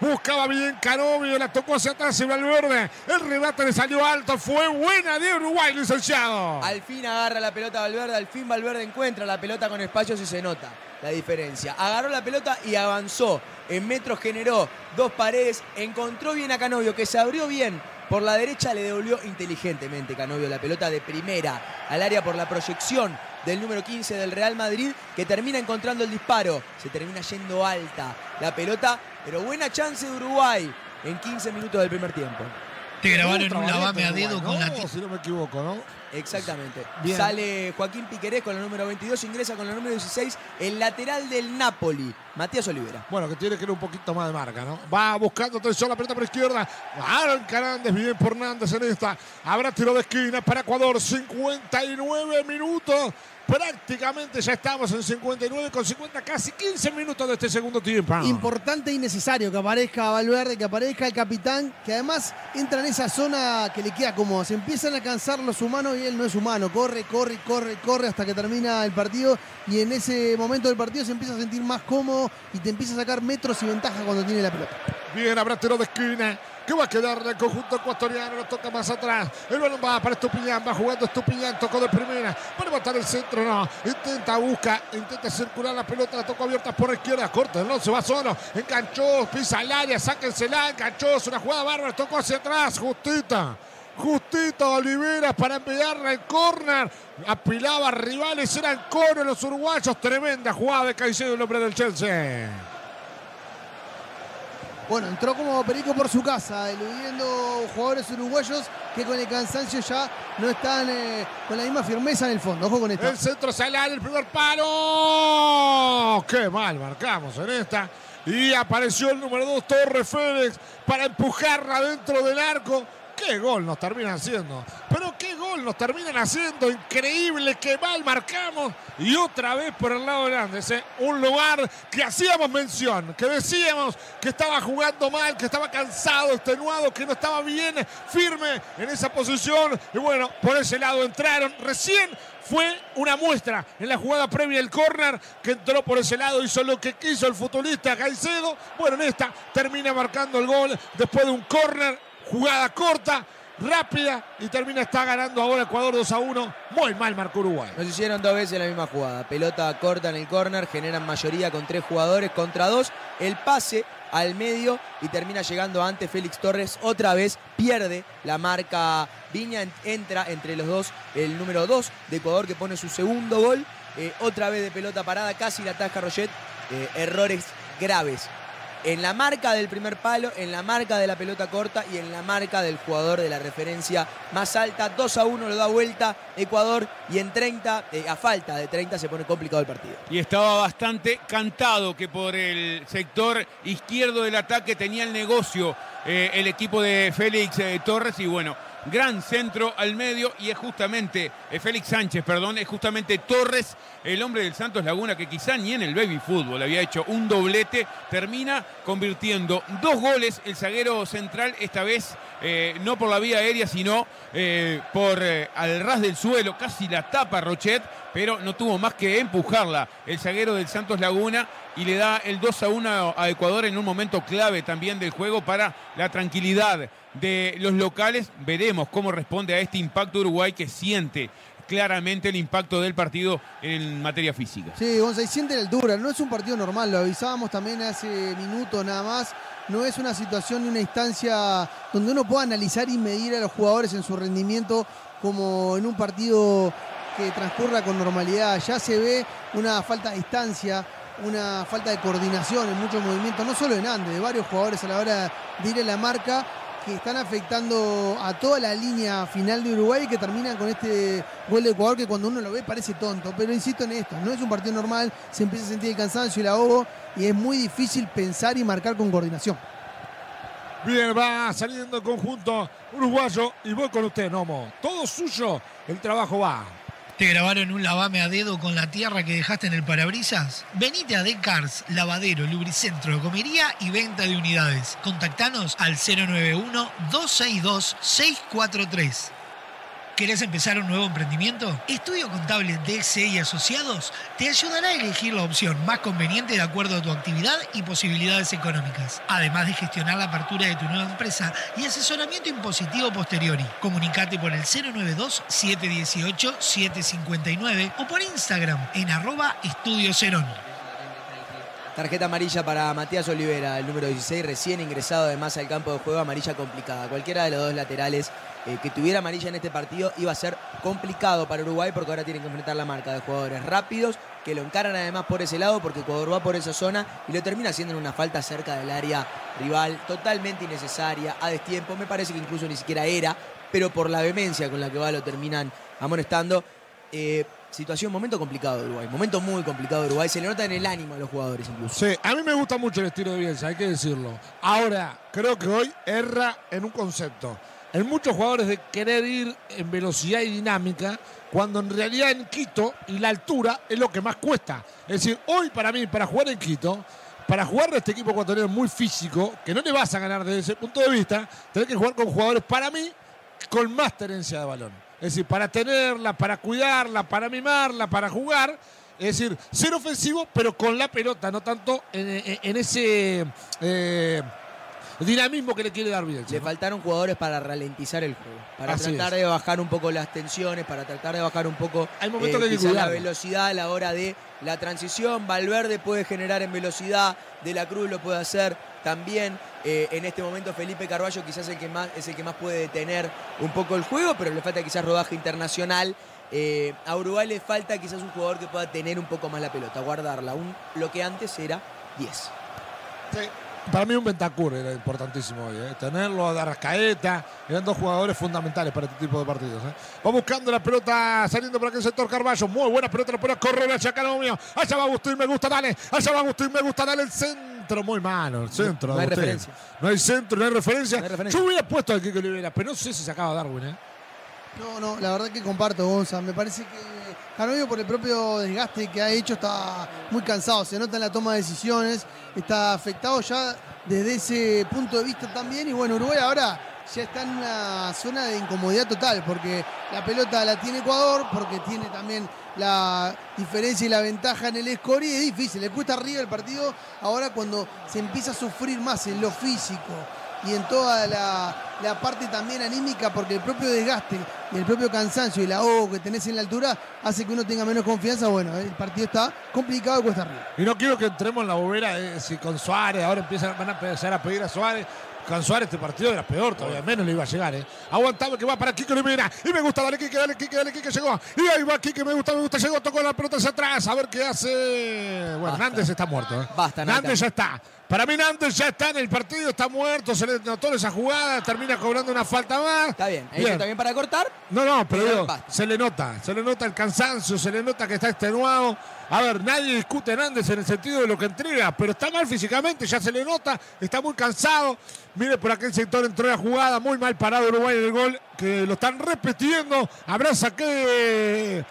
<laughs> Buscaba bien Canovio, la tocó hacia atrás y Valverde. El rebate le salió alto, fue buena de Uruguay, licenciado. Al fin agarra la pelota Valverde, al fin Valverde encuentra la pelota con espacios y se nota la diferencia. Agarró la pelota y avanzó. En metros generó dos paredes, encontró bien a Canovio, que se abrió bien. Por la derecha le devolvió inteligentemente Canovio la pelota de primera al área por la proyección del número 15 del Real Madrid, que termina encontrando el disparo. Se termina yendo alta la pelota, pero buena chance de Uruguay en 15 minutos del primer tiempo. Te grabaron un lavame a dedo con la Si no me equivoco, ¿no? Exactamente. Bien. Sale Joaquín Piquerés con el número 22, ingresa con el número 16, el lateral del Napoli, Matías Olivera. Bueno, que tiene que ir un poquito más de marca, ¿no? Va buscando atención la pelota por izquierda. Arranca Hernández, bien por Hernández en esta. Habrá tiro de esquina para Ecuador. 59 minutos. Prácticamente ya estamos en 59 con 50, casi 15 minutos de este segundo tiempo. Importante y necesario que aparezca Valverde, que aparezca el capitán, que además entra en esa zona que le queda como se empiezan a cansar los humanos y él no es humano. Corre, corre, corre, corre hasta que termina el partido y en ese momento del partido se empieza a sentir más cómodo y te empieza a sacar metros y ventaja cuando tiene la pelota. Bien, habrá tiro de esquina. Que va a quedar el conjunto ecuatoriano, lo toca más atrás. El balón va para Estupiñán, va jugando Estupiñán, tocó de primera. Va a levantar el centro, no. Intenta, busca, intenta circular la pelota, la tocó abierta por izquierda, corta, no, se va solo. Enganchó, pisa el área, sáquensela, enganchó, es una jugada bárbara, tocó hacia atrás, justita. Justita Olivera para enviarla el córner. Apilaba rivales, eran coros los uruguayos. Tremenda jugada de Caicedo, el hombre del Chelsea. Bueno, entró como perico por su casa, eludiendo jugadores uruguayos que con el cansancio ya no están eh, con la misma firmeza en el fondo. Ojo. El centro salar, el primer palo. Qué mal marcamos en esta. Y apareció el número 2, Torres Félix, para empujarla dentro del arco. Qué gol nos terminan haciendo. Pero qué gol nos terminan haciendo. Increíble, qué mal marcamos. Y otra vez por el lado de Andes. ¿eh? Un lugar que hacíamos mención, que decíamos que estaba jugando mal, que estaba cansado, extenuado, que no estaba bien firme en esa posición. Y bueno, por ese lado entraron. Recién fue una muestra en la jugada previa del córner que entró por ese lado, hizo lo que quiso el futbolista Caicedo. Bueno, en esta termina marcando el gol después de un córner, jugada corta, rápida y termina está ganando ahora Ecuador 2 a 1. Muy mal marcó Uruguay. Nos hicieron dos veces la misma jugada. Pelota corta en el córner, generan mayoría con tres jugadores contra dos. El pase al medio y termina llegando ante Félix Torres. Otra vez pierde la marca Viña, en- entra entre los dos el número 2 de Ecuador que pone su segundo gol. Eh, otra vez de pelota parada, casi la ataja Roget. Eh, errores graves en la marca del primer palo, en la marca de la pelota corta y en la marca del jugador de la referencia más alta. 2 a 1 lo da vuelta Ecuador y en 30, eh, a falta de 30 se pone complicado el partido. Y estaba bastante cantado que por el sector izquierdo del ataque tenía el negocio eh, el equipo de Félix eh, Torres y bueno, gran centro al medio y es justamente, eh, Félix Sánchez, perdón, es justamente Torres, el hombre del Santos Laguna que quizá ni en el baby fútbol había hecho un doblete, termina convirtiendo dos goles el zaguero central, esta vez eh, no por la vía aérea, sino eh, por eh, al ras del suelo, casi la tapa Rochet, pero no tuvo más que empujarla el zaguero del Santos Laguna y le da el 2 a 1 a Ecuador en un momento clave también del juego para la tranquilidad de los locales. Veremos cómo responde a este impacto Uruguay que siente claramente el impacto del partido en materia física. Sí, González siente la altura. No es un partido normal, lo avisábamos también hace minutos nada más. No es una situación ni una instancia donde uno pueda analizar y medir a los jugadores en su rendimiento como en un partido que transcurra con normalidad. Ya se ve una falta de distancia, una falta de coordinación en muchos movimientos, no solo en Andes, de varios jugadores a la hora de ir a la marca que están afectando a toda la línea final de Uruguay y que terminan con este gol de Ecuador que cuando uno lo ve parece tonto. Pero insisto en esto, no es un partido normal, se empieza a sentir el cansancio y el ahogo y es muy difícil pensar y marcar con coordinación. Bien, va saliendo el conjunto uruguayo y voy con usted, Nomo. Todo suyo, el trabajo va. ¿Te grabaron un lavame a dedo con la tierra que dejaste en el parabrisas? Venite a Decars, lavadero, lubricentro, comería y venta de unidades. Contactanos al 091-262-643. ¿Querés empezar un nuevo emprendimiento? Estudio Contable DCE y Asociados te ayudará a elegir la opción más conveniente de acuerdo a tu actividad y posibilidades económicas. Además de gestionar la apertura de tu nueva empresa y asesoramiento impositivo posteriori. Comunicate por el 092-718-759 o por Instagram en arroba Estudio. Tarjeta amarilla para Matías Olivera, el número 16, recién ingresado además al campo de juego, amarilla complicada. Cualquiera de los dos laterales eh, que tuviera amarilla en este partido iba a ser complicado para Uruguay porque ahora tienen que enfrentar la marca de jugadores rápidos que lo encaran además por ese lado porque Ecuador va por esa zona y lo termina haciendo en una falta cerca del área rival totalmente innecesaria, a destiempo, me parece que incluso ni siquiera era, pero por la vehemencia con la que va lo terminan amonestando. Eh, situación, momento complicado de Uruguay, momento muy complicado de Uruguay, se le nota en el ánimo a los jugadores incluso. Sí, a mí me gusta mucho el estilo de Bielsa, hay que decirlo. Ahora, creo que hoy erra en un concepto. En muchos jugadores de querer ir en velocidad y dinámica, cuando en realidad en Quito y la altura es lo que más cuesta. Es decir, hoy para mí, para jugar en Quito, para jugar de este equipo ecuatoriano muy físico, que no le vas a ganar desde ese punto de vista, tenés que jugar con jugadores, para mí, con más tenencia de balón. Es decir, para tenerla, para cuidarla, para mimarla, para jugar. Es decir, ser ofensivo, pero con la pelota, no tanto en, en- en ese eh, dinamismo que le quiere dar Bielsa. Le ¿no? faltaron jugadores para ralentizar el juego, para Así tratar es. de bajar un poco las tensiones, para tratar de bajar un poco Hay eh, que que la velocidad a la hora de la transición. Valverde puede generar en velocidad, De la Cruz lo puede hacer también. Eh, en este momento Felipe Carballo quizás el que más, es el que más puede detener un poco el juego, pero le falta quizás rodaje internacional. Eh, a Uruguay le falta quizás un jugador que pueda tener un poco más la pelota, guardarla. Un- lo que antes era 10. Sí. Para mí un Bentancur era importantísimo hoy, ¿eh? tenerlo a Arrascaeta, eran dos jugadores fundamentales para este tipo de partidos. Va buscando la pelota, saliendo por aquel sector Carballo, muy buena pelota, la puede correr hacia Canomio, allá va Agustín, me gusta, dale, allá va Agustín, me gusta, dale el centro, muy malo, el centro. No hay referencia. No hay centro, no hay referencia. No hay referencia. Yo hubiera puesto al Kike Olivera, pero no sé si sacaba Darwin. ¿eh? No, no, la verdad que comparto, Gonza. Me parece que Canovio por el propio desgaste que ha hecho está muy cansado. Se nota en la toma de decisiones, está afectado ya desde ese punto de vista también. Y bueno, Uruguay ahora ya está en una zona de incomodidad total porque la pelota la tiene Ecuador, porque tiene también la diferencia y la ventaja en el score y es difícil, le cuesta arriba el partido ahora cuando se empieza a sufrir más en lo físico y en toda la, la parte también anímica, porque el propio desgaste y el propio cansancio y la ahogo que tenés en la altura hace que uno tenga menos confianza. Bueno, el partido está complicado y cuesta arriba. Y no quiero que entremos en la bobera de si con Suárez, ahora empiezan, van a empezar a pedir a Suárez. Con Suárez este partido era peor todavía, menos le iba a llegar, ¿eh? Aguantaba que va para Kike Olivera. Y me gusta, dale Kike, dale Kike, dale Kike, llegó. Y ahí va Kike, me gusta, me gusta, llegó, tocó la pelota hacia atrás. A ver qué hace. Bueno, Nández está muerto, ¿eh? Basta, Nández ya está. Para mí Nández ya está en el partido, está muerto, se le notó esa jugada, termina cobrando una falta más. Está bien, ¿Eso también para cortar? No, no, pero digo, se le nota, se le nota el cansancio, se le nota que está extenuado. A ver, nadie discute a Nández en el sentido de lo que entrega, pero está mal físicamente, ya se le nota, está muy cansado. Mire, por aquel sector entró la jugada, muy mal parado Uruguay en el gol, que lo están repitiendo. Habrá saque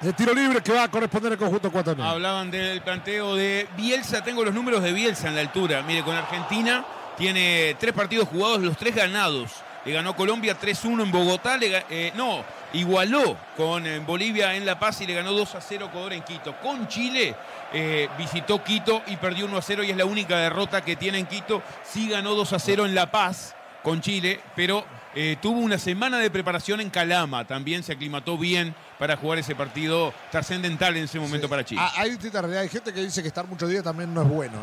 de tiro libre que va a corresponder al conjunto ecuatoriano. Hablaban del planteo de Bielsa. Tengo los números de Bielsa en la altura. Mire, con Argentina tiene tres partidos jugados, los tres ganados. Le ganó Colombia 3-1 en Bogotá. eh, no, igualó con eh, Bolivia en La Paz y le ganó 2-0 Ecuador en Quito. Con Chile eh, visitó Quito y perdió 1-0 y es la única derrota que tiene en Quito. Sí ganó 2-0 en La Paz con Chile, pero eh, tuvo una semana de preparación en Calama. También se aclimató bien para jugar ese partido trascendental en ese momento para Chile. Ah, Hay distintas realidades. Hay gente que dice que estar muchos días también no es bueno.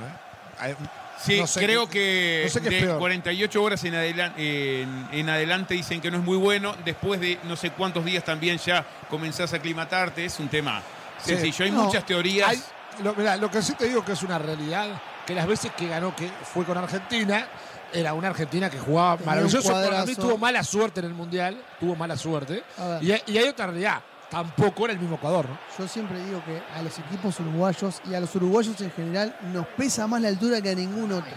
¿eh? Sí, no sé creo qué- que no sé de peor. 48 horas en, adelan- en- en adelante dicen que no es muy bueno. Después de no sé cuántos días también ya comenzás a aclimatarte. Es un tema Sí. sencillo. Hay No, muchas teorías. hay- lo, mirá, lo que sí te digo que es una realidad, que las veces que ganó, que fue con Argentina, era una Argentina que jugaba Tenía maravilloso. Para mí tuvo mala suerte en el Mundial, tuvo mala suerte. Y, hay- y hay otra realidad, tampoco era el mismo Ecuador, ¿no? Yo siempre digo que a los equipos uruguayos y a los uruguayos en general nos pesa más la altura que a ningún otro.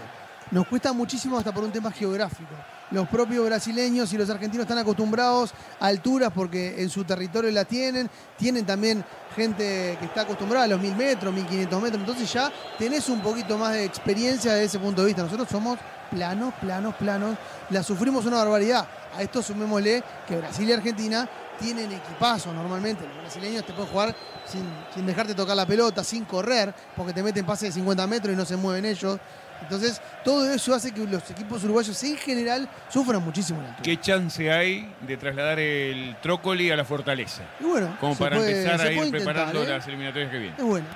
Nos cuesta muchísimo hasta por un tema geográfico. Los propios brasileños y los argentinos están acostumbrados a alturas porque en su territorio la tienen. Tienen también gente que está acostumbrada a los 1000 metros, 1500 metros. Entonces ya tenés un poquito más de experiencia desde ese punto de vista. Nosotros somos planos, planos, planos. La sufrimos una barbaridad. A esto sumémosle que Brasil y Argentina tienen equipazo normalmente. Los brasileños te pueden jugar sin, sin dejarte tocar la pelota, sin correr, porque te meten pases de 50 metros y no se mueven ellos. Entonces, todo eso hace que los equipos uruguayos en general sufran muchísimo la altura. ¿Qué chance hay de trasladar el Trócoli a la Fortaleza? Y bueno, Como para puede- empezar a ir intentar, preparando ¿eh? las eliminatorias que vienen. Es bueno.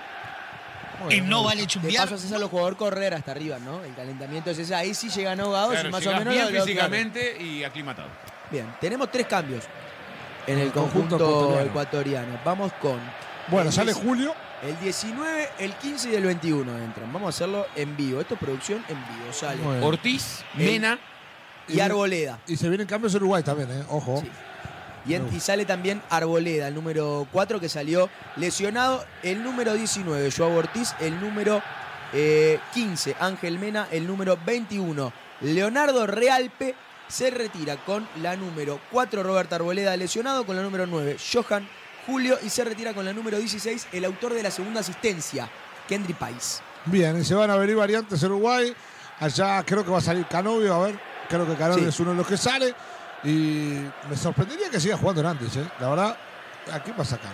En no vale De chumbear. paso haces a los jugadores correr hasta arriba, ¿no? El calentamiento es ese. Ahí sí llegan ahogados Claro, y más o menos. bien lo- lo- físicamente y aclimatado. Bien, tenemos tres cambios en el El conjunto conjunto ecuatoriano. ecuatoriano. Vamos con. Bueno, el sale 10 Julio. El 19, el 15 y el 21 entran. Vamos a hacerlo en vivo. Esto es producción en vivo. Sale. Ortiz, El- Mena. y Arboleda. Y se vienen cambios en Uruguay también, ¿eh? Ojo. Y, en- y sale también Arboleda, el número 4 que salió lesionado. El número 19, Joao Ortiz. El número eh, 15, Ángel Mena. El número 21, Leonardo Realpe. Se retira con la número 4, Roberto Arboleda lesionado. Con la número 9, Johan Julio. Y se retira con la número 16, el autor de la segunda asistencia, Kendry Pais. Bien, y se van a venir variantes en Uruguay. Allá creo que va a salir Canovio, a ver. Creo que Canovio Sí. es uno de los que sale. Y me sorprendería que siga jugando antes, ¿eh? La verdad, ¿a quién va a sacar?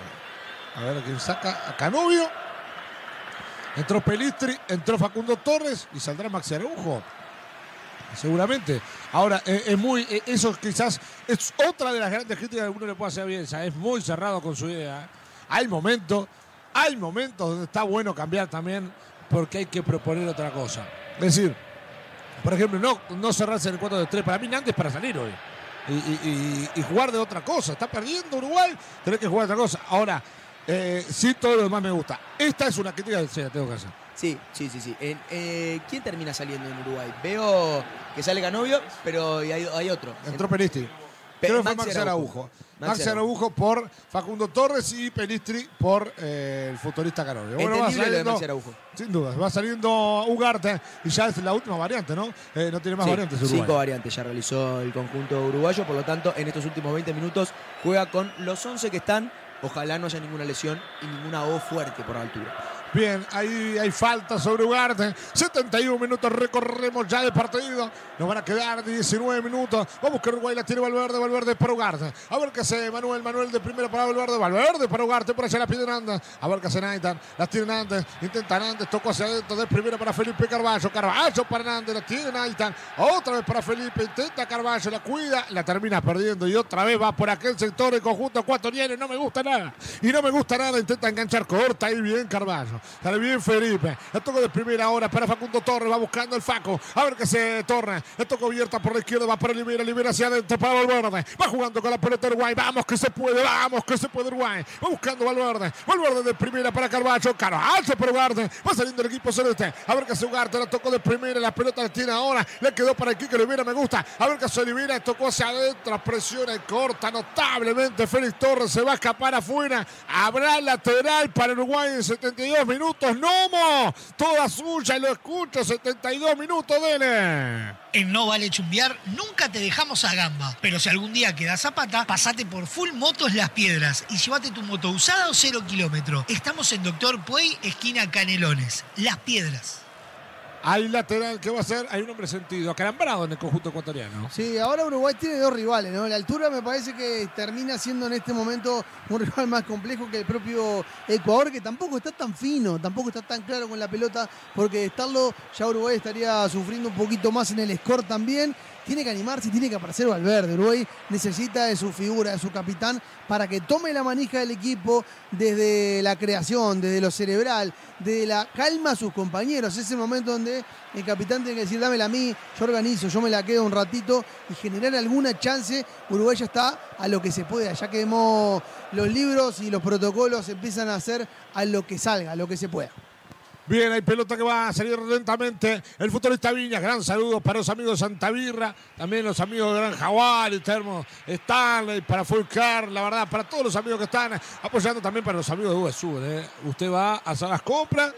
A ver, ¿a quién saca? A Canovio. Entró Pelistri, entró Facundo Torres y saldrá Maxi Araujo. Seguramente. Ahora, eh, es muy. eh, eso quizás es otra de las grandes críticas que uno le puede hacer a Bielsa. Es muy cerrado con su idea. Hay momentos, hay momentos donde está bueno cambiar también porque hay que proponer otra cosa. Es decir, por ejemplo, no, no cerrarse en el 4 de 3. Para mí, Nantes para salir hoy. Y, y- y- y jugar de otra cosa. Está perdiendo Uruguay, tenés que jugar de otra cosa. Ahora, eh, sí, todo lo demás me gusta. Esta es una crítica que la tengo que hacer. Sí, sí, sí, sí. En- eh, ¿Quién termina saliendo en Uruguay? Veo que sale Canovio, pero hay, hay otro. Entró Pelistri. Creo que fue Maxi Araujo. Maxi Araujo por Facundo Torres y Pelistri por eh, el futurista Canovio. va Entendible lo de saliendo-. Sin dudas, va saliendo Ugarte y ya es la última variante, ¿no? Eh, no tiene más Sí, variantes Uruguay. Cinco variantes ya realizó el conjunto uruguayo, por lo tanto, en estos últimos 20 minutos juega con los 11 que están. Ojalá no haya ninguna lesión y ninguna O fuerte por la altura. Bien, ahí hay falta sobre Ugarte. 71 minutos recorremos ya de partido. Nos van a quedar 19 minutos. Va a buscar Uruguay, la tiene Valverde, Valverde para Ugarte. A ver qué hace Manuel, Manuel de primera para Valverde, Valverde para Ugarte. Por allá la pide Nández. A ver qué hace Naitan. La tiene Nández. Intenta Nández, tocó hacia adentro de primera para Felipe Carballo. Carballo para Nández, la tiene Naitan. Otra vez para Felipe, intenta Carballo, la cuida, la termina perdiendo y otra vez va por aquel sector el conjunto ecuatoriano. No me gusta nada. Y no me gusta nada. Intenta enganchar corta ahí bien Carballo. Sale bien Felipe. La tocó de primera hora para Facundo Torres. Va buscando el Faco. A ver qué se torna. Le tocó abierta por la izquierda. Va para Libera. Libera hacia adentro para Valverde. Va jugando con la pelota Uruguay. Vamos que se puede. Vamos que se puede Uruguay. Va buscando Valverde. Valverde de primera para Carballo. Carballo para Ugarte. Va saliendo el equipo celeste. A ver qué hace Ugarte. La tocó de primera. La pelota la tiene ahora. Le quedó para Kike Libera. Me gusta. A ver qué hace Libera. Tocó hacia adentro. Presiona y corta notablemente. Félix Torres se va a escapar afuera. Habrá lateral para Uruguay en 72 minutos. Nomo. Toda suya. Lo escucho. 72 minutos. Dele. En No Vale Chumbear nunca te dejamos a gamba, pero si algún día quedas a pata, pasate por Full Motos Las Piedras y llévate tu moto usada o cero kilómetro. Estamos en Doctor Puey, esquina Canelones. Las Piedras. Hay lateral que va a ser. Hay un hombre sentido. Acalambrado en el conjunto ecuatoriano. Sí, ahora Uruguay tiene dos rivales, ¿no? La altura me parece que termina siendo en este momento un rival más complejo que el propio Ecuador, que tampoco está tan fino, tampoco está tan claro con la pelota, porque de estarlo ya Uruguay estaría sufriendo un poquito más en el score también. Tiene que animarse y tiene que aparecer Valverde. Uruguay necesita de su figura, de su capitán, para que tome la manija del equipo desde la creación, desde lo cerebral, de la calma a sus compañeros. Ese momento donde el capitán tiene que decir, dámela a mí, yo organizo, yo me la quedo un ratito y generar alguna chance. Uruguay ya está a lo que se pueda. Ya que vemos los libros y los protocolos empiezan a hacer a lo que salga, a lo que se pueda. Bien, hay pelota que va a salir lentamente. El futbolista Viña, gran saludo para los amigos de Santa Birra, también los amigos de Gran Jaguar, el Termo Stanley, para Fulcar, la verdad, para todos los amigos que están apoyando también para los amigos de USU. ¿eh? Usted va a hacer las compras.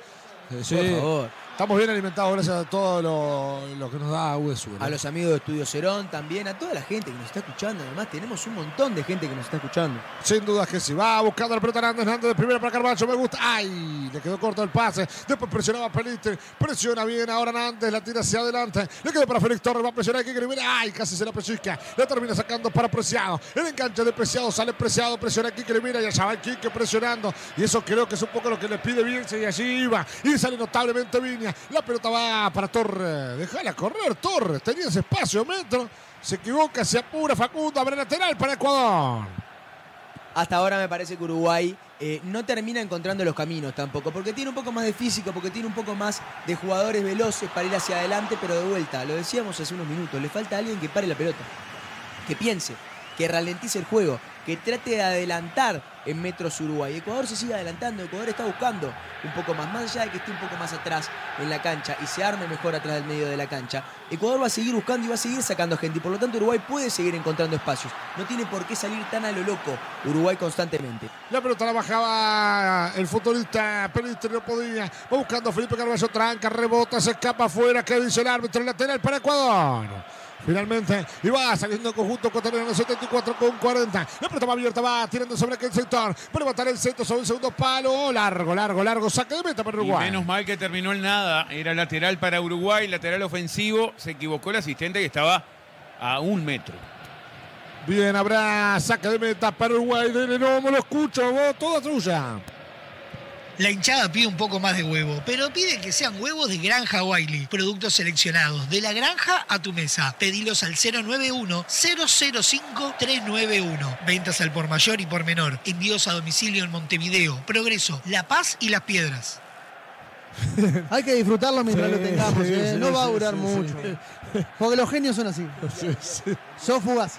Eh, sí. Por favor. Estamos bien alimentados gracias a todo lo, lo que nos da USU. A los amigos de Estudio Cerón también, a toda la gente que nos está escuchando. Además, tenemos un montón de gente que nos está escuchando. Sin dudas que sí. Va buscando la pelota Hernández. Hernández de primera para Carvalho. Me gusta. ¡Ay! Le quedó corto el pase. Después presionaba Peliste. Presiona bien ahora Hernández. La tira hacia adelante. Le quedó para Félix Torres. Va a presionar aquí. ¡Ay! Casi se la pellizca. La termina sacando para Preciado. El enganche de Preciado. Sale Preciado. Presiona aquí. Mira. Y allá va Quique presionando. Y eso creo que es un poco lo que le pide Vince. Y allí iba. Y sale notablemente Viña. <laughs> La pelota va para Torres. Déjala correr, Torres. Tenía ese espacio, metro. Se equivoca, se apura Facundo. Abre lateral para Ecuador. Hasta ahora me parece que Uruguay eh, no termina encontrando los caminos tampoco, porque tiene un poco más de físico, porque tiene un poco más de jugadores veloces para ir hacia adelante, pero de vuelta, lo decíamos hace unos minutos, le falta alguien que pare la pelota, que piense, que ralentice el juego, que trate de adelantar en metros Uruguay. Ecuador se sigue adelantando, Ecuador está buscando un poco más, más allá de que esté un poco más atrás en la cancha y se arme mejor atrás del medio de la cancha. Ecuador va a seguir buscando y va a seguir sacando gente y por lo tanto Uruguay puede seguir encontrando espacios. No tiene por qué salir tan a lo loco Uruguay constantemente. La pelota la bajaba el futbolista Pelistri, no podía. Va buscando a Felipe Carballo, tranca, rebota, se escapa afuera. ¿Qué dice el árbitro? Lateral para Ecuador. Finalmente, y va saliendo conjunto ecuatoriano 74 con 40. La pelota va abierta, va tirando sobre aquel sector. Para matar el centro sobre el segundo palo. Largo, largo, largo. Saque de meta para Y Uruguay. menos mal que terminó el nada. Era lateral para Uruguay, lateral ofensivo. Se equivocó el asistente que estaba a un metro. Bien, habrá saque de meta para Uruguay. No, me lo escucho. vos, toda suya. La hinchada pide un poco más de huevo, pero pide que sean huevos de Granja Wiley. Productos seleccionados de la granja a tu mesa. Pedilos al 091-005-391. Ventas al por mayor y por menor. Envíos a domicilio en Montevideo, Progreso, La Paz y Las Piedras. <laughs> Hay que disfrutarlo mientras Sí, lo tengamos, sí, ¿eh? sí, no va a durar sí, mucho. sí. Porque los genios son así. <laughs> Son fugaces.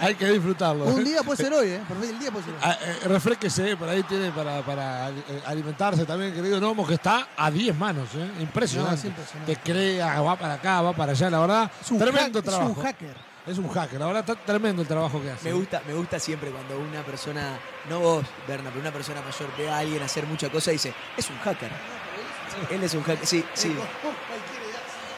Hay que disfrutarlo. Un día puede ser hoy, ¿eh? El día puede ser hoy. Ah, eh, refresquese, por ahí tiene para, para eh, alimentarse también, querido Nomo, que está a 10 manos, ¿eh? Impresionante. No, es impresionante. Te crea, va para acá, va para allá, la verdad. Es un tremendo hack- es trabajo. un hacker. Es un hacker, la verdad está tremendo el trabajo que hace. Me gusta, me gusta siempre cuando una persona, no vos, Berna, pero una persona mayor ve a alguien hacer mucha cosa y dice, es un hacker. <laughs> Él es un hacker, sí, sí.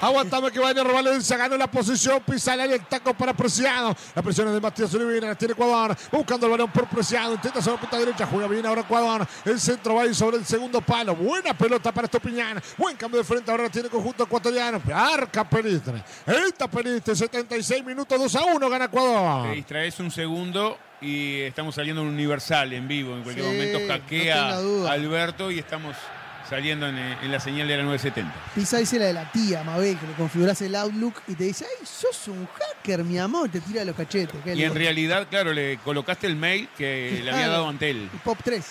Aguantame que a Valencia. Ganó la posición. Pisa el taco para Preciado. La presión es de Matías Olivera. La tiene Ecuador. Buscando el balón por Preciado. Intenta sobre la punta derecha. Juega bien ahora Ecuador. El centro va a ir sobre el segundo palo. Buena pelota para Estupiñán. Buen cambio de frente. Ahora tiene conjunto ecuatoriano. Arca Pelistre. Esta Pelistre. 76 minutos. 2 a 1. Gana Ecuador. Te distraes un segundo y estamos saliendo en Universal en vivo. En cualquier Sí, momento no hackea tenga duda. Alberto y estamos saliendo en, en la señal de la 970. Pisa dice la de la tía, Mabel, que le configurás el Outlook y te dice, ay, sos un hacker, mi amor, te tira los cachetes. Y en realidad, claro, le colocaste el mail que le había dado Antel. Pop 3.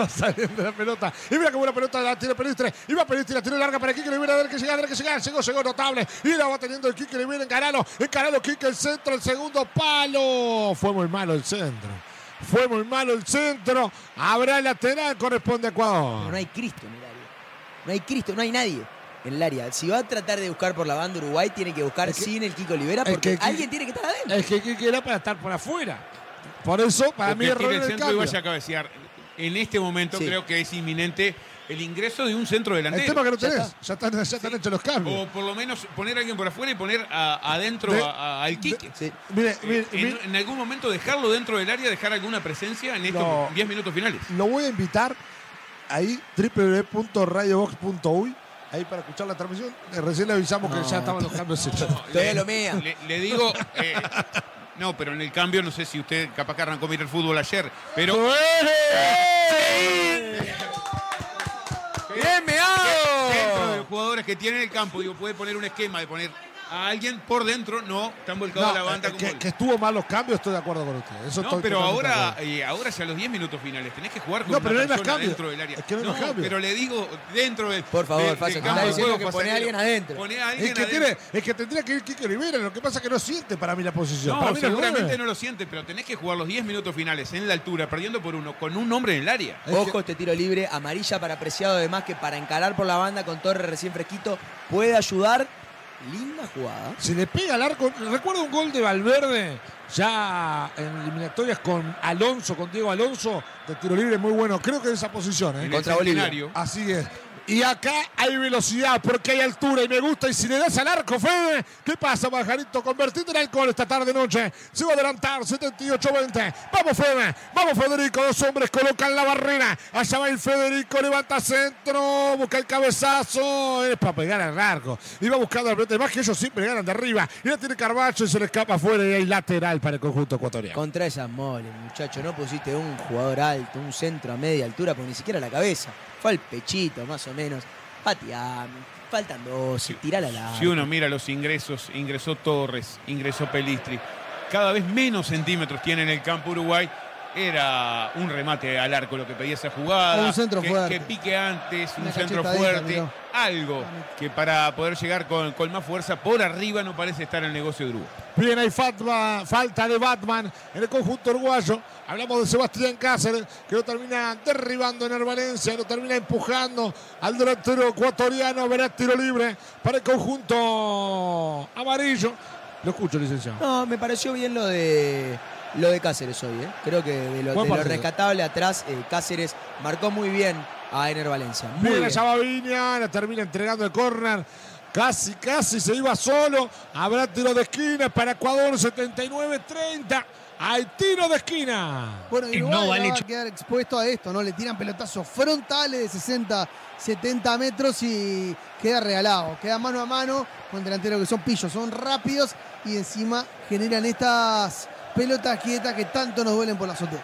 Va <laughs> saliendo la pelota. Y mira qué buena pelota la tiene Pelistre. Y va Pelistre, la tiró larga para Kike Rivera. Debe que llegar, debe que llegar. Llegó, llegó notable. Y la va teniendo el Kike Rivera. Encaralo. Encaralo Kike el centro, el segundo palo. Fue muy malo el centro. Fue muy malo el centro. Habrá lateral, corresponde a Pero Ecuador. no hay Cristo en el área. No hay Cristo, no hay nadie en el área. Si va a tratar de buscar por la banda Uruguay, tiene que buscar Es que- sin el Kiko Olivera es porque que- alguien tiene que estar adentro. Es que Kike era para estar por afuera. Por eso, para O mí, error el el centro y vaya a cabecear. En este momento Sí. creo que es inminente el ingreso de un centro El delantero. tema que no Ya tenés. está. Ya están, ya están hechos los cambios. O por lo menos poner a alguien por afuera y poner a- adentro De- a- a- al Quique. Sí. Mire, Eh, mire, en, mire, en algún momento dejarlo dentro del área, dejar alguna presencia en estos No. 10 minutos finales. lo voy a invitar ahí, www.radiobox.uy, ahí para escuchar la transmisión. Eh, Recién le avisamos que ya estaban los cambios hechos. Todavía lo mea. Le, le digo, eh, no, pero en el cambio, no sé si usted capaz que arrancó a mirar el fútbol ayer, pero ¡Bien dentro de meado! los jugadores que tiene en el campo, digo, puede poner un esquema de poner a alguien por dentro, no, están volcados a la No, banda eh, como que, él. que estuvo mal los cambios, estoy de acuerdo con usted. Eso No, estoy pero ahora, eh, ahora ya los 10 minutos finales tenés que jugar con No, una pero no hay más cambios. dentro del área. Es que no hay más cambios. pero le digo dentro del Por favor, está diciendo que pone a alguien adentro. Poné a alguien Es que, adentro. tiene, es que tendría que ir Kike Rivera, lo que pasa es que no siente para mí la posición. No, para mí no seguramente no lo siente, pero tenés que jugar los 10 minutos finales en la altura, perdiendo por uno, con un hombre en el área. Es Ojo que- este tiro libre, amarilla para Preciado, además que para encarar por la banda con Torres recién fresquito puede ayudar. Linda jugada. Si le pega al arco, recuerdo un gol de Valverde ya en eliminatorias con Alonso, con Diego Alonso, de tiro libre muy bueno. Creo que en esa posición, ¿eh? En Contra Bolivia. Así es. Y acá hay velocidad porque hay altura y me gusta. Y si le das al arco, Fede, ¿qué pasa, Pajarito? Convertite en alcohol esta tarde-noche. Se va a adelantar, 78-20. Vamos, Fede. Vamos, Federico. Dos hombres colocan la barrera. Allá va el Federico, levanta centro, busca el cabezazo. Es para pegar al arco. Y va buscando la pelota. Más que ellos siempre ganan de arriba. Y la tiene Carbacho y se le escapa afuera. Y hay lateral para el conjunto ecuatoriano. Contra esas moles, muchacho. No pusiste un jugador alto, un centro a media altura, porque ni siquiera la cabeza. Fue al pechito, más o menos. Pateame. Faltan dos, tirala al arco. Si uno mira los ingresos, ingresó Torres, ingresó Pelistri. Cada vez menos centímetros tiene en el campo Uruguay. Era un remate al arco lo que pedía esa jugada. Un centro que, fuerte. que pique antes, un centro fuerte. miró. Algo que para poder llegar con, con más fuerza por arriba no parece estar en el negocio de Uruguay. Bien, hay fatma- falta de Batman en el conjunto uruguayo. Hablamos de Sebastián Cáceres, que lo termina derribando en el Valencia, lo termina empujando al delantero ecuatoriano. Verá tiro libre para el conjunto amarillo. Lo escucho, licenciado. No, me pareció bien lo de lo de Cáceres hoy, ¿eh? Creo que de lo, de rescatable atrás, eh, Cáceres marcó muy bien a Ener Valencia. Muy Bien, bien. Viña, la termina entregando el córner. Casi, casi se iba solo. Habrá tiro de esquina para Ecuador, 79-30. Hay tiro de esquina. Bueno, Uruguay no vale va a quedar expuesto a esto, ¿no? Le tiran pelotazos frontales de 60, 70 metros y queda regalado. Queda mano a mano con delanteros que son pillos, son rápidos y encima generan estas pelotas quietas que tanto nos duelen por la azotea.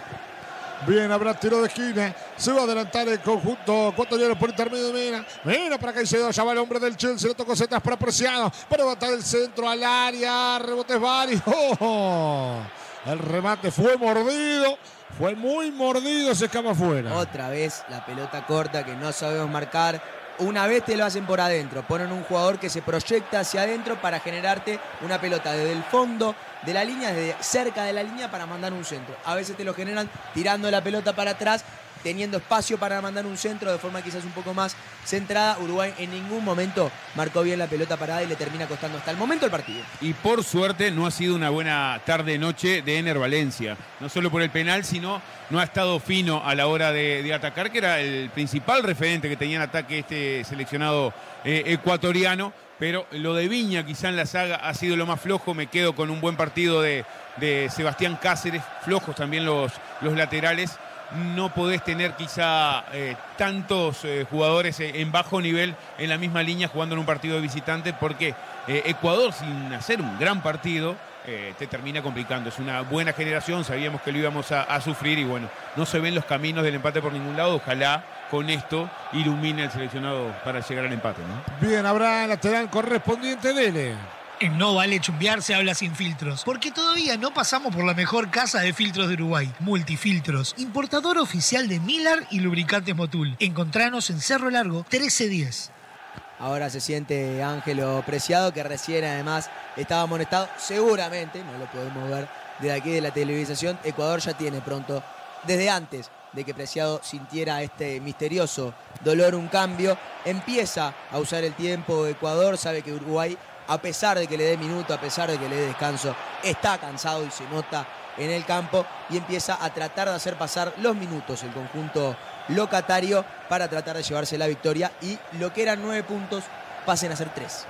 Bien, habrá tiro de esquina. Se va a adelantar el conjunto ecuatoriano por intermedio de Mena. Mena para Caicedo. Ya va el hombre del Chelsea. Lo tocó Zetas para Preciado. Para levantar el centro al área. Rebotes varios. <laughs> ¡Oh! El remate fue mordido. Fue muy mordido. Se escapa afuera. Otra vez la pelota corta que no sabemos marcar. Una vez te lo hacen por adentro. Ponen un jugador que se proyecta hacia adentro para generarte una pelota desde el fondo de la línea, desde cerca de la línea para mandar un centro. A veces te lo generan tirando la pelota para atrás, teniendo espacio para mandar un centro de forma quizás un poco más centrada. Uruguay en ningún momento marcó bien la pelota parada y le termina costando hasta el momento el partido. Y por suerte no ha sido una buena tarde-noche de Ener Valencia. No solo por el penal, sino no ha estado fino a la hora de, atacar, que era el principal referente que tenía en ataque este seleccionado eh, ecuatoriano. pero lo de Viña quizá en la saga ha sido lo más flojo. Me quedo con un buen partido de, de Sebastián Cáceres, flojos también los, los laterales. No podés tener quizá eh, tantos eh, jugadores en bajo nivel en la misma línea jugando en un partido de visitante porque eh, Ecuador sin hacer un gran partido te termina complicando. Es una buena generación, sabíamos que lo íbamos a, sufrir y bueno, no se ven los caminos del empate por ningún lado. Ojalá con esto ilumine el seleccionado para llegar al empate. Bien, habrá lateral correspondiente Dele. En No Vale Chumbear se habla sin filtros, porque todavía no pasamos por la mejor casa de filtros de Uruguay, Multifiltros, importador oficial de Milar y lubricantes Motul. Encontranos en Cerro Largo 1310. Ahora se siente Ángelo Preciado, que recién además estaba amonestado. Seguramente, no lo podemos ver desde aquí de la televisación, Ecuador ya tiene pronto, desde antes de que Preciado sintiera este misterioso dolor, un cambio. Empieza a usar el tiempo Ecuador, sabe que Uruguay, a pesar de que le dé minuto, a pesar de que le dé descanso, está cansado y se nota en el campo y empieza a tratar de hacer pasar los minutos el conjunto locatario para tratar de llevarse la victoria y lo que eran nueve puntos pasen a ser tres.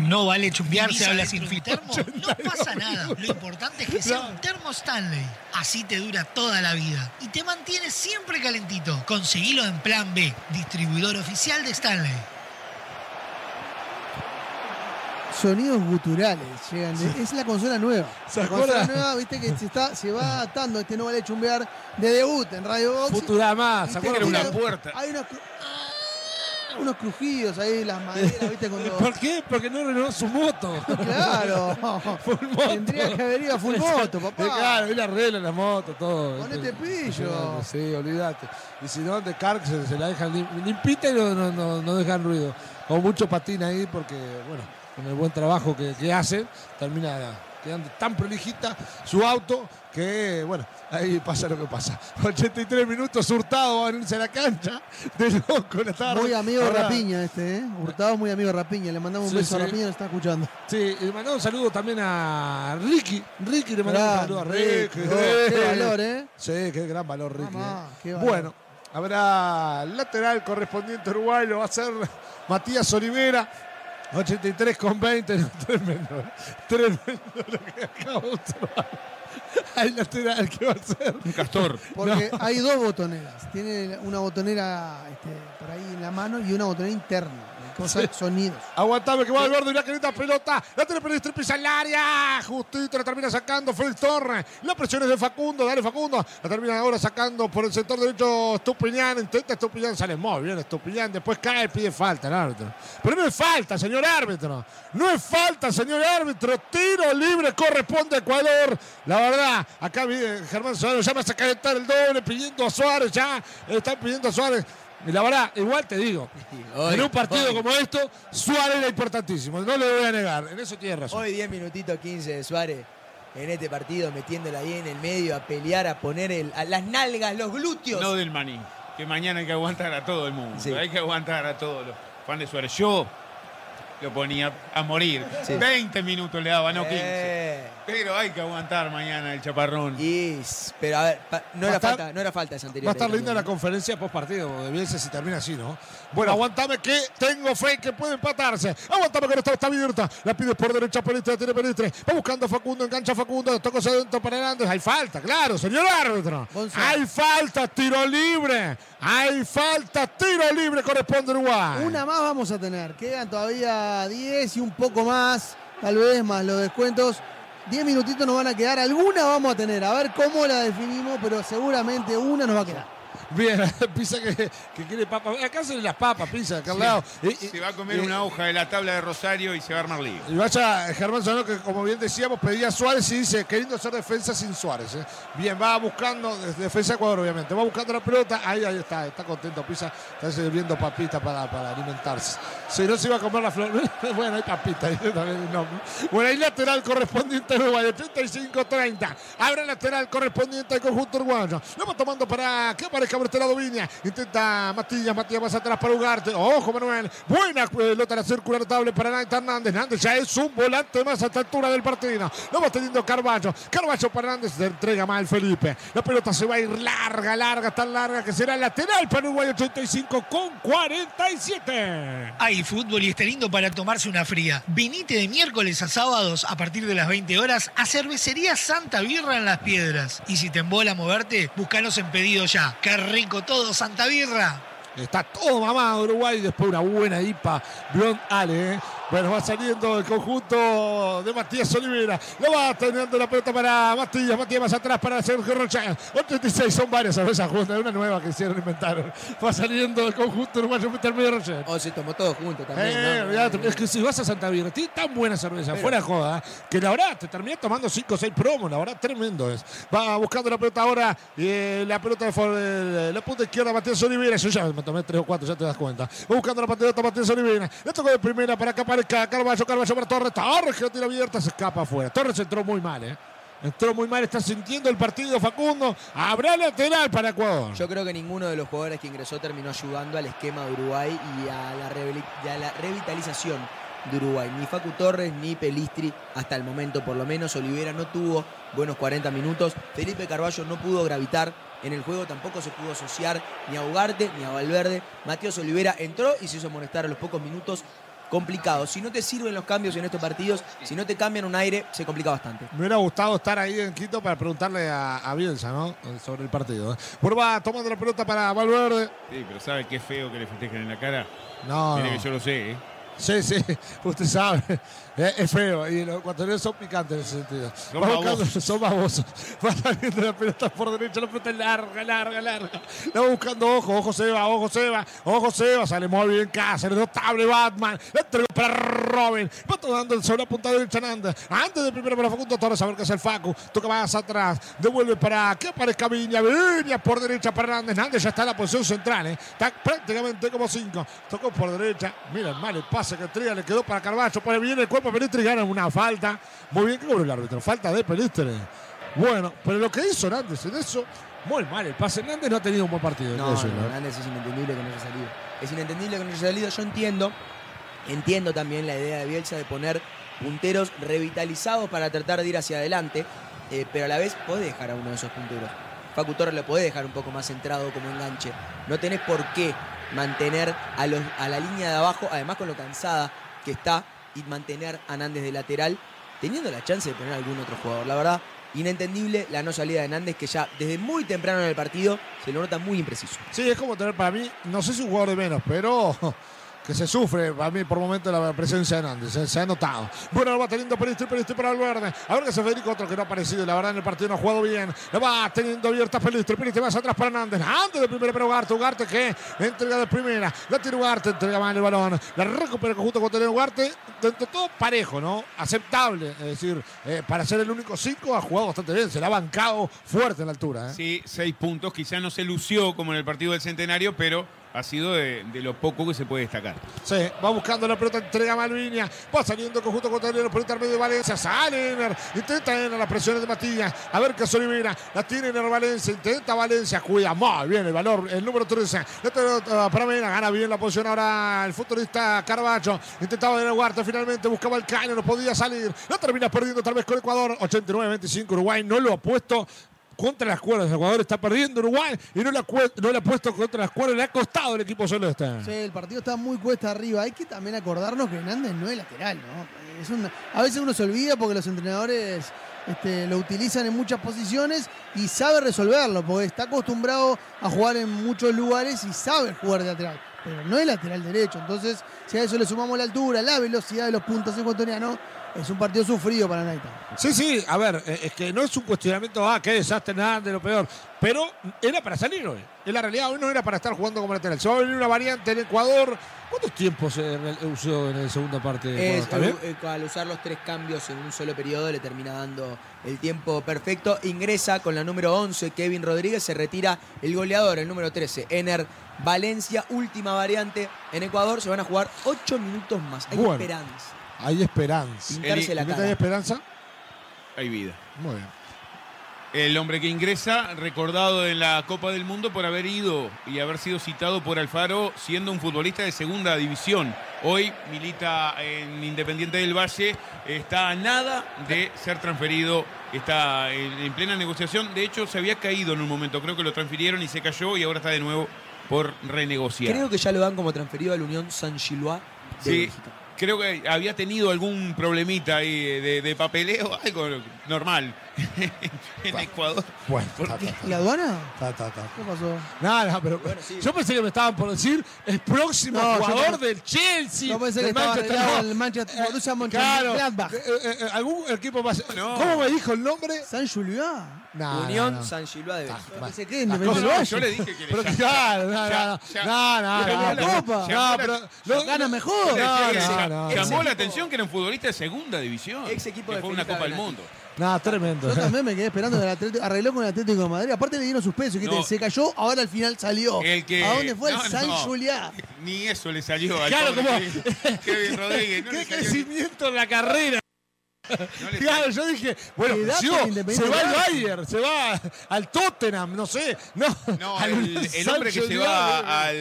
No Vale Chumbear se habla sin filtros. No <laughs> pasa nada. Lo importante es que sea un termo Stanley. Así te dura toda la vida. Y te mantiene siempre calentito. Conseguilo en Plan B, distribuidor oficial de Stanley. Sonidos guturales llegan. Es la consola nueva. ¿Se la consola nueva, viste que se, está, se va atando este no vale chumbear de debut en Radio Box. Futurama, ¿se acuerdan? una puerta. Hay ah, unos crujidos ahí, las maderas, viste, cuando. <laughs> ¿Por qué? Porque no renovó su moto. <laughs> Claro. <laughs> Tendría que haber ido a full moto, papá. Claro, él arregla la moto, todo. Ponete pillo. Sí, olvídate. Y si no, de Carg se, la dejan lim- limpita y no, no, no, dejan ruido. Con mucho patín ahí porque, bueno, con el buen trabajo que, que hace, termina quedando tan prolijita su auto que, bueno, ahí pasa lo que pasa. <laughs> 83 minutos, Hurtado va a venirse a la cancha. De loco la tarde. Muy amigo de Rapiña este, ¿eh? Hurtado muy amigo de Rapiña. Le mandamos un Sí, beso sí. a Rapiña, lo está escuchando. Sí, le mandamos un saludo también a Ricky. Ricky le mandamos un Grande, saludo a Ricky. Ricky. Oh, qué valor, ¿eh? Sí, qué gran valor, Ricky. Mamá, eh. valor. Bueno, habrá lateral correspondiente a Uruguay, lo va a hacer Matías Olivera. 83 con 20, no, <laughs> tremendo. ¿eh? Tremendo lo que acabo de observar. <laughs> Lateral que va a ser. Un castor. Porque No. hay dos botoneras. Tiene una botonera este, por ahí en la mano y una botonera interna. Sonidos. Aguantame que va Alberto y la querida pelota. La tiene Peristre, pisa el área. Justito la termina sacando Félix Torres. La presión es de Facundo. Dale Facundo. La termina ahora sacando por el sector derecho Estupiñán. Intenta Estupiñán. Sale muy bien Estupiñán. Después cae, pide falta el árbitro. Pero no es falta, señor árbitro. No es falta, señor árbitro. Tiro libre corresponde a Ecuador. La verdad, acá viene Germán Suárez. Llama a calentar el doble pidiendo a Suárez. Ya están pidiendo a Suárez. Y la verdad, igual te digo, <laughs> Hoy, en un partido hoy. como esto, Suárez era importantísimo. No le voy a negar. En eso tiene razón. Hoy 10 minutitos 15 de Suárez en este partido, metiéndola ahí en el medio, a pelear, a poner el- a las nalgas, los glúteos. No del maní. Que mañana hay que aguantar a todo el mundo. Sí. Hay que aguantar a todos los fans de Suárez. Yo lo ponía a morir. Sí. 20 minutos le daba, no 15. Eh. Pero hay que aguantar mañana el chaparrón. Y, pero a ver, pa- no era, estar- falta, no era falta esa anterior. Va a estar linda la conferencia post partido de Bielsa si termina así, ¿no? Bueno, aguantame que tengo fe que puede empatarse. Aguantame que no está, está abierta. La pide por derecha, Peristre, la tiene Peristre. Va buscando a Facundo, engancha a Facundo, toca hacia adentro para Hernández. Hay falta, claro, señor árbitro. Hay falta, tiro libre. Hay falta, tiro libre, corresponde a Uruguay. Una más vamos a tener. Quedan todavía 10 y un poco más, tal vez más los descuentos. 10 minutitos nos van a quedar. Alguna vamos a tener. A ver cómo la definimos, pero seguramente una nos va a quedar. Bien, <laughs> Pisa que, que quiere papas. Acá se las papas, Pisa, acá al lado. Se va a comer una hoja de la tabla de Rosario y se va a armar lío. Y vaya Germán Solano que como bien decíamos pedía a Suárez y dice queriendo hacer defensa sin Suárez. ¿eh? Bien, va buscando, de- defensa de Ecuador obviamente, va buscando la pelota, ahí, ahí está, está contento Pisa, está sirviendo papita para, para alimentarse. Si no se iba a comer la flor, <laughs> bueno, hay papita, ahí también el nombre. Bueno, hay lateral correspondiente a Uruguay, 85-30. Abre lateral correspondiente al conjunto uruguayo. Lo va tomando para que aparezca este lado Viña. Intenta Matías, Matías más atrás para Ugarte. Ojo, Manuel. Buena pelota la circular notable para Naita Hernández. Hernández ya es un volante más a esta altura del partido. Lo va teniendo Carballo. Carballo para Hernández. Se entrega mal Felipe. La pelota se va a ir larga, larga, tan larga que será lateral para Uruguay 85 con 47. Hay fútbol y está lindo para tomarse una fría. Vinite de miércoles a sábados a partir de las 20 horas a Cervecería Santa Birra en Las Piedras. Y si te embola moverte, búscanos en pedido ya. ¡Qué rico todo, Santa Birra! Está todo mamado Uruguay. Después una buena IPA. Blond Ale. ¿eh? Bueno, va saliendo el conjunto de Matías Olivera. Lo va teniendo la pelota para Matías. Matías más atrás para Sergio Rocha. 86 son varias cervezas juntas. Una nueva que hicieron inventaron. Va saliendo el conjunto uruguayo medio Rocha. O se tomó todo junto también. Eh, Es que si vas a Santa Birra, tiene tan buena cerveza, Pero- fuera joda, que la verdad te terminé tomando 5 o 6 promos, la verdad tremendo es. Va buscando la pelota ahora, eh, la pelota de eh, la punta izquierda Matías Olivera, yo ya me tomé 3 o 4, ya te das cuenta. Va buscando la pelota Matías Olivera, le tocó de primera para que aparezca Carballo, Carballo para Torres, Torres tira abierta, se escapa afuera. Torres entró muy mal, eh. Entró muy mal, está sintiendo el partido Facundo. Habrá lateral para Ecuador. Yo creo que ninguno de los jugadores que ingresó terminó ayudando al esquema de Uruguay y a la, reveli- y a la revitalización de Uruguay. Ni Facu Torres ni Pelistri, hasta el momento por lo menos. Olivera no tuvo buenos 40 minutos. Felipe Carballo no pudo gravitar en el juego, tampoco se pudo asociar ni a Ugarte ni a Valverde. Matías Olivera entró y se hizo molestar a los pocos minutos. Complicado. Si no te sirven los cambios en estos partidos, si no te cambian un aire, se complica bastante. Me hubiera gustado estar ahí en Quito para preguntarle a, a Bielsa, ¿no? Sobre el partido. ¿eh? Va tomando la pelota para Valverde. Sí, pero ¿sabe qué feo que le festejen en la cara? No, Mire no. que yo lo sé, ¿eh? Sí, sí, <laughs> usted sabe. Eh, Es feo. Y los ecuatorianos son picantes en ese sentido. Son babosos. Son babosos. Saliendo la pelota por derecha, la pelota es larga, larga, larga. La va buscando ojo, ojo se va, ojo se va, ojo se va. Sale muy bien Cáceres, notable Batman. La entregó para Robin. Va tomando el sobre la punta derecha Hernández. Antes de primero para Facundo Torres, a ver qué es el Facu. Toca más atrás. Devuelve para que aparezca Viña. Viña por derecha para Hernández. Hernández ya está en la posición central. ¿eh? Está prácticamente como cinco. Tocó por derecha. Mira el mal el pase que tría. Le quedó para Carballo. Pone bien el cuerpo. Pelistri gana una falta. Muy bien que cobró el árbitro. Falta de Pelistri. Bueno, pero lo que hizo Hernández en eso, muy mal el pase. Hernández no ha tenido un buen partido. No, decirlo, no. Hernández es inentendible que no haya salido. Es inentendible que no haya salido. Yo entiendo, entiendo también la idea de Bielsa de poner punteros revitalizados para tratar de ir hacia adelante, eh, pero a la vez podés dejar a uno de esos punteros. Facu Torres lo podés dejar un poco más centrado como enganche. No tenés por qué mantener a, los, a la línea de abajo, además con lo cansada que está, y mantener a Hernández de lateral, teniendo la chance de poner algún otro jugador. La verdad, inentendible la no salida de Hernández, que ya desde muy temprano en el partido se lo nota muy impreciso. Sí, es como tener para mí, no sé si un jugador de menos, pero que se sufre para mí por momento la presencia de Hernández. Se, ha notado. Bueno, lo va teniendo Pelistri, Pelistri para Valverde. A ver que se Federico, otro que no ha aparecido. La verdad, en el partido no ha jugado bien. Lo va teniendo abierta Pelistri. Pelistri más atrás para Hernández. Antes de primera para Ugarte. Ugarte que entrega de primera. La tira Ugarte, entrega mal el balón. La recupera el conjunto con Ugarte. Dentro de todo parejo, ¿no? Aceptable. Es decir, eh, para ser el único cinco ha jugado bastante bien. Se la ha bancado fuerte en la altura. ¿eh? Sí, seis puntos. Quizá no se lució como en el partido del Centenario, pero ha sido de, lo poco que se puede destacar. Sí, va buscando la pelota, entrega Malvinia. Va saliendo el conjunto contrario por intermedio de Valencia. Sale Ener. Intenta Ener las presiones de Matías. A ver qué Olivera. La tiene Ener Valencia. Intenta Valencia. Cuida muy bien el valor. El número 13. La pelota para Mena. Gana bien la posición ahora el futbolista Carballo. Intentaba Ener Huarte. Finalmente buscaba el caño. No podía salir. La termina perdiendo tal vez con Ecuador. 89-25. Uruguay no lo ha puesto contra las cuerdas. Ecuador está perdiendo Uruguay y no le ha, puesto contra las cuerdas. Le ha costado el equipo celeste. Sí, el partido está muy cuesta arriba. Hay que también acordarnos que Hernández no es lateral, ¿no? A veces uno se olvida porque los entrenadores este, lo utilizan en muchas posiciones y sabe resolverlo, porque está acostumbrado a jugar en muchos lugares y sabe jugar de lateral. Pero no es lateral derecho. Entonces, si a eso le sumamos la altura, la velocidad de los puntos ecuatorianos, es un partido sufrido para Naita. Sí, sí, a ver, eh, es que no es un cuestionamiento, ah, qué desastre, nada de lo peor. Pero era para salir hoy. En la realidad, hoy no era para estar jugando como lateral. Se va a venir una variante en Ecuador. ¿Cuántos tiempos se re- usó en la segunda parte? Es, eh, al usar los tres cambios en un solo periodo le termina dando el tiempo perfecto. Ingresa con la número 11 Kevin Rodríguez, se retira el goleador, el número 13 Ener Valencia, última variante en Ecuador. Se van a jugar 8 minutos más. Hay Bueno. esperanza. Hay esperanza. Pintarse la ¿Y qué cara. hay esperanza? Hay vida. Muy bien. El hombre que ingresa, recordado en la Copa del Mundo por haber ido y haber sido citado por Alfaro siendo un futbolista de segunda división. Hoy milita en Independiente del Valle, está a nada de ser transferido, está en, en plena negociación. De hecho, se había caído en un momento, creo que lo transfirieron y se cayó y ahora está de nuevo por renegociar. Creo que ya lo dan como transferido a la Unión San Gilois de Sí, Bélgica. Creo que había tenido algún problemita ahí de, de papeleo, <laughs> algo normal <laughs> en Ecuador. Bueno, ¿Por ta, qué? ta, ta. ¿La aduana? Ta, ta, ta. ¿Qué pasó? Nada, pero yo pensé que me estaban por decir el próximo No, jugador del Chelsea. pensé que Manchester, no. el Manchester- Eh, Borussia claro, Mönchengladbach. eh, eh, eh, algún equipo más. No. ¿Cómo me dijo el nombre? San Julián. No, Unión no, no. San Gilois de Bélgica. No. Yo le dije que le Pero ya- claro, no, no, no, no, no, no, Copa. no, pero Gana mejor. No, no, no, llamó no. la atención que era un futbolista de segunda división. Ex equipo de una Copa del. Mundo. No, tremendo. Yo también me quedé esperando que el Atlético, arregló con el Atlético de Madrid. Aparte le dieron sus pesos. que No. Se cayó, ahora al final salió. El que, ¿A dónde fue? no, el San no, Julián. Ni eso le salió al Claro, pobre como- Kevin- Rodríguez. No <laughs> Qué le salió ni- crecimiento en la carrera. No le Claro, yo dije, bueno, se va al. Bayern, se va al Tottenham, no sé. No, No, al el, el hombre que se va al.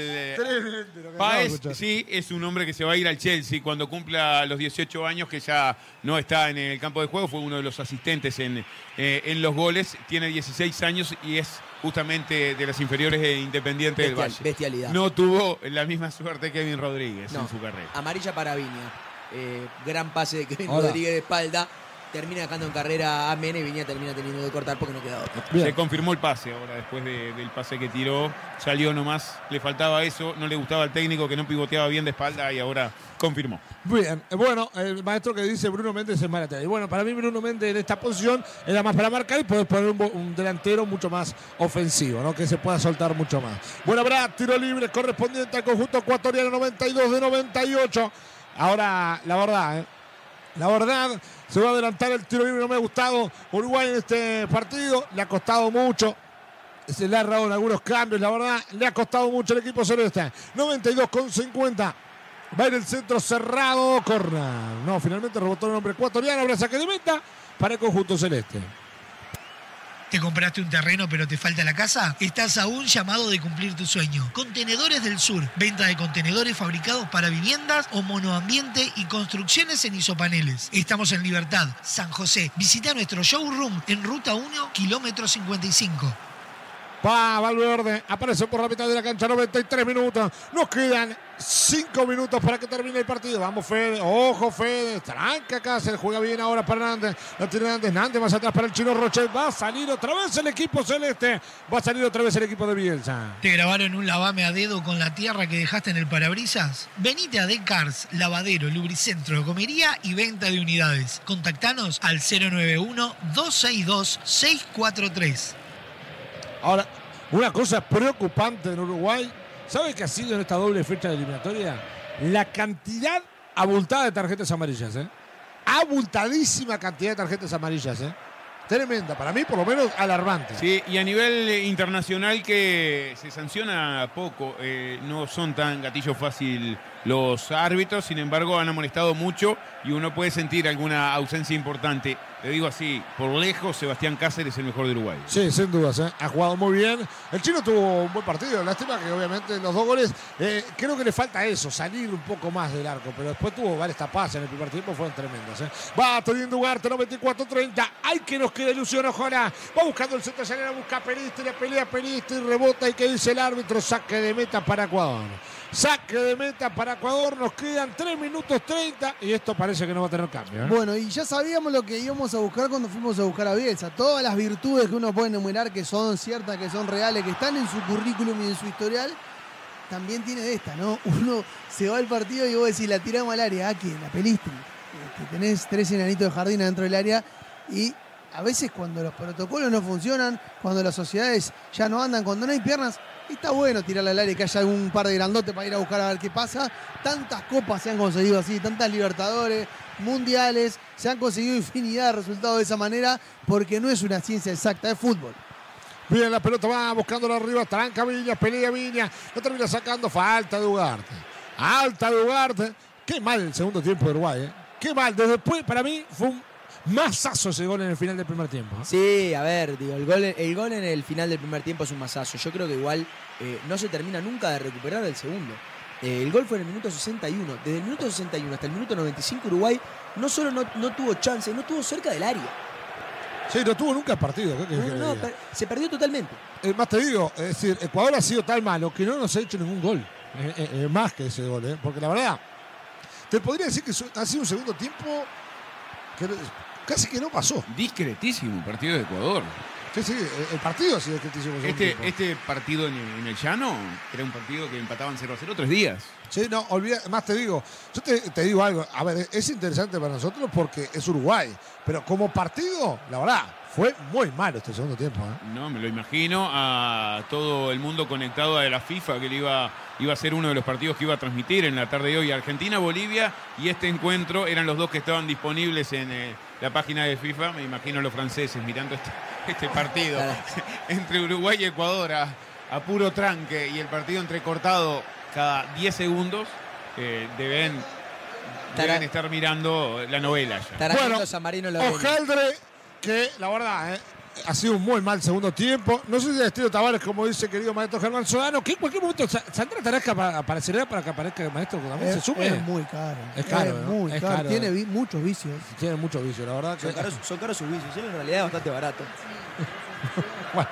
escuchar. sí, es un hombre que se va a ir al Chelsea cuando cumpla los 18 años, que ya no está en el campo de juego, fue uno de los asistentes en, eh, en los goles, tiene 16 años y es justamente de las inferiores de Independiente del Valle. bestialidad. No tuvo la misma suerte que Kevin Rodríguez No. en su carrera. Amarilla para Viña. Eh, gran pase de Kevin Ahora. Rodríguez de espalda. Termina dejando en carrera a Mene y Viña termina teniendo que cortar porque no queda otro. Bien. Se confirmó el pase ahora después de- del pase que tiró. Salió nomás, le faltaba eso, no le gustaba al técnico que no pivoteaba bien de espalda y ahora confirmó. Bien, eh, bueno, el maestro que dice Bruno Méndez es Maratea. Y bueno, para mí Bruno Méndez en esta posición era más para marcar y poder poner un, un delantero mucho más ofensivo, ¿no? Que se pueda soltar mucho más. Bueno, habrá tiro libre correspondiente al conjunto ecuatoriano 92 de 98. Ahora, la verdad, ¿eh? La verdad, se va a adelantar el tiro libre, no me ha gustado Uruguay en este partido, le ha costado mucho. Se le ha errado en algunos cambios, la verdad, le ha costado mucho el equipo celeste. 92 con 50. Va en el centro cerrado, corner. No, finalmente rebotó el hombre ecuatoriano, habrá saque de meta para el conjunto celeste. ¿Te compraste un terreno pero te falta la casa? Estás a un llamado de cumplir tu sueño. Contenedores del Sur. Venta de contenedores fabricados para viviendas o monoambiente y construcciones en isopaneles. Estamos en Libertad, San José. Visita nuestro showroom en Ruta 1, kilómetro 55. Va Valverde, aparece por la mitad de la cancha, 93 minutos. Nos quedan 5 minutos para que termine el partido. Vamos, Fede. Ojo, Fede. Tranca se juega bien ahora para Nández. La tiene Nández, Nández más atrás para el chino Roche. Va a salir otra vez el equipo celeste. Va a salir otra vez el equipo de Bielsa. ¿Te grabaron un lavame a dedo con la tierra que dejaste en el parabrisas? Venite a Decars, lavadero, lubricentro, comería y venta de unidades. Contactanos al 091-262-643. Ahora, una cosa preocupante en Uruguay. ¿Sabe qué ha sido en esta doble fecha de eliminatoria? La cantidad abultada de tarjetas amarillas, ¿eh? Abultadísima cantidad de tarjetas amarillas, ¿eh? Tremenda, para mí por lo menos alarmante. Sí, y a nivel internacional que se sanciona poco, eh, no son tan gatillo fácil los árbitros, sin embargo han amonestado mucho y uno puede sentir alguna ausencia importante. Le digo así, por lejos Sebastián Cáceres es el mejor de Uruguay. Sí, sin dudas, ¿eh? ha jugado muy bien. El chino tuvo un buen partido, lástima que obviamente los dos goles, eh, creo que le falta eso, salir un poco más del arco, pero después tuvo varias tapas en el primer tiempo, fueron tremendas. ¿eh? Va teniendo Ugarte, 94-30, hay que nos queda ilusión, ojalá. Va buscando el centro de busca a Peristri, la pelea Peristri, rebota y que dice el árbitro, saque de meta para Ecuador. Saque de meta para Ecuador, nos quedan 3 minutos 30 y esto parece que no va a tener cambio. ¿eh? Bueno, y ya sabíamos lo que íbamos a buscar cuando fuimos a buscar a Bielsa. Todas las virtudes que uno puede enumerar que son ciertas, que son reales, que están en su currículum y en su historial, también tiene de esta, ¿no? <laughs> Uno se va al partido y vos decís, la tiramos al área, ¿a quién? La pelistri. Este, tenés tres enanitos de jardín adentro del área y a veces cuando los protocolos no funcionan, cuando las sociedades ya no andan, cuando no hay piernas, está bueno tirarle al y que haya algún par de grandotes para ir a buscar a ver qué pasa. Tantas copas se han conseguido así, tantas libertadores, mundiales, se han conseguido infinidad de resultados de esa manera porque no es una ciencia exacta, es fútbol. Bien, la pelota va buscándola arriba, tranca Viña, pelea Viña, la termina sacando, falta de Ugarte. Alta de Ugarte. Qué mal el segundo tiempo de Uruguay, ¿eh? Qué mal. Desde después, para mí, fue un Masazo ese gol en el final del primer tiempo. ¿eh? Sí, a ver, digo, el gol, el gol en el final del primer tiempo es un masazo. Yo creo que igual eh, no se termina nunca de recuperar el segundo. Eh, el gol fue en el minuto 61. Desde el minuto 61 hasta el minuto 95 Uruguay no solo no, no tuvo chance, no tuvo cerca del área. Sí, no tuvo nunca el partido. ¿qué querés No, no, per- se perdió totalmente. Eh, más te digo, es decir, Ecuador ha sido tan malo que no nos ha hecho ningún gol. Más que ese gol, ¿eh? porque la verdad, te podría decir que ha sido un segundo tiempo que casi que no pasó. Discretísimo partido de Ecuador. Sí, sí, el- partido ha sido discretísimo. Este, este partido en el, en el llano era un partido que empataban 0 a 0 tres días. Sí, no, olvida, más te digo, yo te, te digo algo, a ver, es interesante para nosotros porque es Uruguay, pero como partido, la verdad, fue muy malo este segundo tiempo. ¿eh? No, me lo imagino a todo el mundo conectado a la FIFA que le iba, iba a ser uno de los partidos que iba a transmitir en la tarde de hoy. Argentina-Bolivia y este encuentro eran los dos que estaban disponibles en eh, la página de FIFA. Me imagino a los franceses mirando este, este partido <laughs> <laughs> entre Uruguay y Ecuador a, a puro tranque y el partido entrecortado cada 10 segundos. eh, deben, estar mirando la novela ya. Tarajito San Marino lo. Ojaldre, que la verdad, ¿eh? Ha sido un muy mal segundo tiempo. No sé si de estilo Tavares, como dice querido maestro Germán Sodano, que en cualquier momento Sa- Sandra Tarasca pa- aparecerá para que aparezca el maestro que también se Es, sume. es muy caro. Es caro, ¿no? muy Es caro. caro. Tiene vi- muchos vicios. Tiene mucho vicio, la verdad. Que... Son caros, son caros sus vicios, él en realidad es bastante barato. <laughs> Bueno.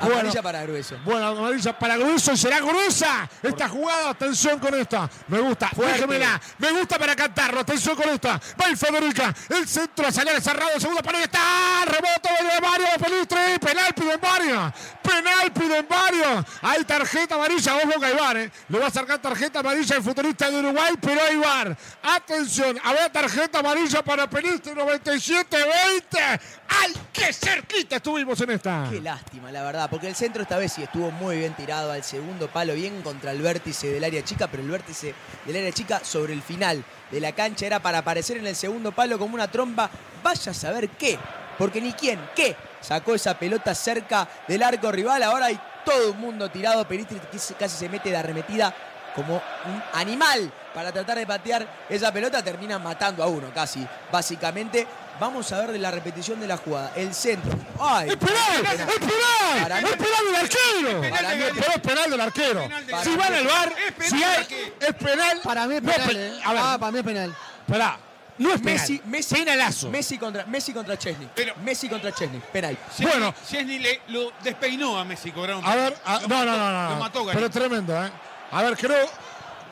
Amarilla para grueso. Bueno, amarilla para grueso y será gruesa esta jugada. Atención con esta. Me gusta. Déjemela. Me gusta para cantarlo. Atención con esta. Va el Federica. El centro a salir cerrado. Segunda pared. Está. Rebote de Mario Pelistre. Penal piden Mario. Penal piden Mario. Hay tarjeta amarilla. Ojo que VAR, ¿eh? Le va a sacar tarjeta amarilla el futbolista de Uruguay, pero hay VAR. Atención. Había tarjeta amarilla para Pelistre 97-20. ¡Ay, qué cerquita estuvimos en esta! Qué lástima, la verdad, porque el centro esta vez sí estuvo muy bien tirado al segundo palo, bien contra el vértice del área chica, pero el vértice del área chica sobre el final de la cancha era para aparecer en el segundo palo como una tromba. Vaya a saber qué, porque ni quién, qué, sacó esa pelota cerca del arco rival. Ahora hay todo un mundo tirado. Peristri casi casi se mete de arremetida como un animal para tratar de patear esa pelota. Termina matando a uno casi, básicamente. Vamos a ver de la repetición de la jugada. El centro. ¡Ay! ¡Es penal! ¡Es penal! Para ¡Es penal del arquero! Para mí- es penal del arquero. Si va en el bar, Es penal si hay, es penal. Para mí es penal. pe- eh. A ver, Ah, para mí es penal. esperá. No es penal. Messi, Messi, Penalazo. Messi contra, Messi contra Chesney. Pero- Messi contra Chesney. Penal. Bueno. Chesney le lo despeinó a Messi, cobraron. A ver, a- no, mató, no, no, no. Lo mató, Pero tremendo, ¿eh? A ver, creo.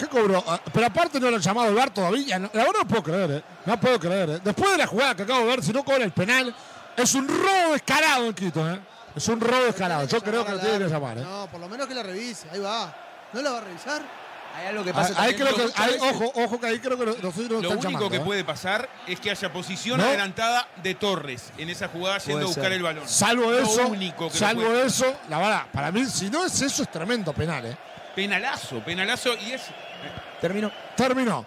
¿Qué cobró? Ah, Pero aparte no lo han llamado el bar todavía. No, la verdad no puedo creer, ¿eh? No puedo creer, ¿eh? Después de la jugada que acabo de ver, si no cobra el penal, es un robo descarado en Quito, ¿eh? Es un robo descarado. Yo creo que lo tiene que llamar, ¿eh? No, por lo menos que la revise. Ahí va. ¿No la va a revisar? Hay algo que pasa ahí creo que, ojo, ojo que ahí creo que nosotros nos Lo único llamando, que ¿eh? puede pasar es que haya posición ¿No? adelantada de Torres en esa jugada yendo Puede a buscar ser. el balón. Salvo Lo eso, único que salvo eso, la verdad, para mí, si no es eso, es tremendo penal, ¿eh? Penalazo, penalazo y es Terminó. Terminó.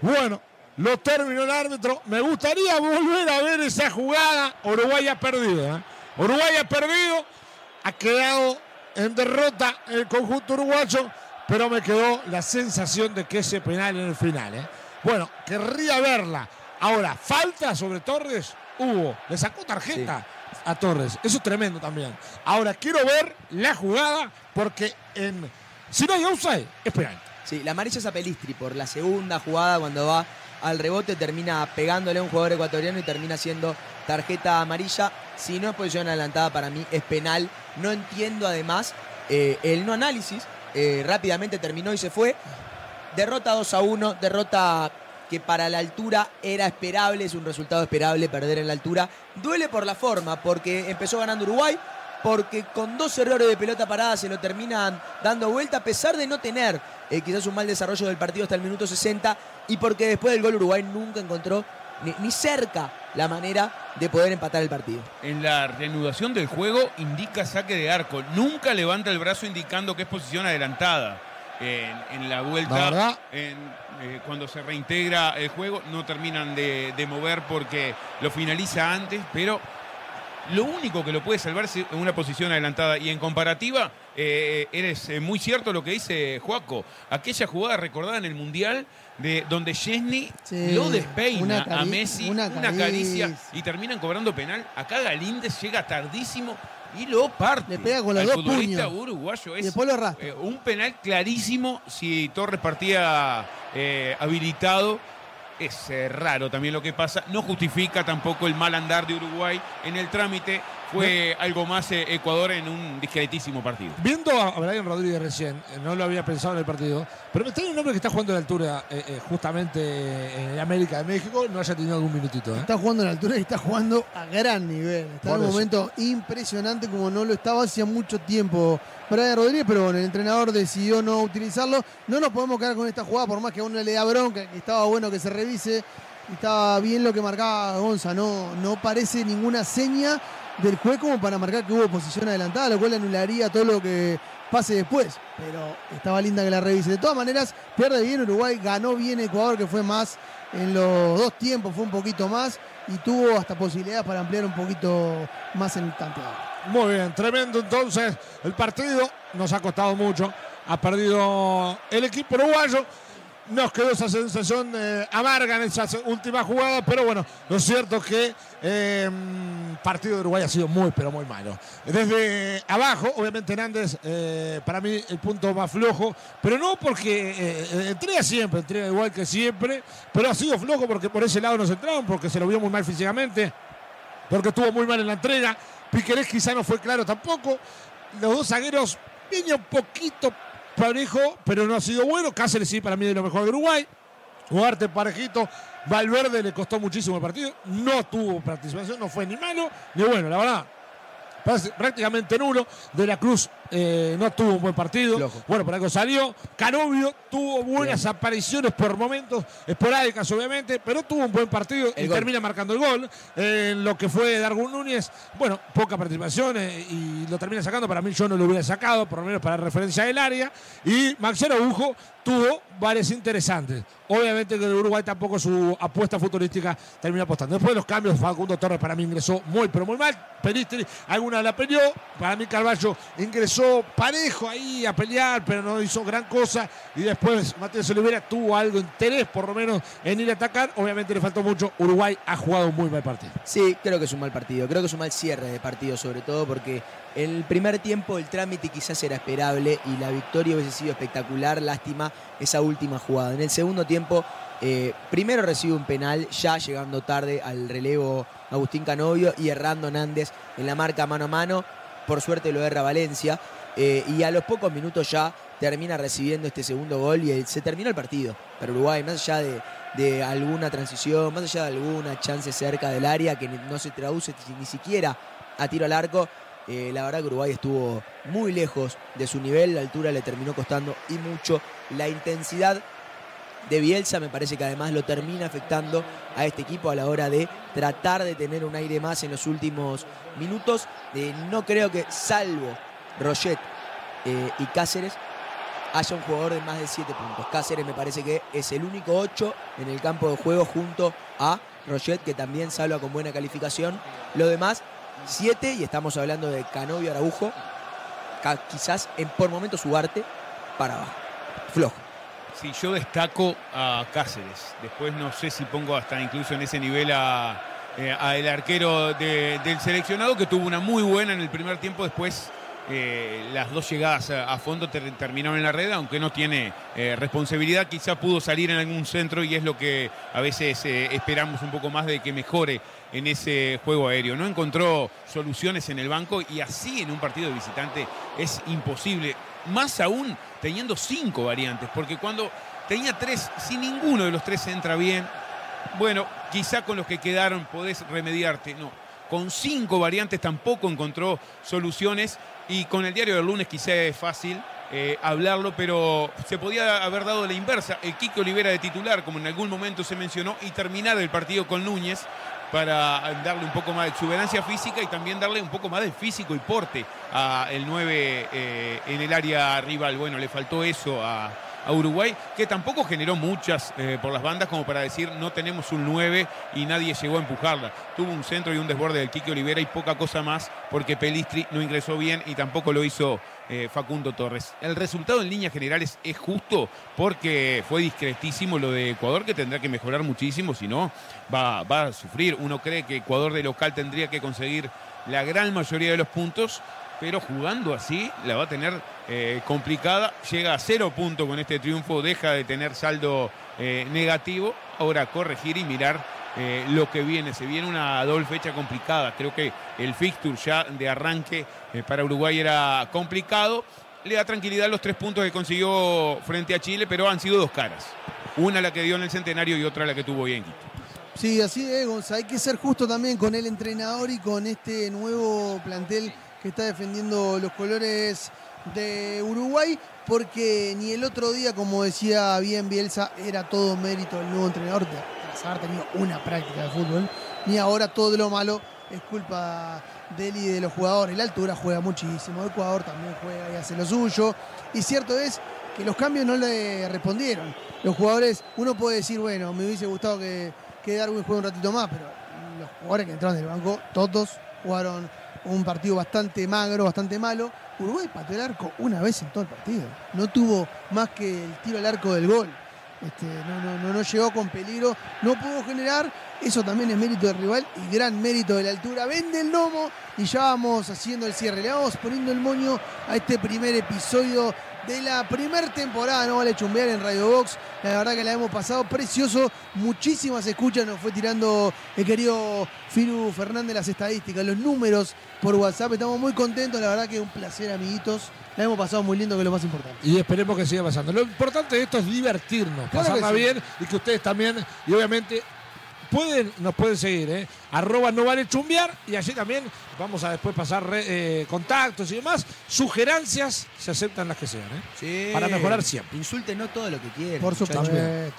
Bueno, lo terminó el árbitro. Me gustaría volver a ver esa jugada. Uruguay ha perdido, ¿eh? Uruguay ha perdido, ha quedado en derrota el conjunto uruguayo, pero me quedó la sensación de que ese penal en el final, ¿eh? Bueno, querría verla. Ahora, falta sobre Torres, hubo. Le sacó tarjeta a Torres. Eso es tremendo también. Ahora, quiero ver la jugada porque en, si no hay offside, es penal. Sí, la amarilla es a Pelistri por la segunda jugada cuando va al rebote, termina pegándole a un jugador ecuatoriano y termina siendo tarjeta amarilla. Si no es posición adelantada para mí es penal. No entiendo además eh, el no análisis. Eh, rápidamente terminó y se fue. Derrota 2 a 1, derrota que para la altura era esperable, es un resultado esperable perder en la altura. Duele por la forma, porque empezó ganando Uruguay, porque con dos errores de pelota parada se lo terminan dando vuelta, a pesar de no tener eh, quizás un mal desarrollo del partido hasta el minuto 60, y porque después del gol Uruguay nunca encontró ni, ni cerca la manera de poder empatar el partido. en la reanudación del juego indica saque de arco. Nunca levanta el brazo indicando que es posición adelantada. En, en la vuelta, La verdad. en, eh, cuando se reintegra el juego, no terminan de, de mover porque lo finaliza antes, pero lo único que lo puede salvar es en una posición adelantada. Y en comparativa, eh, eres eh, muy cierto lo que dice Juaco. Aquella jugada recordada en el Mundial de donde Chesney Sí, lo despeina a Messi, una una, caricia. y terminan cobrando penal. Acá Galíndez llega tardísimo y lo parte. Le pega con los dos futbolista puños. uruguayo es eh, un penal clarísimo si Torres partía eh, habilitado. Es eh, raro también lo que pasa. No justifica tampoco el mal andar de Uruguay en el trámite. Fue algo más eh, Ecuador en un discretísimo partido. Viendo a Brian Rodríguez recién, eh, no lo había pensado en el partido, pero me está un hombre que está jugando a la altura eh, eh, justamente en América de México, no haya tenido algún minutito. ¿eh? Está jugando a la altura y está jugando a gran nivel. Está en un eso. momento impresionante como no lo estaba hacía mucho tiempo Brian Rodríguez, pero bueno, el entrenador decidió no utilizarlo. No nos podemos quedar con esta jugada, por más que a uno le da bronca, que estaba bueno que se revise. y Estaba bien lo que marcaba Gonza, no, no parece ninguna seña del juez como para marcar que hubo posición adelantada, lo cual anularía todo lo que pase después. Pero estaba linda que la revise. De todas maneras, pierde bien Uruguay, ganó bien Ecuador, que fue más en los dos tiempos, fue un poquito más y tuvo hasta posibilidades para ampliar un poquito más en el tanteado. Muy bien, tremendo entonces el partido. Nos ha costado mucho. Ha perdido el equipo uruguayo. Nos quedó esa sensación eh, amarga en esa última jugada, pero bueno, lo cierto es que eh, partido de Uruguay ha sido muy, pero muy malo. Desde abajo, obviamente Hernández, eh, para mí el punto más flojo, pero no porque eh, eh, entrega siempre, entrega igual que siempre, pero ha sido flojo porque por ese lado nos entraron, porque se lo vio muy mal físicamente, porque estuvo muy mal en la entrega. Piquerés quizá no fue claro tampoco. Los dos zagueros, viene un poquito parejo, pero no ha sido bueno. Cáceres sí, para mí de lo mejor de Uruguay. Jugarte parejito. Valverde le costó muchísimo el partido. No tuvo participación, no fue ni malo ni bueno, la verdad. Prácticamente nulo. De la Cruz eh, no tuvo un buen partido. Bueno, por algo salió. Canovio tuvo buenas apariciones por momentos, esporádicas obviamente, pero tuvo un buen partido y gol. termina marcando el gol. En lo que fue Darwin Núñez, bueno, poca participación eh, y lo termina sacando. Para mí yo no lo hubiera sacado, por lo menos para referencia del área. Y Maxero Agujo tuvo varias interesantes. Obviamente que el Uruguay tampoco su apuesta futurística termina apostando. Después de los cambios, Facundo Torres para mí ingresó muy, pero muy mal. Peristri alguna la peleó. Para mí Carballo ingresó parejo ahí a pelear, pero no hizo gran cosa. Y después Matías Olivera tuvo algo interés, por lo menos, en ir a atacar. Obviamente le faltó mucho. Uruguay ha jugado un muy mal partido. Sí, creo que es un mal partido. Creo que es un mal cierre de partido, sobre todo porque en el primer tiempo el trámite quizás era esperable y la victoria hubiese sido espectacular. Lástima esa última jugada. En el segundo tiempo, eh, primero recibe un penal, ya llegando tarde al relevo Agustín Canovio y errando Nández en la marca mano a mano. Por suerte lo erra Valencia. eh, y a los pocos minutos ya termina recibiendo este segundo gol y se terminó el partido para Uruguay, más allá de, de alguna transición, más allá de alguna chance cerca del área que no se traduce ni- ni siquiera a tiro al arco. eh, la verdad que Uruguay estuvo muy lejos de su nivel, la altura le terminó costando y mucho. La intensidad de Bielsa me parece que además lo termina afectando a este equipo a la hora de tratar de tener un aire más en los últimos minutos. No creo que, salvo Roget eh, y Cáceres, haya un jugador de más de 7 puntos. Cáceres me parece que es el único 8 en el campo de juego junto a Roget, que también salva con buena calificación. Lo demás, 7, y estamos hablando de Canovio Araujo, quizás en, por momentos Ugarte para abajo. Flojo. Sí, yo destaco a Cáceres. Después no sé si pongo hasta incluso en ese nivel a, eh, el arquero de- del seleccionado que tuvo una muy buena en el primer tiempo. Después eh, las dos llegadas a, fondo ter- terminaron en la red, aunque no tiene eh, responsabilidad. Quizá pudo salir en algún centro y es lo que a veces esperamos un poco más de que mejore en ese juego aéreo. No encontró soluciones en el banco y así en un partido de visitante es imposible. Más aún teniendo cinco variantes, porque cuando tenía tres, si ninguno de los tres entra bien, bueno, quizá con los que quedaron podés remediarte. No, con cinco variantes tampoco encontró soluciones y con el diario del lunes quizá es fácil eh, hablarlo, pero se podía haber dado la inversa. El Kike Olivera de titular, como en algún momento se mencionó, y terminar el partido con Núñez para darle un poco más de exuberancia física y también darle un poco más de físico y porte a el 9 eh, en el área rival. Bueno, le faltó eso a, Uruguay, que tampoco generó muchas eh, por las bandas como para decir no tenemos un 9 y nadie llegó a empujarla. Tuvo un centro y un desborde del Quique Olivera y poca cosa más porque Pelistri no ingresó bien y tampoco lo hizo eh, Facundo Torres. El resultado en líneas generales es justo porque fue discretísimo lo de Ecuador, que tendrá que mejorar muchísimo, si no va, a sufrir. Uno cree que Ecuador de local tendría que conseguir la gran mayoría de los puntos, pero jugando así la va a tener eh, complicada. Llega a cero puntos con este triunfo, deja de tener saldo eh, negativo. Ahora corregir y mirar eh, lo que viene. Se viene una doble fecha complicada. Creo que el fixture ya de arranque eh, para Uruguay era complicado. Le da tranquilidad los tres puntos que consiguió frente a Chile, pero han sido dos caras. Una la que dio en el centenario y otra la que tuvo hoy en Quito. Sí, así es, Gonza. Hay que ser justo también con el entrenador y con este nuevo plantel que está defendiendo los colores de Uruguay, porque ni el otro día, como decía bien Bielsa, era todo mérito del nuevo entrenador tras haber tenido una práctica de fútbol, ni ahora todo lo malo es culpa de él y de los jugadores. La altura juega muchísimo, Ecuador también juega y hace lo suyo. Y cierto es que los cambios no le respondieron. Los jugadores, uno puede decir, bueno, me hubiese gustado que, que Darwin juegue un ratito más, pero los jugadores que entraron del banco, todos jugaron un partido bastante magro, bastante malo. Uruguay pateó el arco una vez en todo el partido. No tuvo más que el tiro al arco del gol. Este, no, no, no, no llegó con peligro, no pudo generar. Eso también es mérito del rival y gran mérito de la altura. Vende el lomo y ya vamos haciendo el cierre. Le vamos poniendo el moño a este primer episodio de la primera temporada. No vale chumbear en Radio Box. La verdad que la hemos pasado precioso. Muchísimas escuchas nos fue tirando el querido Firu Fernández las estadísticas, los números por WhatsApp. Estamos muy contentos. La verdad que es un placer, amiguitos. La hemos pasado muy lindo, que es lo más importante. Y esperemos que siga pasando. Lo importante de esto es divertirnos, Claro pasarla sí. bien y que ustedes también, y obviamente, pueden, nos pueden seguir, ¿eh? Arroba no vale chumbear y allí también vamos a después pasar re- eh, contactos y demás. Sugerencias se aceptan las que sean, ¿eh? Sí. Para mejorar siempre. Insulten no todo lo que quieran. Por supuesto.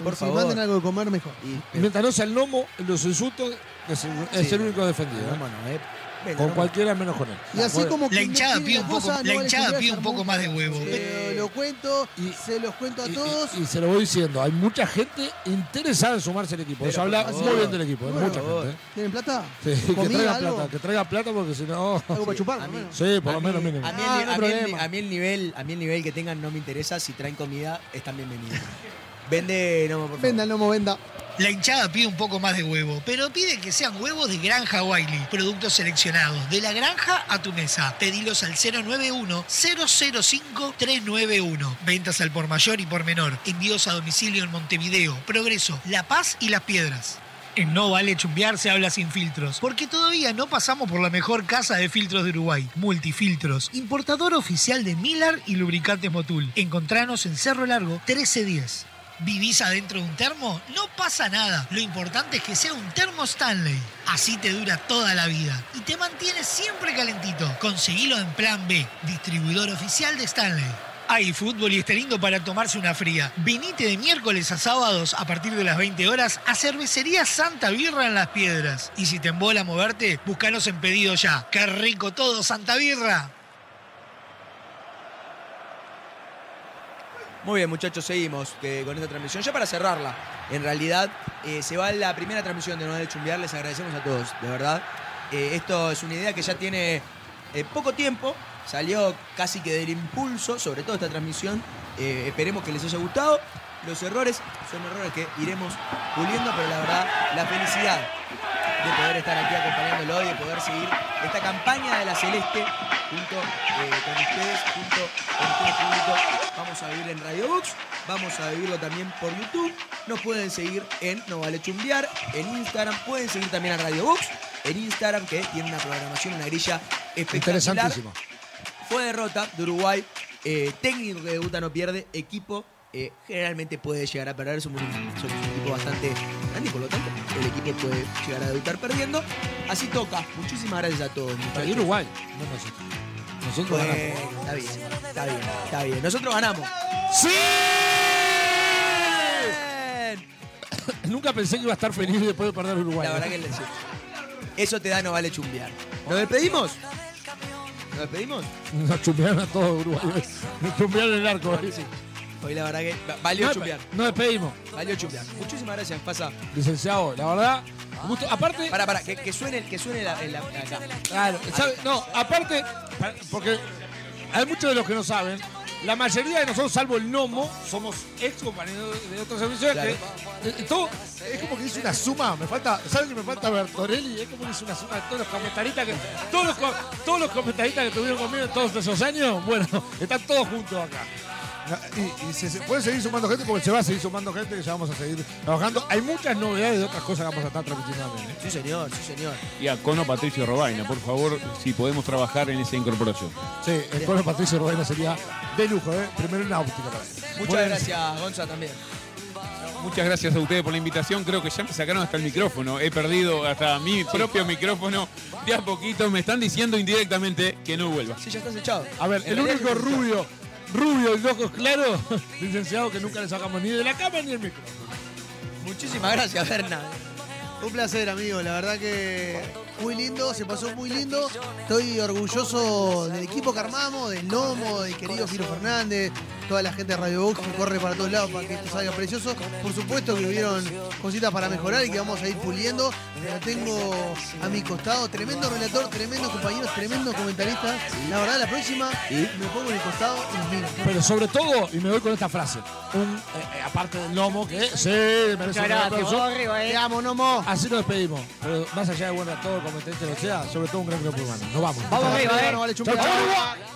Por si favor. manden algo de comer, mejor. Y mientras no sea el lomo, los insultos es el, es Sí, el único defendido. ¿eh? Venga, Con no, cualquiera menos con él. Y así Bueno, como La quien no hinchada pide un poco, la hinchada pide un poco más de huevo. Eh, lo cuento, se los cuento a todos. Y se lo voy diciendo, hay mucha gente interesada en sumarse al equipo. Pero Eso habla favor. muy bien del equipo, ¿eh? Bueno, mucha por favor. gente. ¿eh? ¿Tienen plata? Sí, que ¿Comida, traiga algo? plata, que traiga plata porque si no. Algo para chupar, mí-. Sí, por lo menos. A mí, Ah, no a mí el- problema. a mí el nivel, a mí el nivel que tengan no me interesa. Si traen comida, están bienvenidos. Vende, no, por favor. Venda, no venda. La hinchada pide un poco más de huevo, pero pide que sean huevos de Granja Wiley. Productos seleccionados, de la granja a tu mesa. Pedilos al 091-005-391. Ventas al por mayor y por menor. Envíos a domicilio en Montevideo, Progreso, La Paz y Las Piedras. En No Vale Chumbear se habla sin filtros, porque todavía no pasamos por la mejor casa de filtros de Uruguay, Multifiltros, importador oficial de Milar y lubricantes Motul. Encontranos en Cerro Largo 1310. ¿Vivís adentro de un termo? No pasa nada. Lo importante es que sea un termo Stanley. Así te dura toda la vida y te mantiene siempre calentito. Conseguilo en Plan B, distribuidor oficial de Stanley. Hay fútbol y está lindo para tomarse una fría. Venite de miércoles a sábados a partir de las 20 horas a Cervecería Santa Birra en Las Piedras. Y si te embola moverte, búscanos en pedido ya. ¡Qué rico todo, Santa Birra! Muy bien, muchachos, seguimos que- con esta transmisión. Ya para cerrarla, en realidad eh, se va la primera transmisión de No de Chumbear. Les agradecemos a todos, de verdad. Eh, esto es una idea que ya tiene eh, poco tiempo. Salió casi que del impulso, sobre todo esta transmisión. Eh, esperemos que les haya gustado. Los errores son errores que iremos puliendo, pero la verdad, la felicidad de poder estar aquí acompañándolo y de poder seguir esta campaña de la Celeste junto eh, con ustedes, junto con todo el público. Vamos a vivir en Radio Box, vamos a vivirlo también por YouTube. Nos pueden seguir en No Vale Chumbear, en Instagram. Pueden seguir también a Radio Box en Instagram, que tiene una programación, una grilla espectacular. Interesantísimo. Fue derrota de Uruguay. eh, técnico que debuta no pierde. Equipo eh, generalmente puede llegar a perder. Somos un, somos un equipo bastante grande y por lo tanto el equipo puede llegar a debutar perdiendo. Así toca. Muchísimas gracias a todos. Uruguay, no nosotros. Ganamos. está bien, está bien, está bien. Nosotros ganamos. ¡Sí! <coughs> Nunca pensé que iba a estar feliz después de perder Uruguay. La verdad que le sí. Eso te da no vale chumbear. ¿Nos despedimos? ¿Nos despedimos? Nos chumbearon a todos Uruguay. Nos chumbearon el arco. ¿eh? Hoy la verdad que va- valió No, chumbear. Nos despedimos, Valió chumbear. Muchísimas gracias, pasa. licenciado. La verdad, gusto. Aparte, Para, para, que, que suene, que suene la, la- acá. Claro, ¿sabe? No, aparte, pa- porque hay muchos de los que no saben. La mayoría de nosotros, salvo el Nomo, somos ex compañeros de otras emisiones. Claro. que, eh, todo, es como que hice una suma. Me falta, ¿Saben que me falta Bertorelli? Es como que hice una suma de todos los comentaristas que. Todos los, todos los comentaristas que tuvieron conmigo en todos esos años, bueno, <laughs> están todos juntos acá. Y, y se, se puede seguir sumando gente porque se va a seguir sumando gente que ya vamos a seguir trabajando. Hay muchas novedades de otras cosas que vamos a estar transmitiendo también. ¿eh? Sí, señor, sí, señor. Y a Cono Patricio Robaina, por favor, si podemos trabajar en esa incorporación. Sí, el pueblo Patricio Robaina sería de lujo, ¿eh? Primero en náutica para él. Muchas Bueno, gracias, Gonza, también. Muchas gracias a ustedes por la invitación. Creo que ya me sacaron hasta el micrófono. He perdido hasta mi propio micrófono. De a poquito me están diciendo indirectamente que no vuelva. Sí, ya estás echado. A ver, el único rubio, rubio y ojos claros, <laughs> licenciado que nunca le sacamos ni de la cama ni el micrófono. Muchísimas gracias, Berna. Un placer, amigo. La verdad que muy lindo, se pasó muy lindo. Estoy orgulloso del equipo que armamos, del Nomo, del querido Giro Fernández, toda la gente de Radio Box que corre para todos lados para que esto salga precioso. Por supuesto que hubieron cositas para mejorar y que vamos a ir puliendo. Pero tengo a mi costado tremendo relator, tremendos compañeros, tremendos comentaristas. La verdad, la próxima me pongo en el costado y los miro. Pero sobre todo, y me voy con esta frase, un, eh, eh, aparte del lomo, que sí, merece un gran aplauso. Te amo, Nomo. Así nos despedimos. Pero más allá de bueno, todo como lo sea, sobre todo un gran grupo humano. Nos vamos. Vamos arriba, eh. Vale